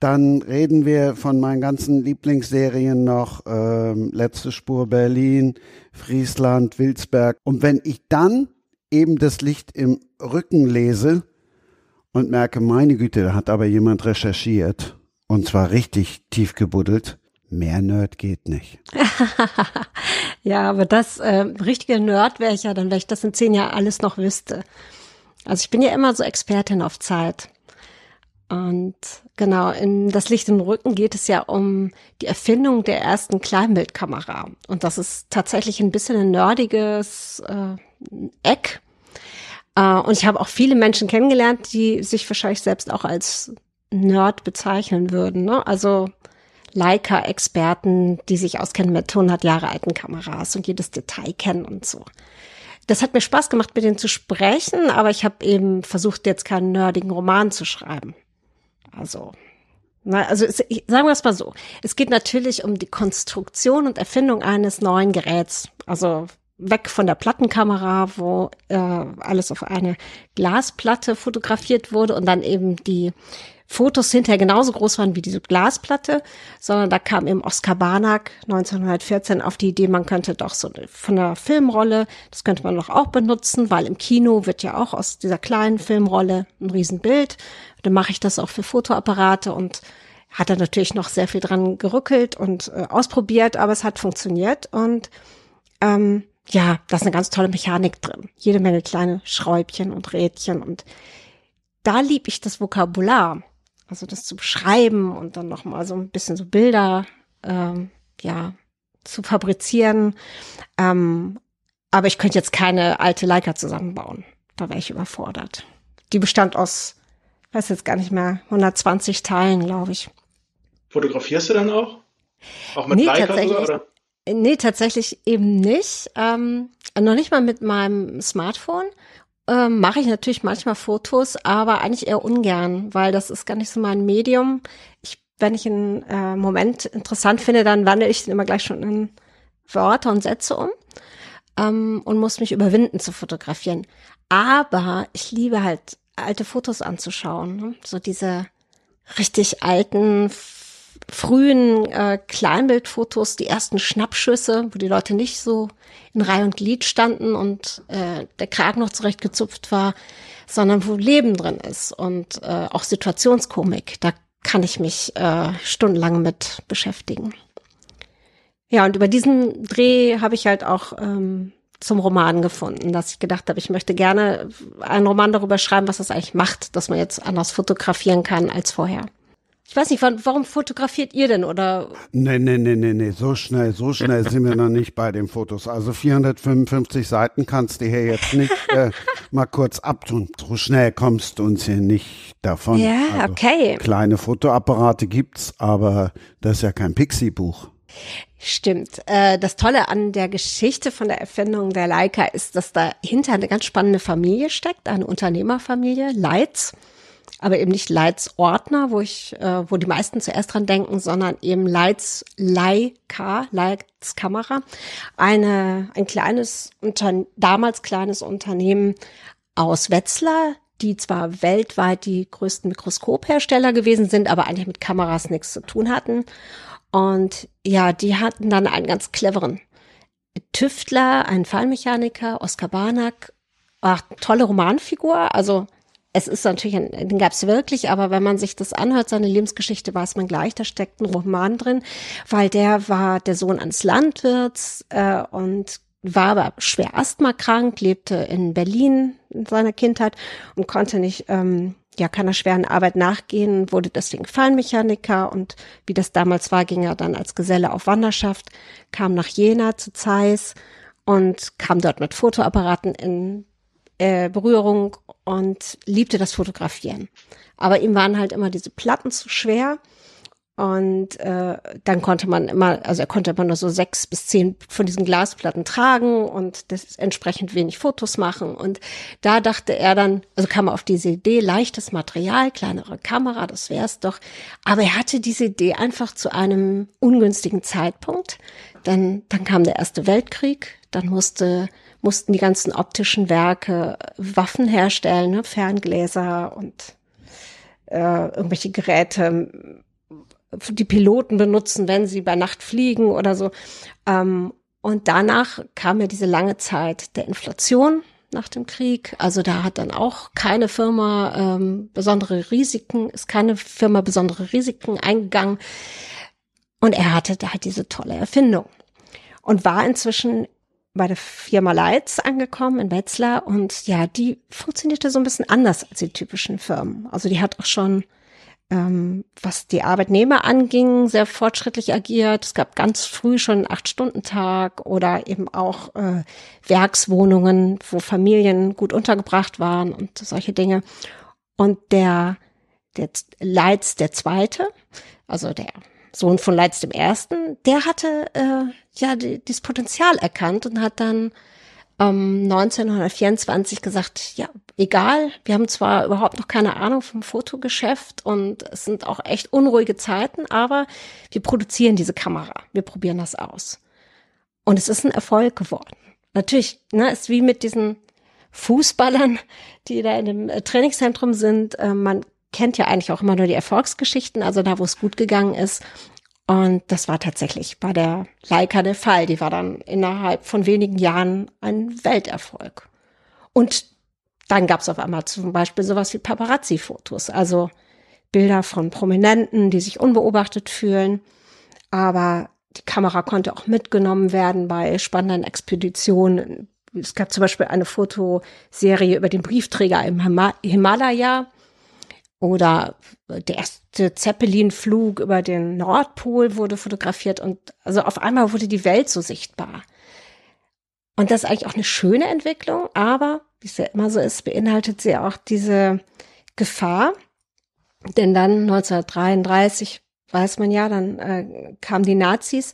Speaker 2: Dann reden wir von meinen ganzen Lieblingsserien noch, ähm, Letzte Spur Berlin, Friesland, Wilsberg. Und wenn ich dann eben das Licht im Rücken lese und merke, meine Güte, da hat aber jemand recherchiert und zwar richtig tief gebuddelt, mehr Nerd geht nicht.
Speaker 4: Ja, aber das äh, richtige Nerd wäre ich ja, dann wenn ich das in zehn Jahren alles noch wüsste. Also ich bin ja immer so Expertin auf Zeit. Und genau, in das Licht im Rücken geht es ja um die Erfindung der ersten Kleinbildkamera. Und das ist tatsächlich ein bisschen ein nerdiges äh, Eck. Äh, und ich habe auch viele Menschen kennengelernt, die sich wahrscheinlich selbst auch als Nerd bezeichnen würden. Ne? Also Leica-Experten, die sich auskennen mit 100 Jahre alten Kameras und jedes Detail kennen und so. Das hat mir Spaß gemacht, mit denen zu sprechen, aber ich habe eben versucht, jetzt keinen nerdigen Roman zu schreiben. Also, na, also es, ich, sagen wir es mal so. Es geht natürlich um die Konstruktion und Erfindung eines neuen Geräts. Also weg von der Plattenkamera, wo äh, alles auf eine Glasplatte fotografiert wurde und dann eben die Fotos hinterher genauso groß waren wie diese Glasplatte, sondern da kam eben Oskar Barnack 1914 auf die Idee, man könnte doch so von der Filmrolle, das könnte man doch auch benutzen, weil im Kino wird ja auch aus dieser kleinen Filmrolle ein Riesenbild. Dann mache ich das auch für Fotoapparate und hat er natürlich noch sehr viel dran gerückelt und äh, ausprobiert, aber es hat funktioniert und ähm, ja, da ist eine ganz tolle Mechanik drin. Jede Menge kleine Schräubchen und Rädchen und da lieb ich das Vokabular. Also das zu beschreiben und dann noch mal so ein bisschen so Bilder, ähm, ja, zu fabrizieren. Ähm, aber ich könnte jetzt keine alte Leica zusammenbauen. Da wäre ich überfordert. Die bestand aus, weiß jetzt gar nicht mehr, 120 Teilen, glaube ich.
Speaker 3: Fotografierst du dann auch? Auch mit
Speaker 4: Nee,
Speaker 3: Leica
Speaker 4: tatsächlich.
Speaker 3: Oder?
Speaker 4: Nee, tatsächlich eben nicht. Ähm, noch nicht mal mit meinem Smartphone. Ähm, Mache ich natürlich manchmal Fotos, aber eigentlich eher ungern, weil das ist gar nicht so mein Medium. Ich, wenn ich einen äh, Moment interessant finde, dann wandle ich den immer gleich schon in Wörter und Sätze um ähm, und muss mich überwinden zu fotografieren. Aber ich liebe halt alte Fotos anzuschauen. Ne? So diese richtig alten, frühen äh, Kleinbildfotos, die ersten Schnappschüsse, wo die Leute nicht so in Reihe und Glied standen und äh, der Kragen noch zurechtgezupft war, sondern wo Leben drin ist und äh, auch Situationskomik. Da kann ich mich äh, stundenlang mit beschäftigen. Ja, und über diesen Dreh habe ich halt auch ähm, zum Roman gefunden, dass ich gedacht habe, ich möchte gerne einen Roman darüber schreiben, was das eigentlich macht, dass man jetzt anders fotografieren kann als vorher. Ich weiß nicht, warum fotografiert ihr denn oder
Speaker 2: Nee, nee, nee, nee, nee, so schnell, so schnell sind wir noch nicht bei den Fotos. Also 455 Seiten kannst du hier jetzt nicht äh, mal kurz abtun. So schnell kommst du uns hier nicht davon.
Speaker 4: Ja,
Speaker 2: also,
Speaker 4: okay.
Speaker 2: Kleine Fotoapparate gibt's, aber das ist ja kein Pixie-Buch.
Speaker 4: Stimmt. Äh, das Tolle an der Geschichte von der Erfindung der Leica ist, dass dahinter eine ganz spannende Familie steckt, eine Unternehmerfamilie, Leitz. Aber eben nicht Leitz Ordner, wo ich, äh, wo die meisten zuerst dran denken, sondern eben Leitz Leica, Leitz Kamera. Eine, ein kleines, damals kleines Unternehmen aus Wetzlar die zwar weltweit die größten Mikroskophersteller gewesen sind, aber eigentlich mit Kameras nichts zu tun hatten. Und ja, die hatten dann einen ganz cleveren Tüftler, einen Fallmechaniker, Oskar Barnack, ach, tolle Romanfigur, also es ist natürlich, ein, den gab es wirklich, aber wenn man sich das anhört, seine Lebensgeschichte, weiß man gleich, da steckt ein Roman drin, weil der war der Sohn eines Landwirts äh, und war aber schwer asthmakrank, lebte in Berlin in seiner Kindheit und konnte nicht ähm, ja keiner schweren Arbeit nachgehen, wurde deswegen Fallmechaniker und wie das damals war, ging er dann als Geselle auf Wanderschaft, kam nach Jena zu Zeiss und kam dort mit Fotoapparaten in äh, Berührung und liebte das Fotografieren. Aber ihm waren halt immer diese Platten zu schwer. Und äh, dann konnte man immer, also er konnte immer nur so sechs bis zehn von diesen Glasplatten tragen und das entsprechend wenig Fotos machen. Und da dachte er dann, also kam er auf diese Idee, leichtes Material, kleinere Kamera, das wär's doch. Aber er hatte diese Idee einfach zu einem ungünstigen Zeitpunkt. Dann, dann kam der Erste Weltkrieg, dann musste mussten die ganzen optischen Werke Waffen herstellen, ne? Ferngläser und äh, irgendwelche Geräte, die Piloten benutzen, wenn sie bei Nacht fliegen oder so. Ähm, und danach kam ja diese lange Zeit der Inflation nach dem Krieg. Also da hat dann auch keine Firma ähm, besondere Risiken, ist keine Firma besondere Risiken eingegangen. Und er hatte da halt diese tolle Erfindung und war inzwischen bei der Firma Leitz angekommen in Wetzlar und ja, die funktionierte so ein bisschen anders als die typischen Firmen. Also die hat auch schon, ähm, was die Arbeitnehmer anging, sehr fortschrittlich agiert. Es gab ganz früh schon einen Acht-Stunden-Tag oder eben auch äh, Werkswohnungen, wo Familien gut untergebracht waren und solche Dinge. Und der, der Leitz der Zweite, also der Sohn von Leitz dem Ersten, der hatte äh, ja die, dieses Potenzial erkannt und hat dann ähm, 1924 gesagt, ja, egal, wir haben zwar überhaupt noch keine Ahnung vom Fotogeschäft und es sind auch echt unruhige Zeiten, aber wir produzieren diese Kamera, wir probieren das aus. Und es ist ein Erfolg geworden. Natürlich, ne, ist wie mit diesen Fußballern, die da in dem äh, Trainingszentrum sind. Äh, man kennt ja eigentlich auch immer nur die Erfolgsgeschichten, also da, wo es gut gegangen ist. Und das war tatsächlich bei der Leica der Fall. Die war dann innerhalb von wenigen Jahren ein Welterfolg. Und dann gab es auf einmal zum Beispiel sowas wie Paparazzi-Fotos, also Bilder von Prominenten, die sich unbeobachtet fühlen. Aber die Kamera konnte auch mitgenommen werden bei spannenden Expeditionen. Es gab zum Beispiel eine Fotoserie über den Briefträger im Himalaya oder der erste Zeppelin-Flug über den Nordpol wurde fotografiert und also auf einmal wurde die Welt so sichtbar. Und das ist eigentlich auch eine schöne Entwicklung, aber wie es ja immer so ist, beinhaltet sie auch diese Gefahr. Denn dann 1933, weiß man ja, dann äh, kamen die Nazis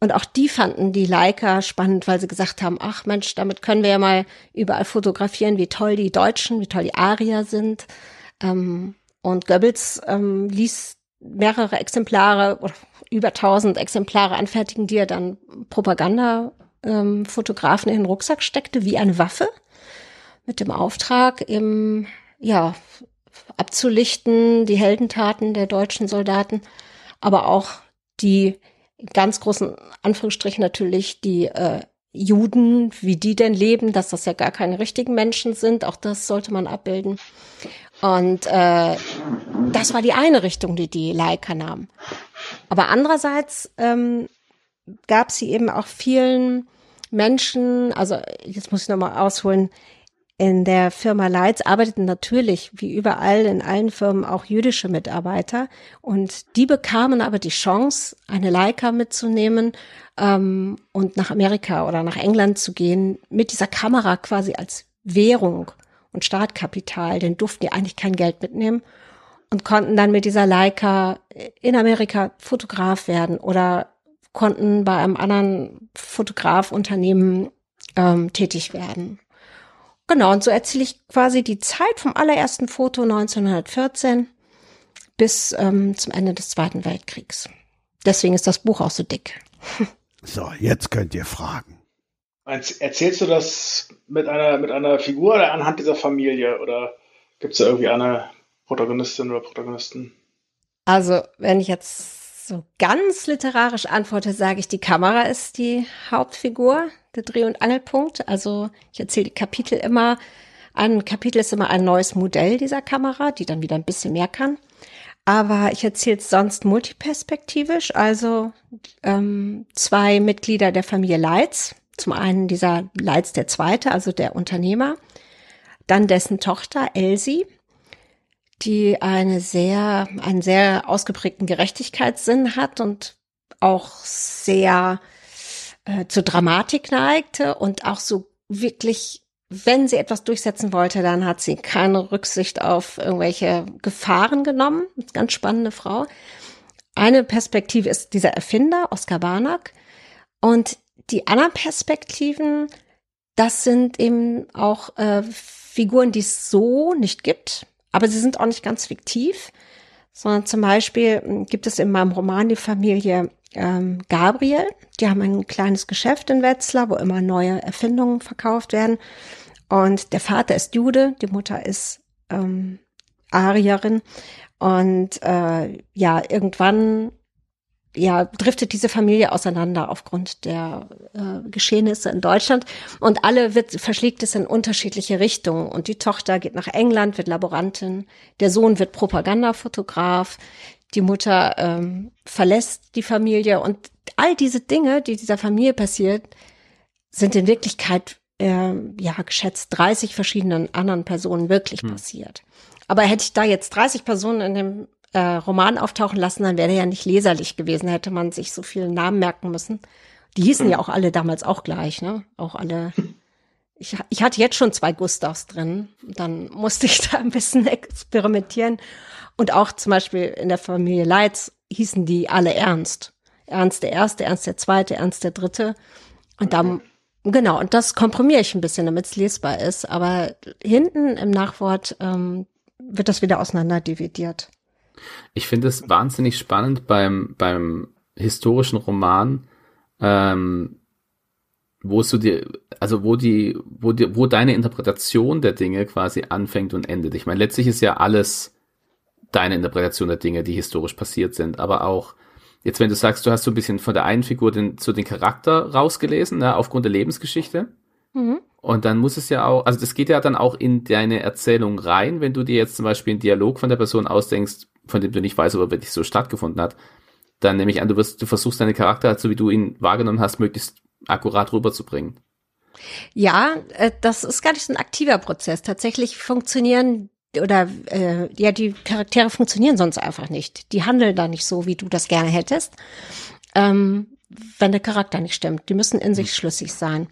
Speaker 4: und auch die fanden die Leica spannend, weil sie gesagt haben, ach Mensch, damit können wir ja mal überall fotografieren, wie toll die Deutschen, wie toll die Arier sind. Ähm, und Goebbels ähm, ließ mehrere Exemplare über tausend Exemplare anfertigen, die er dann Propagandafotografen in den Rucksack steckte, wie eine Waffe, mit dem Auftrag, eben, ja, abzulichten, die Heldentaten der deutschen Soldaten, aber auch die ganz großen Anführungsstrichen natürlich die äh, Juden, wie die denn leben, dass das ja gar keine richtigen Menschen sind, auch das sollte man abbilden. Und äh, das war die eine Richtung, die die Leica nahm. Aber andererseits ähm, gab sie eben auch vielen Menschen, also jetzt muss ich nochmal ausholen, in der Firma Leitz arbeiteten natürlich, wie überall in allen Firmen, auch jüdische Mitarbeiter. Und die bekamen aber die Chance, eine Leica mitzunehmen ähm, und nach Amerika oder nach England zu gehen, mit dieser Kamera quasi als Währung und Startkapital, denn durften die eigentlich kein Geld mitnehmen und konnten dann mit dieser Leica in Amerika Fotograf werden oder konnten bei einem anderen Fotografunternehmen ähm, tätig werden. Genau, und so erzähle ich quasi die Zeit vom allerersten Foto 1914 bis ähm, zum Ende des Zweiten Weltkriegs. Deswegen ist das Buch auch so dick.
Speaker 2: So, jetzt könnt ihr fragen.
Speaker 3: Erzählst du das mit einer, mit einer Figur oder anhand dieser Familie? Oder? gibt es da irgendwie eine Protagonistin oder Protagonisten?
Speaker 4: Also, wenn ich jetzt so ganz literarisch antworte, sage ich, die Kamera ist die Hauptfigur, der Dreh- und Angelpunkt. Also, ich erzähle die Kapitel immer. Ein Kapitel ist immer ein neues Modell dieser Kamera, die dann wieder ein bisschen mehr kann. Aber ich erzähle es sonst multiperspektivisch, also ähm, zwei Mitglieder der Familie Leitz. Zum einen dieser Leitz der Zweite, also der Unternehmer, dann dessen Tochter Elsie, die eine sehr, einen sehr ausgeprägten Gerechtigkeitssinn hat und auch sehr äh, zur Dramatik neigte und auch so wirklich, wenn sie etwas durchsetzen wollte, dann hat sie keine Rücksicht auf irgendwelche Gefahren genommen. Ganz spannende Frau. Eine Perspektive ist dieser Erfinder, Oskar Barnack. Und die anderen Perspektiven, das sind eben auch äh, Figuren, die es so nicht gibt. Aber sie sind auch nicht ganz fiktiv, sondern zum Beispiel hm, gibt es in meinem Roman die Familie ähm, Gabriel. Die haben ein kleines Geschäft in Wetzlar, wo immer neue Erfindungen verkauft werden. Und der Vater ist Jude, die Mutter ist ähm, Arierin. Und äh, ja, irgendwann ja, driftet diese Familie auseinander aufgrund der äh, Geschehnisse in Deutschland. Und alle wird, verschlägt es in unterschiedliche Richtungen. Und die Tochter geht nach England, wird Laborantin, der Sohn wird Propagandafotograf, die Mutter ähm, verlässt die Familie. Und all diese Dinge, die dieser Familie passiert, sind in Wirklichkeit äh, ja geschätzt 30 verschiedenen anderen Personen wirklich hm. passiert. Aber hätte ich da jetzt 30 Personen in dem äh, Roman auftauchen lassen, dann wäre er ja nicht leserlich gewesen, hätte man sich so viele Namen merken müssen. Die hießen mhm. ja auch alle damals auch gleich, ne? Auch alle. Ich, ich hatte jetzt schon zwei Gustavs drin. Dann musste ich da ein bisschen experimentieren. Und auch zum Beispiel in der Familie Leitz hießen die alle Ernst. Ernst der Erste, Ernst der Zweite, Ernst der Dritte. Und okay. da, genau, und das komprimiere ich ein bisschen, damit es lesbar ist. Aber hinten im Nachwort ähm, wird das wieder auseinander dividiert.
Speaker 5: Ich finde es wahnsinnig spannend beim, beim historischen Roman, ähm, wo so die, also wo die, wo die, wo deine Interpretation der Dinge quasi anfängt und endet. Ich meine, letztlich ist ja alles deine Interpretation der Dinge, die historisch passiert sind, aber auch jetzt, wenn du sagst, du hast so ein bisschen von der einen Figur den, so den Charakter rausgelesen, ne, aufgrund der Lebensgeschichte. Mhm. Und dann muss es ja auch, also das geht ja dann auch in deine Erzählung rein, wenn du dir jetzt zum Beispiel einen Dialog von der Person ausdenkst, von dem du nicht weißt, ob er wirklich so stattgefunden hat, dann nehme ich an, du wirst, du versuchst deine Charakter, so wie du ihn wahrgenommen hast, möglichst akkurat rüberzubringen.
Speaker 4: Ja, äh, das ist gar nicht so ein aktiver Prozess. Tatsächlich funktionieren oder äh, ja, die Charaktere funktionieren sonst einfach nicht. Die handeln da nicht so, wie du das gerne hättest, ähm, wenn der Charakter nicht stimmt. Die müssen in sich schlüssig sein.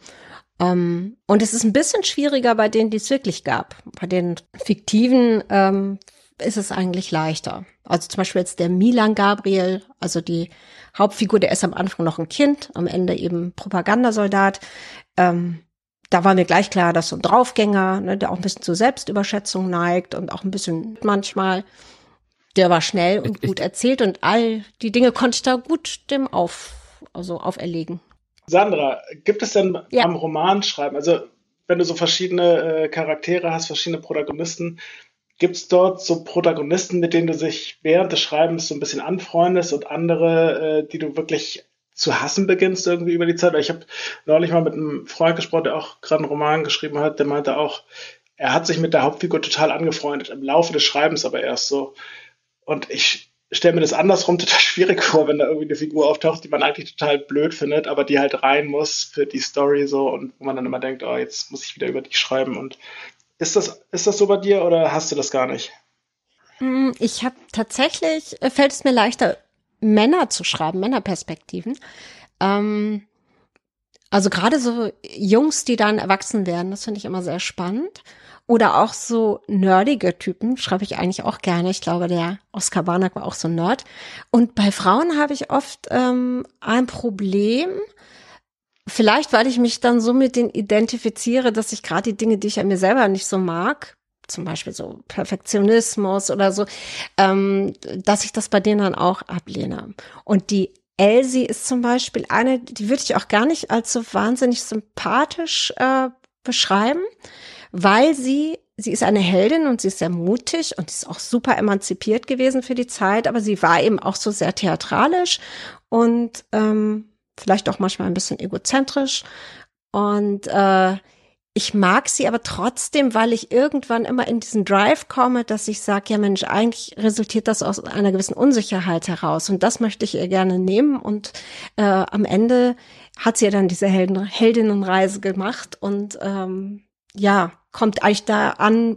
Speaker 4: Ähm, und es ist ein bisschen schwieriger bei denen, die es wirklich gab. Bei den fiktiven ähm, ist es eigentlich leichter. Also zum Beispiel jetzt der Milan Gabriel, also die Hauptfigur, der ist am Anfang noch ein Kind, am Ende eben Propagandasoldat. Ähm, da war mir gleich klar, dass so ein Draufgänger, ne, der auch ein bisschen zur Selbstüberschätzung neigt und auch ein bisschen manchmal, der war schnell und gut erzählt und all die Dinge konnte ich da gut dem auf, also auferlegen.
Speaker 3: Sandra, gibt es denn ja. am Roman schreiben, also wenn du so verschiedene äh, Charaktere hast, verschiedene Protagonisten, Gibt es dort so Protagonisten, mit denen du sich während des Schreibens so ein bisschen anfreundest und andere, äh, die du wirklich zu hassen beginnst irgendwie über die Zeit? Ich habe neulich mal mit einem Freund gesprochen, der auch gerade einen Roman geschrieben hat, der meinte auch, er hat sich mit der Hauptfigur total angefreundet, im Laufe des Schreibens aber erst so. Und ich stelle mir das andersrum total schwierig vor, wenn da irgendwie eine Figur auftaucht, die man eigentlich total blöd findet, aber die halt rein muss für die Story so und wo man dann immer denkt, oh, jetzt muss ich wieder über dich schreiben und ist das, ist das so bei dir oder hast du das gar nicht?
Speaker 4: Hm, ich habe tatsächlich, äh, fällt es mir leichter, Männer zu schreiben, Männerperspektiven. Ähm, also gerade so Jungs, die dann erwachsen werden, das finde ich immer sehr spannend. Oder auch so nerdige Typen, schreibe ich eigentlich auch gerne. Ich glaube, der Oskar Barnack war auch so ein Nerd. Und bei Frauen habe ich oft ähm, ein Problem, Vielleicht, weil ich mich dann so mit denen identifiziere, dass ich gerade die Dinge, die ich an mir selber nicht so mag, zum Beispiel so Perfektionismus oder so, ähm, dass ich das bei denen dann auch ablehne. Und die Elsie ist zum Beispiel eine, die würde ich auch gar nicht als so wahnsinnig sympathisch äh, beschreiben, weil sie sie ist eine Heldin und sie ist sehr mutig und sie ist auch super emanzipiert gewesen für die Zeit, aber sie war eben auch so sehr theatralisch und ähm, vielleicht auch manchmal ein bisschen egozentrisch. Und äh, ich mag sie aber trotzdem, weil ich irgendwann immer in diesen Drive komme, dass ich sage, ja Mensch, eigentlich resultiert das aus einer gewissen Unsicherheit heraus. Und das möchte ich ihr gerne nehmen. Und äh, am Ende hat sie ja dann diese Helden, Heldinnenreise gemacht und ähm, ja, kommt eigentlich da an,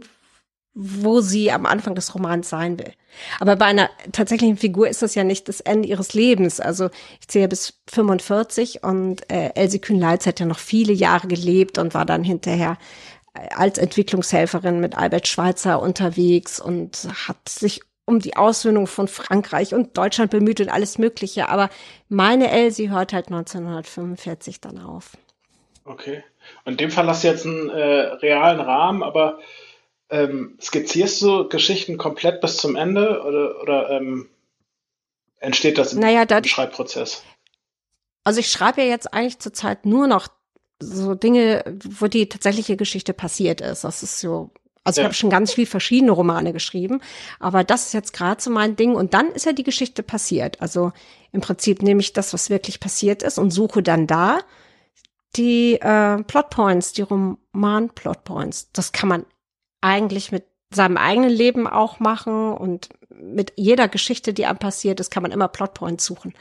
Speaker 4: wo sie am Anfang des Romans sein will. Aber bei einer tatsächlichen Figur ist das ja nicht das Ende ihres Lebens. Also ich zähle bis 45 und äh, Elsie Kühn-Leitz hat ja noch viele Jahre gelebt und war dann hinterher äh, als Entwicklungshelferin mit Albert Schweitzer unterwegs und hat sich um die Aussöhnung von Frankreich und Deutschland bemüht und alles Mögliche. Aber meine Elsie hört halt 1945 dann auf.
Speaker 3: Okay. Und in dem Fall hast du jetzt einen äh, realen Rahmen, aber ähm, skizzierst du Geschichten komplett bis zum Ende oder, oder ähm, entsteht das im,
Speaker 4: naja,
Speaker 3: im Schreibprozess?
Speaker 4: Also ich schreibe ja jetzt eigentlich zurzeit nur noch so Dinge, wo die tatsächliche Geschichte passiert ist. Das ist so, also ja. ich habe schon ganz viel verschiedene Romane geschrieben, aber das ist jetzt gerade so mein Ding. Und dann ist ja die Geschichte passiert. Also im Prinzip nehme ich das, was wirklich passiert ist und suche dann da die äh, Plotpoints, die Roman-Plotpoints. Das kann man eigentlich mit seinem eigenen Leben auch machen und mit jeder Geschichte, die einem passiert ist, kann man immer Plotpoints suchen.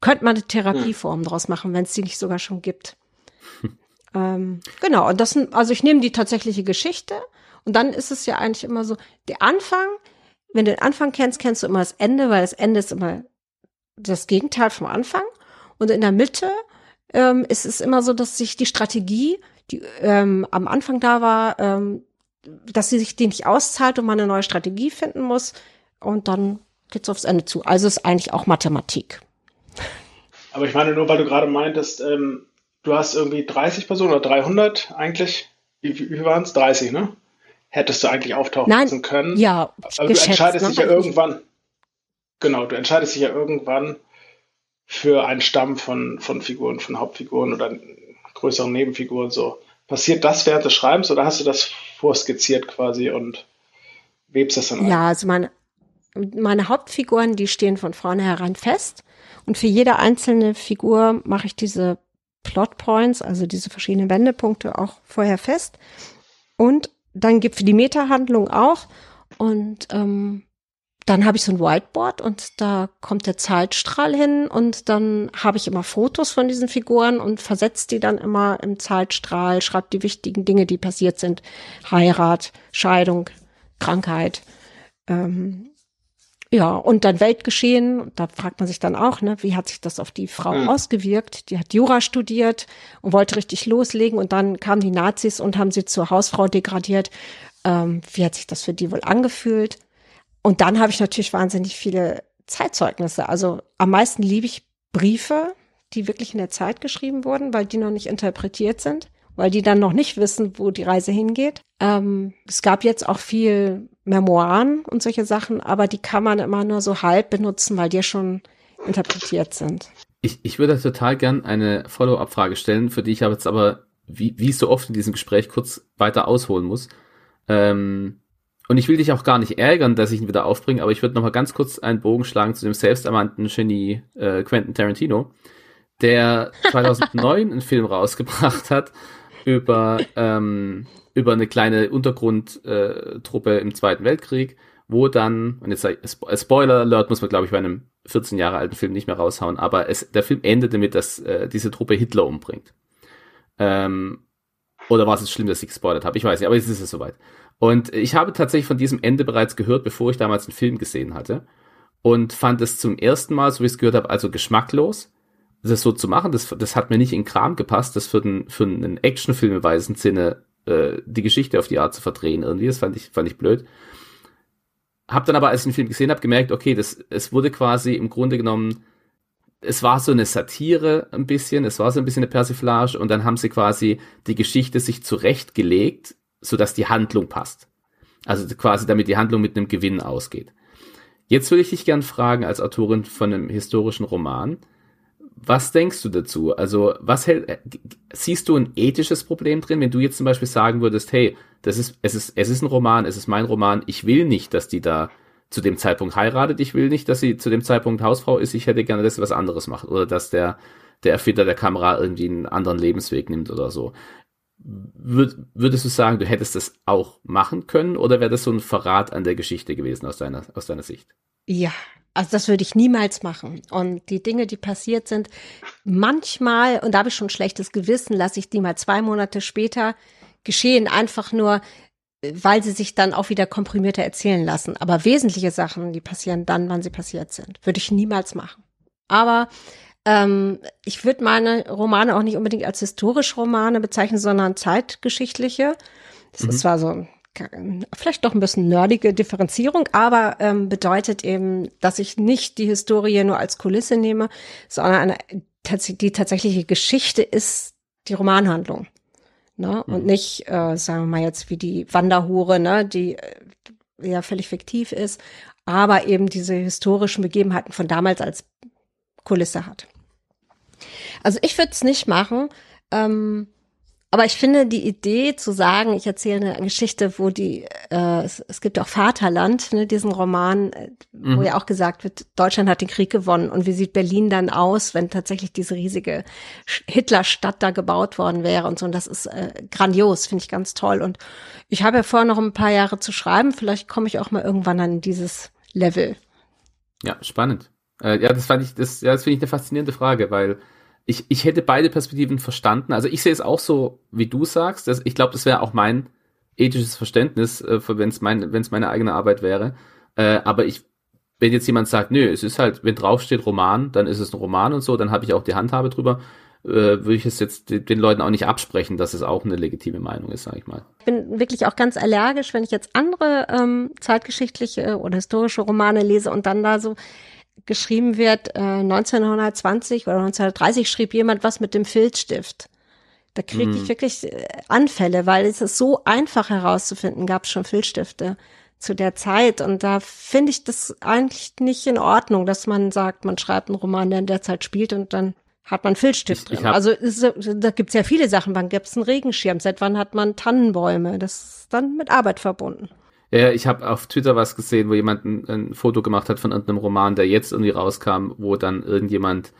Speaker 4: Könnte man eine Therapieform hm. draus machen, wenn es die nicht sogar schon gibt. ähm, genau, und das sind, also ich nehme die tatsächliche Geschichte und dann ist es ja eigentlich immer so, der Anfang, wenn du den Anfang kennst, kennst du immer das Ende, weil das Ende ist immer das Gegenteil vom Anfang. Und in der Mitte ähm, ist es immer so, dass sich die Strategie, die ähm, am Anfang da war, ähm, dass sie sich die nicht auszahlt und man eine neue Strategie finden muss. Und dann geht's aufs Ende zu. Also ist eigentlich auch Mathematik.
Speaker 3: Aber ich meine, nur weil du gerade meintest, ähm, du hast irgendwie 30 Personen oder 300 eigentlich. Wie, wie, waren es? 30, ne? Hättest du eigentlich auftauchen Nein, können.
Speaker 4: Ja,
Speaker 3: aber du entscheidest ne? dich ja irgendwann. Genau, du entscheidest dich ja irgendwann für einen Stamm von, von Figuren, von Hauptfiguren oder größeren Nebenfiguren so. Passiert das während des Schreibens oder hast du das vorskizziert quasi und webst das dann
Speaker 4: ein? Ja, also meine, meine Hauptfiguren, die stehen von vornherein fest. Und für jede einzelne Figur mache ich diese Plotpoints, also diese verschiedenen Wendepunkte auch vorher fest. Und dann gibt für die Meta-Handlung auch. Und ähm, dann habe ich so ein Whiteboard und da kommt der Zeitstrahl hin und dann habe ich immer Fotos von diesen Figuren und versetze die dann immer im Zeitstrahl, schreibe die wichtigen Dinge, die passiert sind. Heirat, Scheidung, Krankheit. Ähm, ja, und dann Weltgeschehen, da fragt man sich dann auch, ne, wie hat sich das auf die Frau mhm. ausgewirkt? Die hat Jura studiert und wollte richtig loslegen und dann kamen die Nazis und haben sie zur Hausfrau degradiert. Ähm, wie hat sich das für die wohl angefühlt? Und dann habe ich natürlich wahnsinnig viele Zeitzeugnisse. Also am meisten liebe ich Briefe, die wirklich in der Zeit geschrieben wurden, weil die noch nicht interpretiert sind, weil die dann noch nicht wissen, wo die Reise hingeht. Ähm, es gab jetzt auch viel Memoiren und solche Sachen, aber die kann man immer nur so halb benutzen, weil die ja schon interpretiert sind.
Speaker 5: Ich, ich würde total gern eine Follow-up-Frage stellen, für die ich aber jetzt aber, wie, wie so oft in diesem Gespräch, kurz weiter ausholen muss. Ähm, und ich will dich auch gar nicht ärgern, dass ich ihn wieder aufbringe, aber ich würde noch mal ganz kurz einen Bogen schlagen zu dem selbsternannten Genie äh, Quentin Tarantino, der 2009 einen Film rausgebracht hat über ähm, über eine kleine Untergrundtruppe äh, im Zweiten Weltkrieg, wo dann und jetzt ich, Spoiler Alert muss man glaube ich bei einem 14 Jahre alten Film nicht mehr raushauen, aber es, der Film endet damit, dass äh, diese Truppe Hitler umbringt. Ähm, oder war es schlimm, dass ich gespoilert habe? Ich weiß nicht, aber jetzt ist es soweit. Und ich habe tatsächlich von diesem Ende bereits gehört, bevor ich damals einen Film gesehen hatte. Und fand es zum ersten Mal, so wie ich es gehört habe, also geschmacklos, das so zu machen. Das, das hat mir nicht in Kram gepasst, das für, den, für einen Actionfilm im weisen Sinne äh, die Geschichte auf die Art zu verdrehen irgendwie. Das fand ich, fand ich blöd. Hab dann aber, als ich den Film gesehen habe, gemerkt, okay, das, es wurde quasi im Grunde genommen, es war so eine Satire ein bisschen, es war so ein bisschen eine Persiflage und dann haben sie quasi die Geschichte sich zurechtgelegt sodass die Handlung passt. Also quasi damit die Handlung mit einem Gewinn ausgeht. Jetzt würde ich dich gern fragen, als Autorin von einem historischen Roman, was denkst du dazu? Also, was hält, äh, siehst du ein ethisches Problem drin, wenn du jetzt zum Beispiel sagen würdest, hey, das ist, es ist, es ist ein Roman, es ist mein Roman, ich will nicht, dass die da zu dem Zeitpunkt heiratet, ich will nicht, dass sie zu dem Zeitpunkt Hausfrau ist, ich hätte gerne, dass sie was anderes macht oder dass der, der Erfinder der Kamera irgendwie einen anderen Lebensweg nimmt oder so. Würd, würdest du sagen, du hättest das auch machen können oder wäre das so ein Verrat an der Geschichte gewesen aus deiner, aus deiner Sicht?
Speaker 4: Ja, also das würde ich niemals machen. Und die Dinge, die passiert sind, manchmal, und da habe ich schon schlechtes Gewissen, lasse ich die mal zwei Monate später geschehen, einfach nur, weil sie sich dann auch wieder komprimierter erzählen lassen. Aber wesentliche Sachen, die passieren dann, wann sie passiert sind, würde ich niemals machen. Aber ähm, ich würde meine Romane auch nicht unbedingt als historische Romane bezeichnen, sondern zeitgeschichtliche. Das mhm. ist zwar so vielleicht doch ein bisschen nerdige Differenzierung, aber ähm, bedeutet eben, dass ich nicht die Historie nur als Kulisse nehme, sondern eine, die tatsächliche Geschichte ist die Romanhandlung. Ne? Mhm. Und nicht, äh, sagen wir mal jetzt wie die Wanderhure, ne? die äh, ja völlig fiktiv ist, aber eben diese historischen Begebenheiten von damals als Kulisse hat. Also ich würde es nicht machen. Ähm, aber ich finde die Idee zu sagen, ich erzähle eine Geschichte, wo die, äh, es, es gibt auch Vaterland, ne, diesen Roman, äh, wo mhm. ja auch gesagt wird, Deutschland hat den Krieg gewonnen und wie sieht Berlin dann aus, wenn tatsächlich diese riesige Hitlerstadt da gebaut worden wäre und so. Und das ist äh, grandios, finde ich ganz toll. Und ich habe ja vor, noch ein paar Jahre zu schreiben. Vielleicht komme ich auch mal irgendwann an dieses Level.
Speaker 5: Ja, spannend. Äh, ja, das fand ich, das, ja, das finde ich eine faszinierende Frage, weil ich, ich hätte beide Perspektiven verstanden. Also ich sehe es auch so, wie du sagst. Dass, ich glaube, das wäre auch mein ethisches Verständnis, äh, wenn es mein, meine eigene Arbeit wäre. Äh, aber ich, wenn jetzt jemand sagt, nö, es ist halt, wenn draufsteht Roman, dann ist es ein Roman und so, dann habe ich auch die Handhabe drüber. Äh, würde ich es jetzt den Leuten auch nicht absprechen, dass es auch eine legitime Meinung ist, sage ich mal.
Speaker 4: Ich bin wirklich auch ganz allergisch, wenn ich jetzt andere ähm, zeitgeschichtliche oder historische Romane lese und dann da so geschrieben wird, äh, 1920 oder 1930 schrieb jemand was mit dem Filzstift. Da kriege ich mhm. wirklich äh, Anfälle, weil es ist so einfach herauszufinden, gab es schon Filzstifte zu der Zeit. Und da finde ich das eigentlich nicht in Ordnung, dass man sagt, man schreibt einen Roman, der in der Zeit spielt und dann hat man Filzstift ich, drin. Ich also ist, da gibt's ja viele Sachen. Wann gibt's einen Regenschirm? Seit wann hat man Tannenbäume? Das ist dann mit Arbeit verbunden.
Speaker 5: Ja, ich habe auf Twitter was gesehen, wo jemand ein, ein, Foto gemacht hat von irgendeinem Roman, der jetzt irgendwie rauskam, wo dann irgendjemand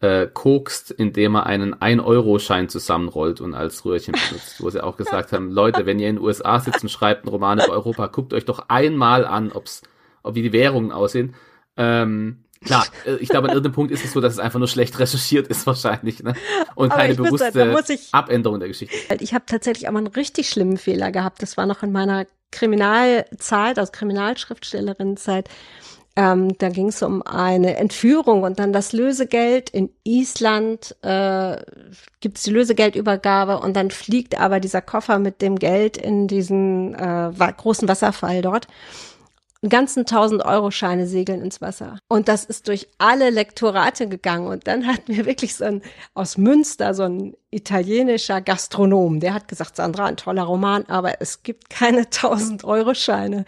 Speaker 5: äh, kokst, indem er einen 1-Euro-Schein zusammenrollt und als Röhrchen benutzt. wo sie auch gesagt haben, Leute, wenn ihr in den USA sitzt und schreibt einen Roman über Europa, guckt euch doch einmal an, ob's, ob wie die Währungen aussehen. Ähm, Klar, äh, ich glaube, an irgendeinem Punkt ist es so, dass es einfach nur schlecht recherchiert ist wahrscheinlich, ne? Und Aber keine bewusste sagen, ich, Abänderung der Geschichte.
Speaker 4: Ich habe tatsächlich auch mal einen richtig schlimmen Fehler gehabt. Das war noch in meiner Kriminalzeit, also Kriminalschriftstellerinnenzeit. Ähm, da ging es um eine Entführung und dann das Lösegeld in Island äh, gibt es die Lösegeldübergabe und dann fliegt aber dieser Koffer mit dem Geld in diesen äh, großen Wasserfall dort ganzen 1000 Euro Scheine segeln ins Wasser. Und das ist durch alle Lektorate gegangen. Und dann hatten wir wirklich so ein, aus Münster, so ein italienischer Gastronom, der hat gesagt, Sandra, ein toller Roman, aber es gibt keine 1000 Euro Scheine.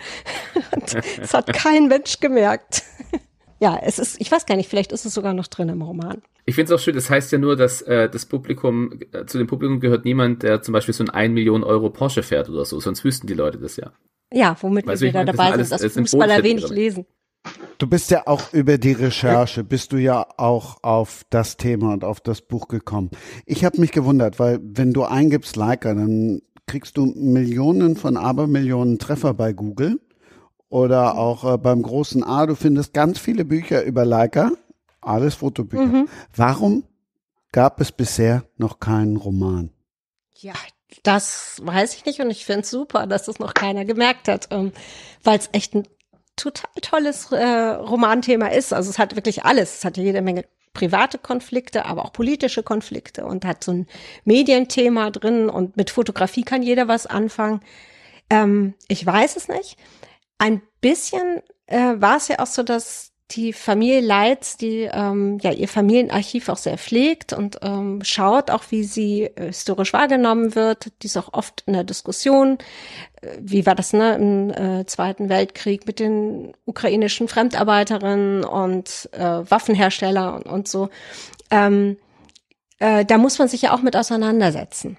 Speaker 4: Und das hat kein Mensch gemerkt. Ja, es ist, ich weiß gar nicht, vielleicht ist es sogar noch drin im Roman.
Speaker 5: Ich finde es auch schön, das heißt ja nur, dass äh, das Publikum, äh, zu dem Publikum gehört niemand, der zum Beispiel so ein 1 Million Euro Porsche fährt oder so, sonst wüssten die Leute das ja.
Speaker 4: Ja, womit weißt wir wieder dabei sind, dass Fußballer wenig lesen.
Speaker 2: Du bist ja auch über die Recherche, bist du ja auch auf das Thema und auf das Buch gekommen. Ich habe mich gewundert, weil wenn du eingibst Leica, dann kriegst du Millionen von Abermillionen Treffer bei Google oder auch äh, beim großen A. Du findest ganz viele Bücher über Leica, alles Fotobücher. Mhm. Warum gab es bisher noch keinen Roman?
Speaker 4: Ja, das weiß ich nicht und ich finde es super, dass das noch keiner gemerkt hat, ähm, weil es echt ein total tolles äh, Romanthema ist. Also es hat wirklich alles. Es hat jede Menge private Konflikte, aber auch politische Konflikte und hat so ein Medienthema drin und mit Fotografie kann jeder was anfangen. Ähm, ich weiß es nicht. Ein bisschen äh, war es ja auch so, dass die Familie Leitz, die ähm, ja ihr Familienarchiv auch sehr pflegt und ähm, schaut auch, wie sie äh, historisch wahrgenommen wird. Die ist auch oft in der Diskussion. Äh, wie war das ne, im äh, Zweiten Weltkrieg mit den ukrainischen Fremdarbeiterinnen und äh, Waffenhersteller und, und so. ähm, äh, da muss man sich ja auch mit auseinandersetzen.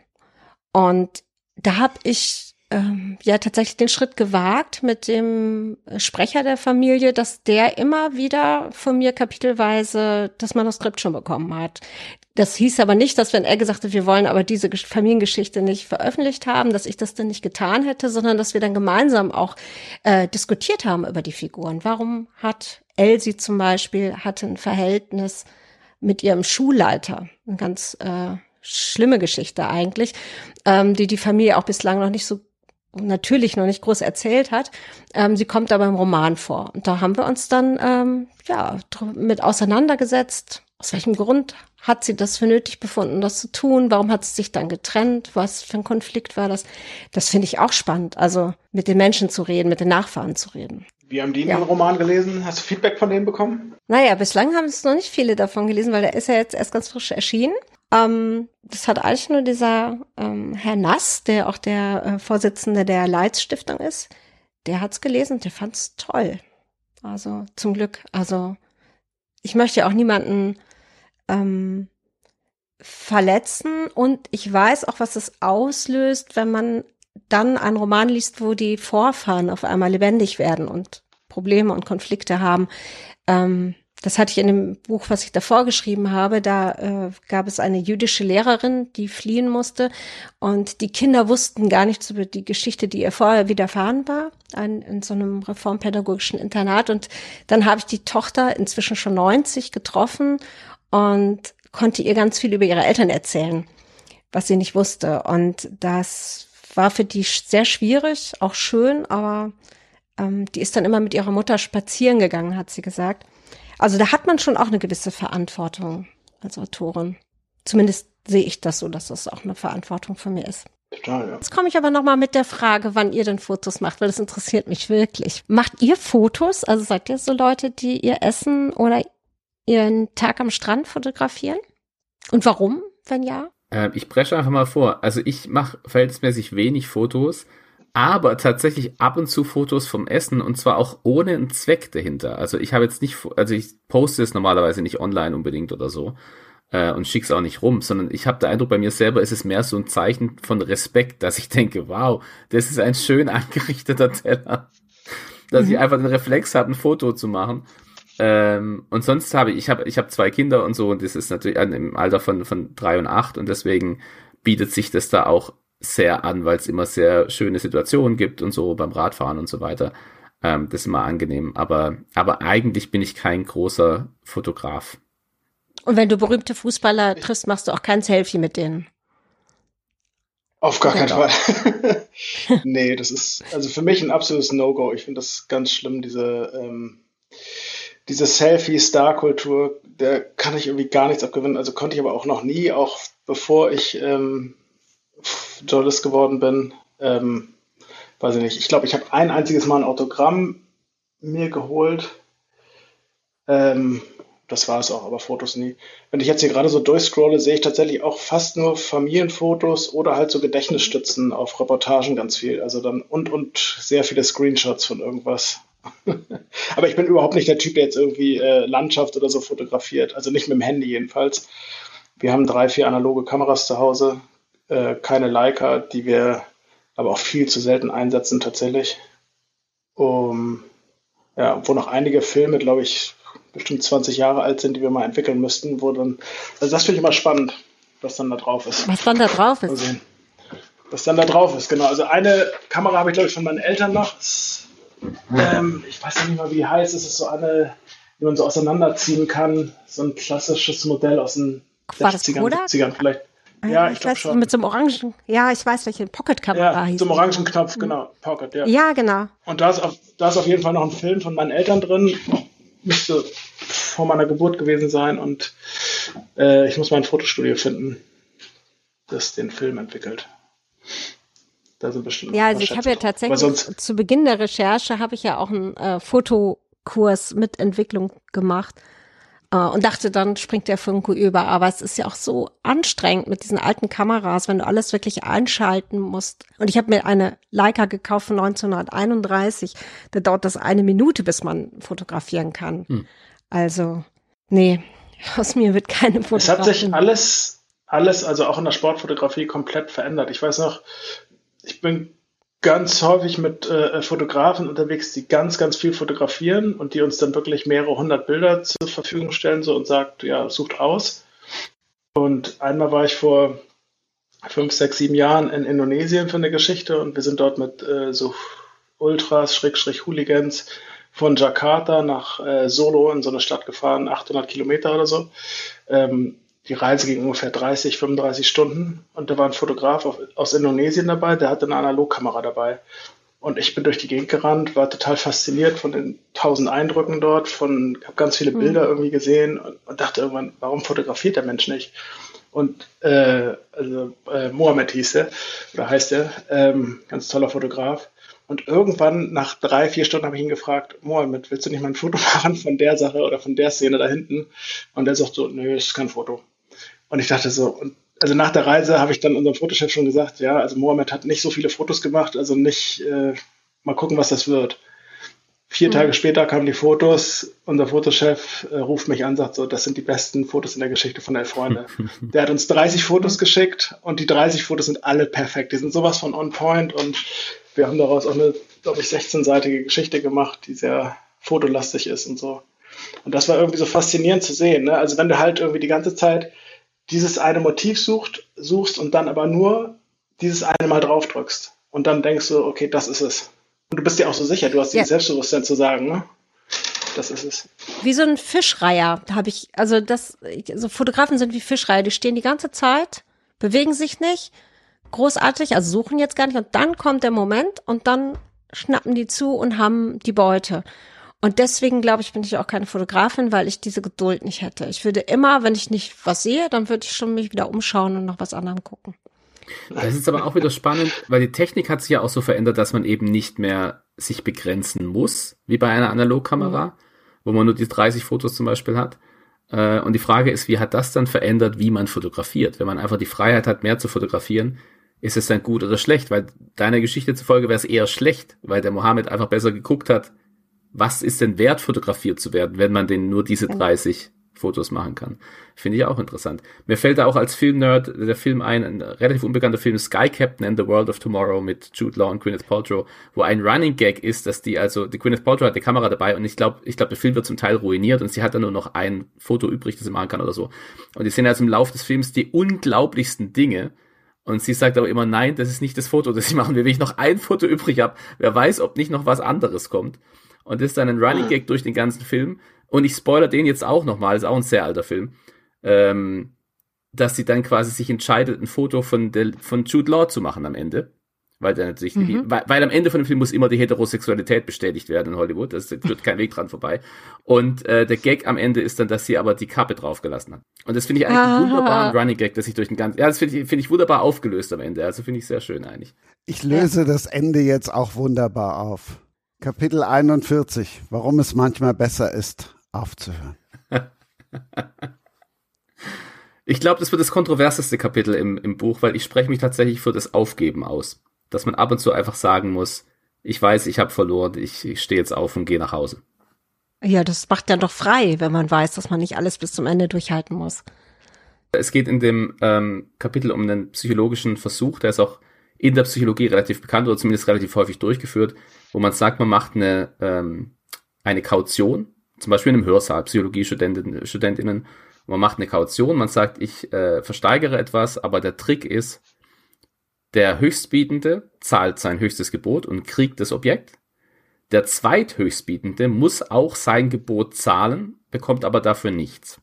Speaker 4: Und da habe ich ähm, ja tatsächlich den Schritt gewagt mit dem Sprecher der Familie, dass der immer wieder von mir kapitelweise das Manuskript schon bekommen hat. Das hieß aber nicht, dass wenn er gesagt hat, wir wollen aber diese Familiengeschichte nicht veröffentlicht haben, dass ich das dann nicht getan hätte, sondern dass wir dann gemeinsam auch äh, diskutiert haben über die Figuren. Warum hat Elsie zum Beispiel hatte ein Verhältnis mit ihrem Schulleiter, eine ganz äh, schlimme Geschichte eigentlich, ähm, die die Familie auch bislang noch nicht so natürlich noch nicht groß erzählt hat. Ähm, sie kommt aber im Roman vor. Und da haben wir uns dann ähm, ja mit auseinandergesetzt. Aus welchem Grund hat sie das für nötig befunden, das zu tun? Warum hat sie sich dann getrennt? Was für ein Konflikt war das? Das finde ich auch spannend. Also mit den Menschen zu reden, mit den Nachfahren zu reden.
Speaker 3: Wie haben die
Speaker 4: Ja.
Speaker 3: den Roman gelesen? Hast du Feedback von denen bekommen?
Speaker 4: Naja, bislang haben es noch nicht viele davon gelesen, weil der ist ja jetzt erst ganz frisch erschienen. Ähm, das hat eigentlich nur dieser ähm, Herr Nass, der auch der äh, Vorsitzende der Leitz Stiftung ist, der hat's gelesen der fand's toll. Also zum Glück. Also ich möchte ja auch niemanden ähm, verletzen und ich weiß auch, was es auslöst, wenn man dann einen Roman liest, wo die Vorfahren auf einmal lebendig werden und Probleme und Konflikte haben. Ähm, das hatte ich in dem Buch, was ich davor geschrieben habe. Da äh, gab es eine jüdische Lehrerin, die fliehen musste. Und die Kinder wussten gar nichts über die Geschichte, die ihr vorher widerfahren war, ein, in so einem reformpädagogischen Internat. Und dann habe ich die Tochter, inzwischen schon 90, getroffen und konnte ihr ganz viel über ihre Eltern erzählen, was sie nicht wusste. Und das war für die sehr schwierig, auch schön, aber ähm, die ist dann immer mit ihrer Mutter spazieren gegangen, hat sie gesagt. Also da hat man schon auch eine gewisse Verantwortung als Autorin. Zumindest sehe ich das so, dass das auch eine Verantwortung von mir ist.
Speaker 3: Total, ja.
Speaker 4: Jetzt komme ich aber noch mal mit der Frage, wann ihr denn Fotos macht, weil das interessiert mich wirklich. Macht ihr Fotos? Also seid ihr so Leute, die ihr Essen oder ihren Tag am Strand fotografieren? Und warum, wenn ja?
Speaker 5: Äh, ich presche einfach mal vor. Also ich mache verhältnismäßig wenig Fotos, aber tatsächlich ab und zu Fotos vom Essen und zwar auch ohne einen Zweck dahinter. Also ich habe jetzt nicht, also ich poste es normalerweise nicht online unbedingt oder so äh, und schick's auch nicht rum, sondern ich habe den Eindruck, bei mir selber ist es mehr so ein Zeichen von Respekt, dass ich denke, wow, das ist ein schön angerichteter Teller. Dass ich einfach den Reflex habe, ein Foto zu machen. Ähm, und sonst habe ich, ich habe ich hab zwei Kinder und so und das ist natürlich an- im Alter von, von drei und acht und deswegen bietet sich das da auch sehr an, weil es immer sehr schöne Situationen gibt und so beim Radfahren und so weiter. Ähm, das ist immer angenehm. Aber, aber eigentlich bin ich kein großer Fotograf.
Speaker 4: Und wenn du berühmte Fußballer triffst, machst du auch kein Selfie mit denen.
Speaker 3: Auf gar keinen Fall. nee, das ist also für mich ein absolutes No-Go. Ich finde das ganz schlimm, diese, ähm, diese Selfie-Star-Kultur, der kann ich irgendwie gar nichts abgewinnen. Also konnte ich aber auch noch nie, auch bevor ich ähm, Journalist geworden bin. Ähm, weiß ich nicht. Ich glaube, ich habe ein einziges Mal ein Autogramm mir geholt. Ähm, das war es auch, aber Fotos nie. Wenn ich jetzt hier gerade so durchscrolle, sehe ich tatsächlich auch fast nur Familienfotos oder halt so Gedächtnisstützen auf Reportagen ganz viel. Also dann und und sehr viele Screenshots von irgendwas. aber ich bin überhaupt nicht der Typ, der jetzt irgendwie äh, Landschaft oder so fotografiert. Also nicht mit dem Handy jedenfalls. Wir haben drei, vier analoge Kameras zu Hause, äh, keine Leica, die wir aber auch viel zu selten einsetzen tatsächlich. Um, ja, wo noch einige Filme, glaube ich, bestimmt 20 Jahre alt sind, die wir mal entwickeln müssten, wo dann, also das finde ich immer spannend, was dann da drauf ist.
Speaker 4: Was dann da drauf ist.
Speaker 3: sehen. Was dann da drauf ist, genau. Also eine Kamera habe ich, glaube ich, von meinen Eltern noch. Ähm, ich weiß nicht mal, wie die heißt. Es ist so eine, die man so auseinanderziehen kann. So ein klassisches Modell aus den
Speaker 4: War das
Speaker 3: 60ern,
Speaker 4: Kodak?
Speaker 3: 70ern vielleicht. Ja, ich glaube
Speaker 4: weiß,
Speaker 3: schon.
Speaker 4: Mit so einem orangen, ja, ich weiß, welche Pocket-Kamera
Speaker 3: Ja,
Speaker 4: hieß.
Speaker 3: zum
Speaker 4: die.
Speaker 3: orangen Knopf, genau. Pocket, ja.
Speaker 4: Ja, genau.
Speaker 3: Und da ist, auf, da ist auf jeden Fall noch ein Film von meinen Eltern drin. Müsste vor meiner Geburt gewesen sein. Und äh, ich muss mein Fotostudio finden, das den Film entwickelt. Da sind bestimmt.
Speaker 4: Ja, also ich habe ja tatsächlich zu Beginn der Recherche habe ich ja auch einen äh, Fotokurs mit Entwicklung gemacht und dachte, dann springt der Funke über. Aber es ist ja auch so anstrengend mit diesen alten Kameras, wenn du alles wirklich einschalten musst. Und ich habe mir eine Leica gekauft von 1931. Da dauert das eine Minute, bis man fotografieren kann.
Speaker 5: Hm.
Speaker 4: Also, nee, Aus mir wird keine
Speaker 3: Fotografin. Es hat sich alles, alles, also auch in der Sportfotografie komplett verändert. Ich weiß noch, ich bin ganz häufig mit äh, Fotografen unterwegs, die ganz, ganz viel fotografieren und die uns dann wirklich mehrere hundert Bilder zur Verfügung stellen so und sagt, ja, sucht aus. Und einmal war ich vor fünf, sechs, sieben Jahren in Indonesien für eine Geschichte und wir sind dort mit äh, so Ultras, Schrägstrich Hooligans von Jakarta nach äh, Solo in so eine Stadt gefahren, 800 Kilometer oder so. Ähm, die Reise ging ungefähr 30, 35 Stunden und da war ein Fotograf aus Indonesien dabei, der hatte eine Analogkamera dabei. Und ich bin durch die Gegend gerannt, war total fasziniert von den tausend Eindrücken dort, von, habe ganz viele Bilder mhm. irgendwie gesehen und, und, dachte irgendwann, warum fotografiert der Mensch nicht? Und äh, also äh, Mohammed hieß er, oder heißt er, ähm, ganz toller Fotograf. Und irgendwann nach drei, vier Stunden habe ich ihn gefragt, Mohammed, willst du nicht mal ein Foto machen von der Sache oder von der Szene da hinten? Und er sagt so, nö, ist kein Foto. Und ich dachte so, also nach der Reise habe ich dann unserem Fotochef schon gesagt, ja, also Mohammed hat nicht so viele Fotos gemacht, also nicht, äh, mal gucken, was das wird. Vier mhm. Tage später kamen die Fotos. Unser Fotochef äh, ruft mich an, sagt so, das sind die besten Fotos in der Geschichte von Elf Freunde. Der hat uns 30 Fotos geschickt und die 30 Fotos sind alle perfekt. Die sind sowas von on point und wir haben daraus auch eine, glaube ich, 16-seitige Geschichte gemacht, die sehr fotolastig ist und so. Und das war irgendwie so faszinierend zu sehen. Ne? Also wenn du halt irgendwie die ganze Zeit dieses eine Motiv sucht, suchst und dann aber nur dieses eine Mal draufdrückst und dann denkst du, okay, das ist es. Und du bist dir auch so sicher, du hast ja. dieses Selbstbewusstsein zu sagen, ne? Das ist es.
Speaker 4: Wie so ein Fischreiher, habe ich, also das, so Fotografen sind wie Fischreiher, die stehen die ganze Zeit, bewegen sich nicht, großartig, also suchen jetzt gar nicht und dann kommt der Moment und dann schnappen die zu und haben die Beute. Und deswegen glaube ich, bin ich auch keine Fotografin, weil ich diese Geduld nicht hätte. Ich würde immer, wenn ich nicht was sehe, dann würde ich schon mich wieder umschauen und nach was anderem gucken.
Speaker 5: Das ist aber auch wieder spannend, weil die Technik hat sich ja auch so verändert, dass man eben nicht mehr sich begrenzen muss, wie bei einer Analogkamera, mhm. wo man nur die 30 Fotos zum Beispiel hat. Äh, und die Frage ist, wie hat das dann verändert, wie man fotografiert? Wenn man einfach die Freiheit hat, mehr zu fotografieren, ist es dann gut oder schlecht? Weil deiner Geschichte zufolge wäre es eher schlecht, weil der Mohammed einfach besser geguckt hat, was ist denn wert, fotografiert zu werden, wenn man denn nur diese 30 Fotos machen kann. Finde ich auch interessant. Mir fällt da auch als Filmnerd der Film ein, ein relativ unbekannter Film Sky Captain and the World of Tomorrow mit Jude Law und Gwyneth Paltrow, wo ein Running Gag ist, dass die, also die Gwyneth Paltrow hat die Kamera dabei und ich glaube, ich glaube, der Film wird zum Teil ruiniert und sie hat dann nur noch ein Foto übrig, das sie machen kann oder so. Und die sehen also im Laufe des Films die unglaublichsten Dinge. Und sie sagt aber immer, nein, das ist nicht das Foto, das ich machen will. Wenn ich noch ein Foto übrig habe, wer weiß, ob nicht noch was anderes kommt. Und das ist dann ein Running Gag durch den ganzen Film. Und ich spoiler den jetzt auch nochmal, ist auch ein sehr alter Film. Ähm, dass sie dann quasi sich entscheidet, ein Foto von, der, von Jude Law zu machen am Ende. Weil, der natürlich mhm. die, weil, weil, am Ende von dem Film muss immer die Heterosexualität bestätigt werden in Hollywood. Das führt kein Weg dran vorbei. Und äh, der Gag am Ende ist dann, dass sie aber die Kappe draufgelassen hat. Und das finde ich eigentlich einen wunderbaren Running Gag, dass sich durch den ganzen. Ja, das finde ich, find ich wunderbar aufgelöst am Ende. Also finde ich sehr schön eigentlich.
Speaker 2: Ich löse das Ende jetzt auch wunderbar auf. Kapitel 41. Warum es manchmal besser ist, aufzuhören.
Speaker 5: Ich glaube, das wird das kontroverseste Kapitel im, im Buch, weil ich spreche mich tatsächlich für das Aufgeben aus. Dass man ab und zu einfach sagen muss, ich weiß, ich habe verloren, ich, ich stehe jetzt auf und gehe nach Hause.
Speaker 4: Ja, das macht ja doch frei, wenn man weiß, dass man nicht alles bis zum Ende durchhalten muss.
Speaker 5: Es geht in dem ähm, Kapitel um einen psychologischen Versuch, der ist auch in der Psychologie relativ bekannt oder zumindest relativ häufig durchgeführt, wo man sagt, man macht eine, ähm, eine Kaution zum Beispiel in einem Hörsaal, Psychologiestudentinnen, Studentinnen, man macht eine Kaution, man sagt, ich äh, versteigere etwas, aber der Trick ist, der Höchstbietende zahlt sein höchstes Gebot und kriegt das Objekt. Der Zweithöchstbietende muss auch sein Gebot zahlen, bekommt aber dafür nichts.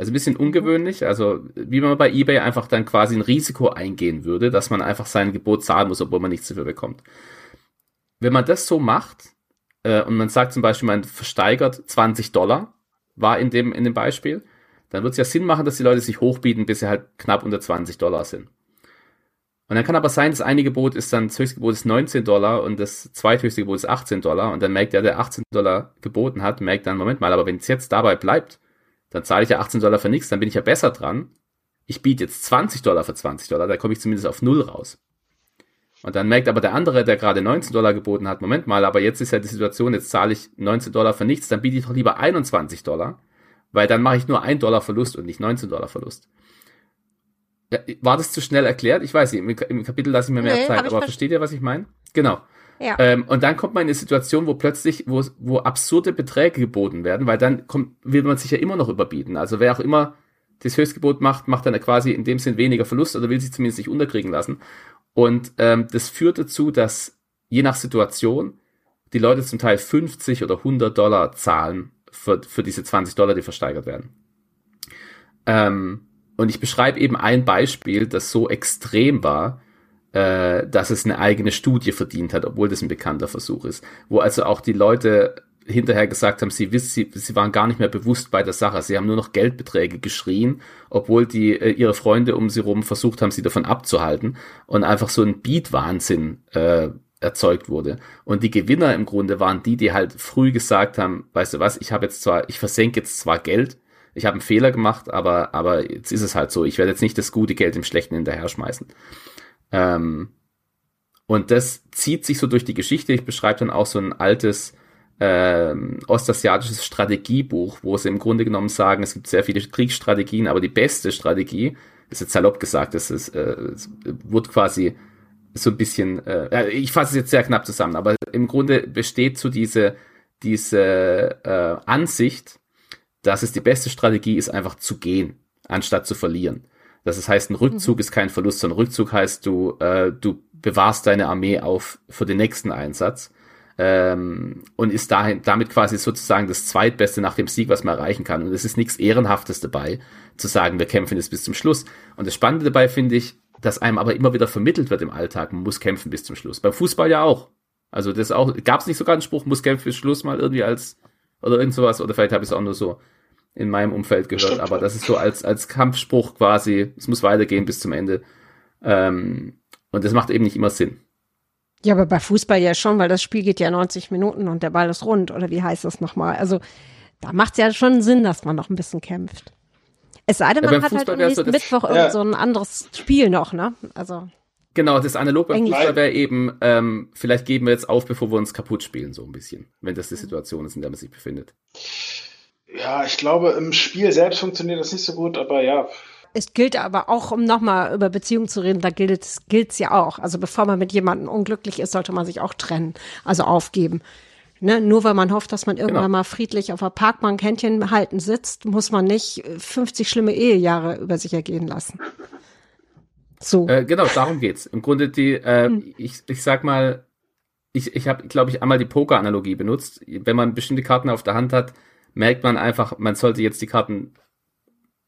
Speaker 5: Also ein bisschen ungewöhnlich, also wie man bei eBay einfach dann quasi ein Risiko eingehen würde, dass man einfach sein Gebot zahlen muss, obwohl man nichts dafür bekommt. Wenn man das so macht, äh, und man sagt zum Beispiel, man versteigert 20 Dollar, war in dem, in dem Beispiel, dann wird es ja Sinn machen, dass die Leute sich hochbieten, bis sie halt knapp unter 20 Dollar sind. Und dann kann aber sein, das eine Gebot ist dann, das höchste Gebot ist 19 Dollar und das zweithöchste Gebot ist 18 Dollar und dann merkt der, der 18 Dollar geboten hat, merkt dann, Moment mal, aber wenn es jetzt dabei bleibt, dann zahle ich ja 18 Dollar für nichts, dann bin ich ja besser dran. Ich biete jetzt 20 Dollar für 20 Dollar, da komme ich zumindest auf Null raus. Und dann merkt aber der andere, der gerade 19 Dollar geboten hat, Moment mal, aber jetzt ist ja die Situation, jetzt zahle ich 19 Dollar für nichts, dann biete ich doch lieber 21 Dollar. weil dann mache ich nur ein Dollar Verlust und nicht 19 Dollar Verlust. War das zu schnell erklärt? Ich weiß nicht, im, Kapitel lasse ich mir mehr
Speaker 4: Nee,
Speaker 5: Zeit, aber
Speaker 4: ver-
Speaker 5: versteht ihr, was ich meine? Genau.
Speaker 4: Ja.
Speaker 5: Ähm, und dann kommt man in eine Situation, wo plötzlich, wo, wo absurde Beträge geboten werden, weil dann kommt, will man sich ja immer noch überbieten. Also wer auch immer das Höchstgebot macht, macht dann quasi in dem Sinn weniger Verlust oder will sich zumindest nicht unterkriegen lassen. Und ähm, das führt dazu, dass je nach Situation die Leute zum Teil 50 oder 100 Dollar zahlen für, für diese 20 Dollar, die versteigert werden. Ähm, und ich beschreibe eben ein Beispiel, das so extrem war, äh, dass es eine eigene Studie verdient hat, obwohl das ein bekannter Versuch ist. Wo also auch die Leute hinterher gesagt haben, sie wissen, sie, sie waren gar nicht mehr bewusst bei der Sache. Sie haben nur noch Geldbeträge geschrien, obwohl die äh, ihre Freunde um sie rum versucht haben, sie davon abzuhalten und einfach so ein Beat-Wahnsinn äh, erzeugt wurde. Und die Gewinner im Grunde waren die, die halt früh gesagt haben, weißt du was, ich habe jetzt zwar, ich versenke jetzt zwar Geld, ich habe einen Fehler gemacht, aber, aber jetzt ist es halt so. Ich werde jetzt nicht das gute Geld im Schlechten hinterher schmeißen. Ähm, und das zieht sich so durch die Geschichte. Ich beschreibe dann auch so ein altes ähm, ostasiatisches Strategiebuch, wo sie im Grunde genommen sagen, es gibt sehr viele Kriegsstrategien, aber die beste Strategie, ist jetzt salopp gesagt, das ist, äh, es wird quasi so ein bisschen, äh, ich fasse es jetzt sehr knapp zusammen, aber im Grunde besteht so diese, diese äh, Ansicht, dass es die beste Strategie ist, einfach zu gehen, anstatt zu verlieren. Das heißt, ein Rückzug ist kein Verlust, sondern Rückzug heißt, du, äh, du bewahrst deine Armee auf für den nächsten Einsatz ähm, und ist dahin, damit quasi sozusagen das zweitbeste nach dem Sieg, was man erreichen kann. Und es ist nichts Ehrenhaftes dabei, zu sagen, wir kämpfen jetzt bis zum Schluss. Und das Spannende dabei finde ich, dass einem aber immer wieder vermittelt wird im Alltag, man muss kämpfen bis zum Schluss. Beim Fußball ja auch. Also das auch, gab es nicht sogar einen Spruch, muss kämpfen bis Schluss mal irgendwie als, oder irgend sowas, oder vielleicht habe ich es auch nur so in meinem Umfeld gehört,
Speaker 3: Stimmt.
Speaker 5: aber das ist so als, als Kampfspruch quasi, es muss weitergehen bis zum Ende. Ähm, und das macht eben nicht immer Sinn.
Speaker 4: Ja, aber bei Fußball ja schon, weil das Spiel geht ja 90 Minuten und der Ball ist rund, oder wie heißt das nochmal? Also da macht es ja schon Sinn, dass man noch ein bisschen kämpft. Es sei denn,
Speaker 5: Ja,
Speaker 4: man
Speaker 5: beim
Speaker 4: hat halt
Speaker 5: Fußball
Speaker 4: am
Speaker 5: wär's so,
Speaker 4: nächsten
Speaker 5: das-
Speaker 4: Mittwoch
Speaker 3: Ja.
Speaker 4: irgend so ein anderes Spiel noch, ne? Also,
Speaker 5: Genau, das analog beim Fußball wäre eben, ähm, vielleicht geben wir jetzt auf, bevor wir uns kaputt spielen, so ein bisschen, wenn das die Situation ist, in der man sich befindet.
Speaker 3: Ja, ich glaube, im Spiel selbst funktioniert das nicht so gut, aber ja,
Speaker 4: es gilt aber auch, um nochmal über Beziehungen zu reden, da gilt es gilt's ja auch. Also bevor man mit jemandem unglücklich ist, sollte man sich auch trennen, also aufgeben. Ne? Nur weil man hofft, dass man irgendwann
Speaker 5: Genau.
Speaker 4: mal friedlich auf der Parkbank Händchen halten sitzt, muss man nicht äh, 50 schlimme Ehejahre über sich ergehen lassen. So.
Speaker 5: Äh, genau, darum geht's. Im Grunde die, äh,
Speaker 4: Hm.
Speaker 5: ich, ich sag mal, ich, ich habe, glaube ich, einmal die Poker-Analogie benutzt. Wenn man bestimmte Karten auf der Hand hat, merkt man einfach, man sollte jetzt die Karten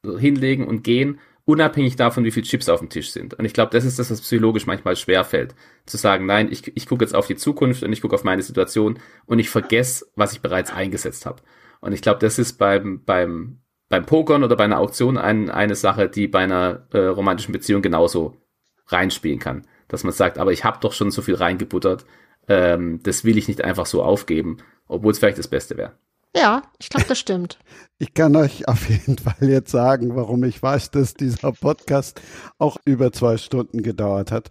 Speaker 5: hinlegen und gehen, unabhängig davon, wie viele Chips auf dem Tisch sind. Und ich glaube, das ist das, was psychologisch manchmal schwerfällt. Zu sagen, nein, ich, ich gucke jetzt auf die Zukunft und ich gucke auf meine Situation und ich vergesse, was ich bereits eingesetzt habe. Und ich glaube, das ist beim, beim, beim Pokern oder bei einer Auktion ein, eine Sache, die bei einer äh, romantischen Beziehung genauso reinspielen kann. Dass man sagt, aber ich habe doch schon so viel reingebuttert, ähm, das will ich nicht einfach so aufgeben, obwohl es vielleicht das Beste wäre.
Speaker 4: Ja, ich glaube, das stimmt.
Speaker 2: Ich kann euch auf jeden Fall jetzt sagen, warum ich weiß, dass dieser Podcast auch über zwei Stunden gedauert hat.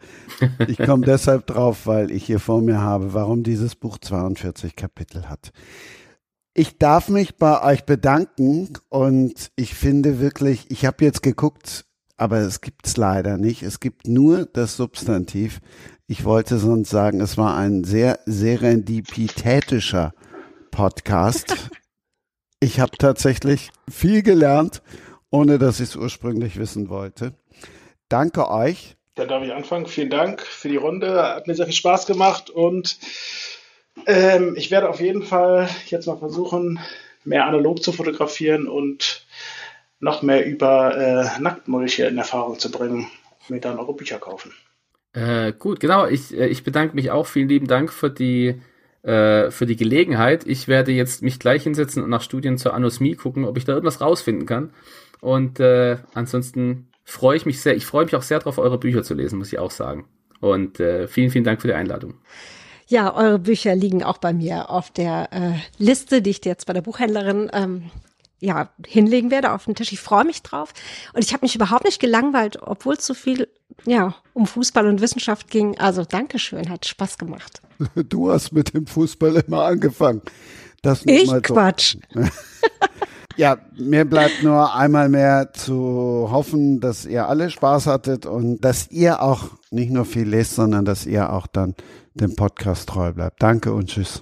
Speaker 2: Ich komme deshalb drauf, weil ich hier vor mir habe, warum dieses Buch 42 Kapitel hat. Ich darf mich bei euch bedanken und ich finde wirklich, ich habe jetzt geguckt, aber es gibt's leider nicht. Es gibt nur das Substantiv. Ich wollte sonst sagen, es war ein sehr serendipitätischer Podcast. Ich habe tatsächlich viel gelernt, ohne dass ich es ursprünglich wissen wollte. Danke euch.
Speaker 3: Dann darf ich anfangen. Vielen Dank für die Runde. Hat mir sehr viel Spaß gemacht und ähm, ich werde auf jeden Fall jetzt mal versuchen, mehr analog zu fotografieren und noch mehr über äh, Nacktmulche in Erfahrung zu bringen. Mir dann eure Bücher kaufen.
Speaker 5: Äh, gut, genau. Ich, äh, ich bedanke mich auch. Vielen lieben Dank für die, äh, für die Gelegenheit. Ich werde jetzt mich gleich hinsetzen und nach Studien zur Anosmie gucken, ob ich da irgendwas rausfinden kann. Und äh, ansonsten freue ich mich sehr. Ich freue mich auch sehr darauf, eure Bücher zu lesen, muss ich auch sagen. Und äh, vielen, vielen Dank für die Einladung.
Speaker 4: Ja, eure Bücher liegen auch bei mir auf der äh, Liste, die ich jetzt bei der Buchhändlerin ähm, ja, hinlegen werde auf den Tisch. Ich freue mich drauf. Und ich habe mich überhaupt nicht gelangweilt, obwohl es so viel ja, um Fußball und Wissenschaft ging. Also Dankeschön, hat Spaß gemacht.
Speaker 2: Du hast mit dem Fußball immer angefangen. Das
Speaker 4: Ich
Speaker 2: mal so.
Speaker 4: Quatsch.
Speaker 2: Ja, mir bleibt nur einmal mehr zu hoffen, dass ihr alle Spaß hattet und dass ihr auch nicht nur viel lest, sondern dass ihr auch dann dem Podcast treu bleibt. Danke und tschüss.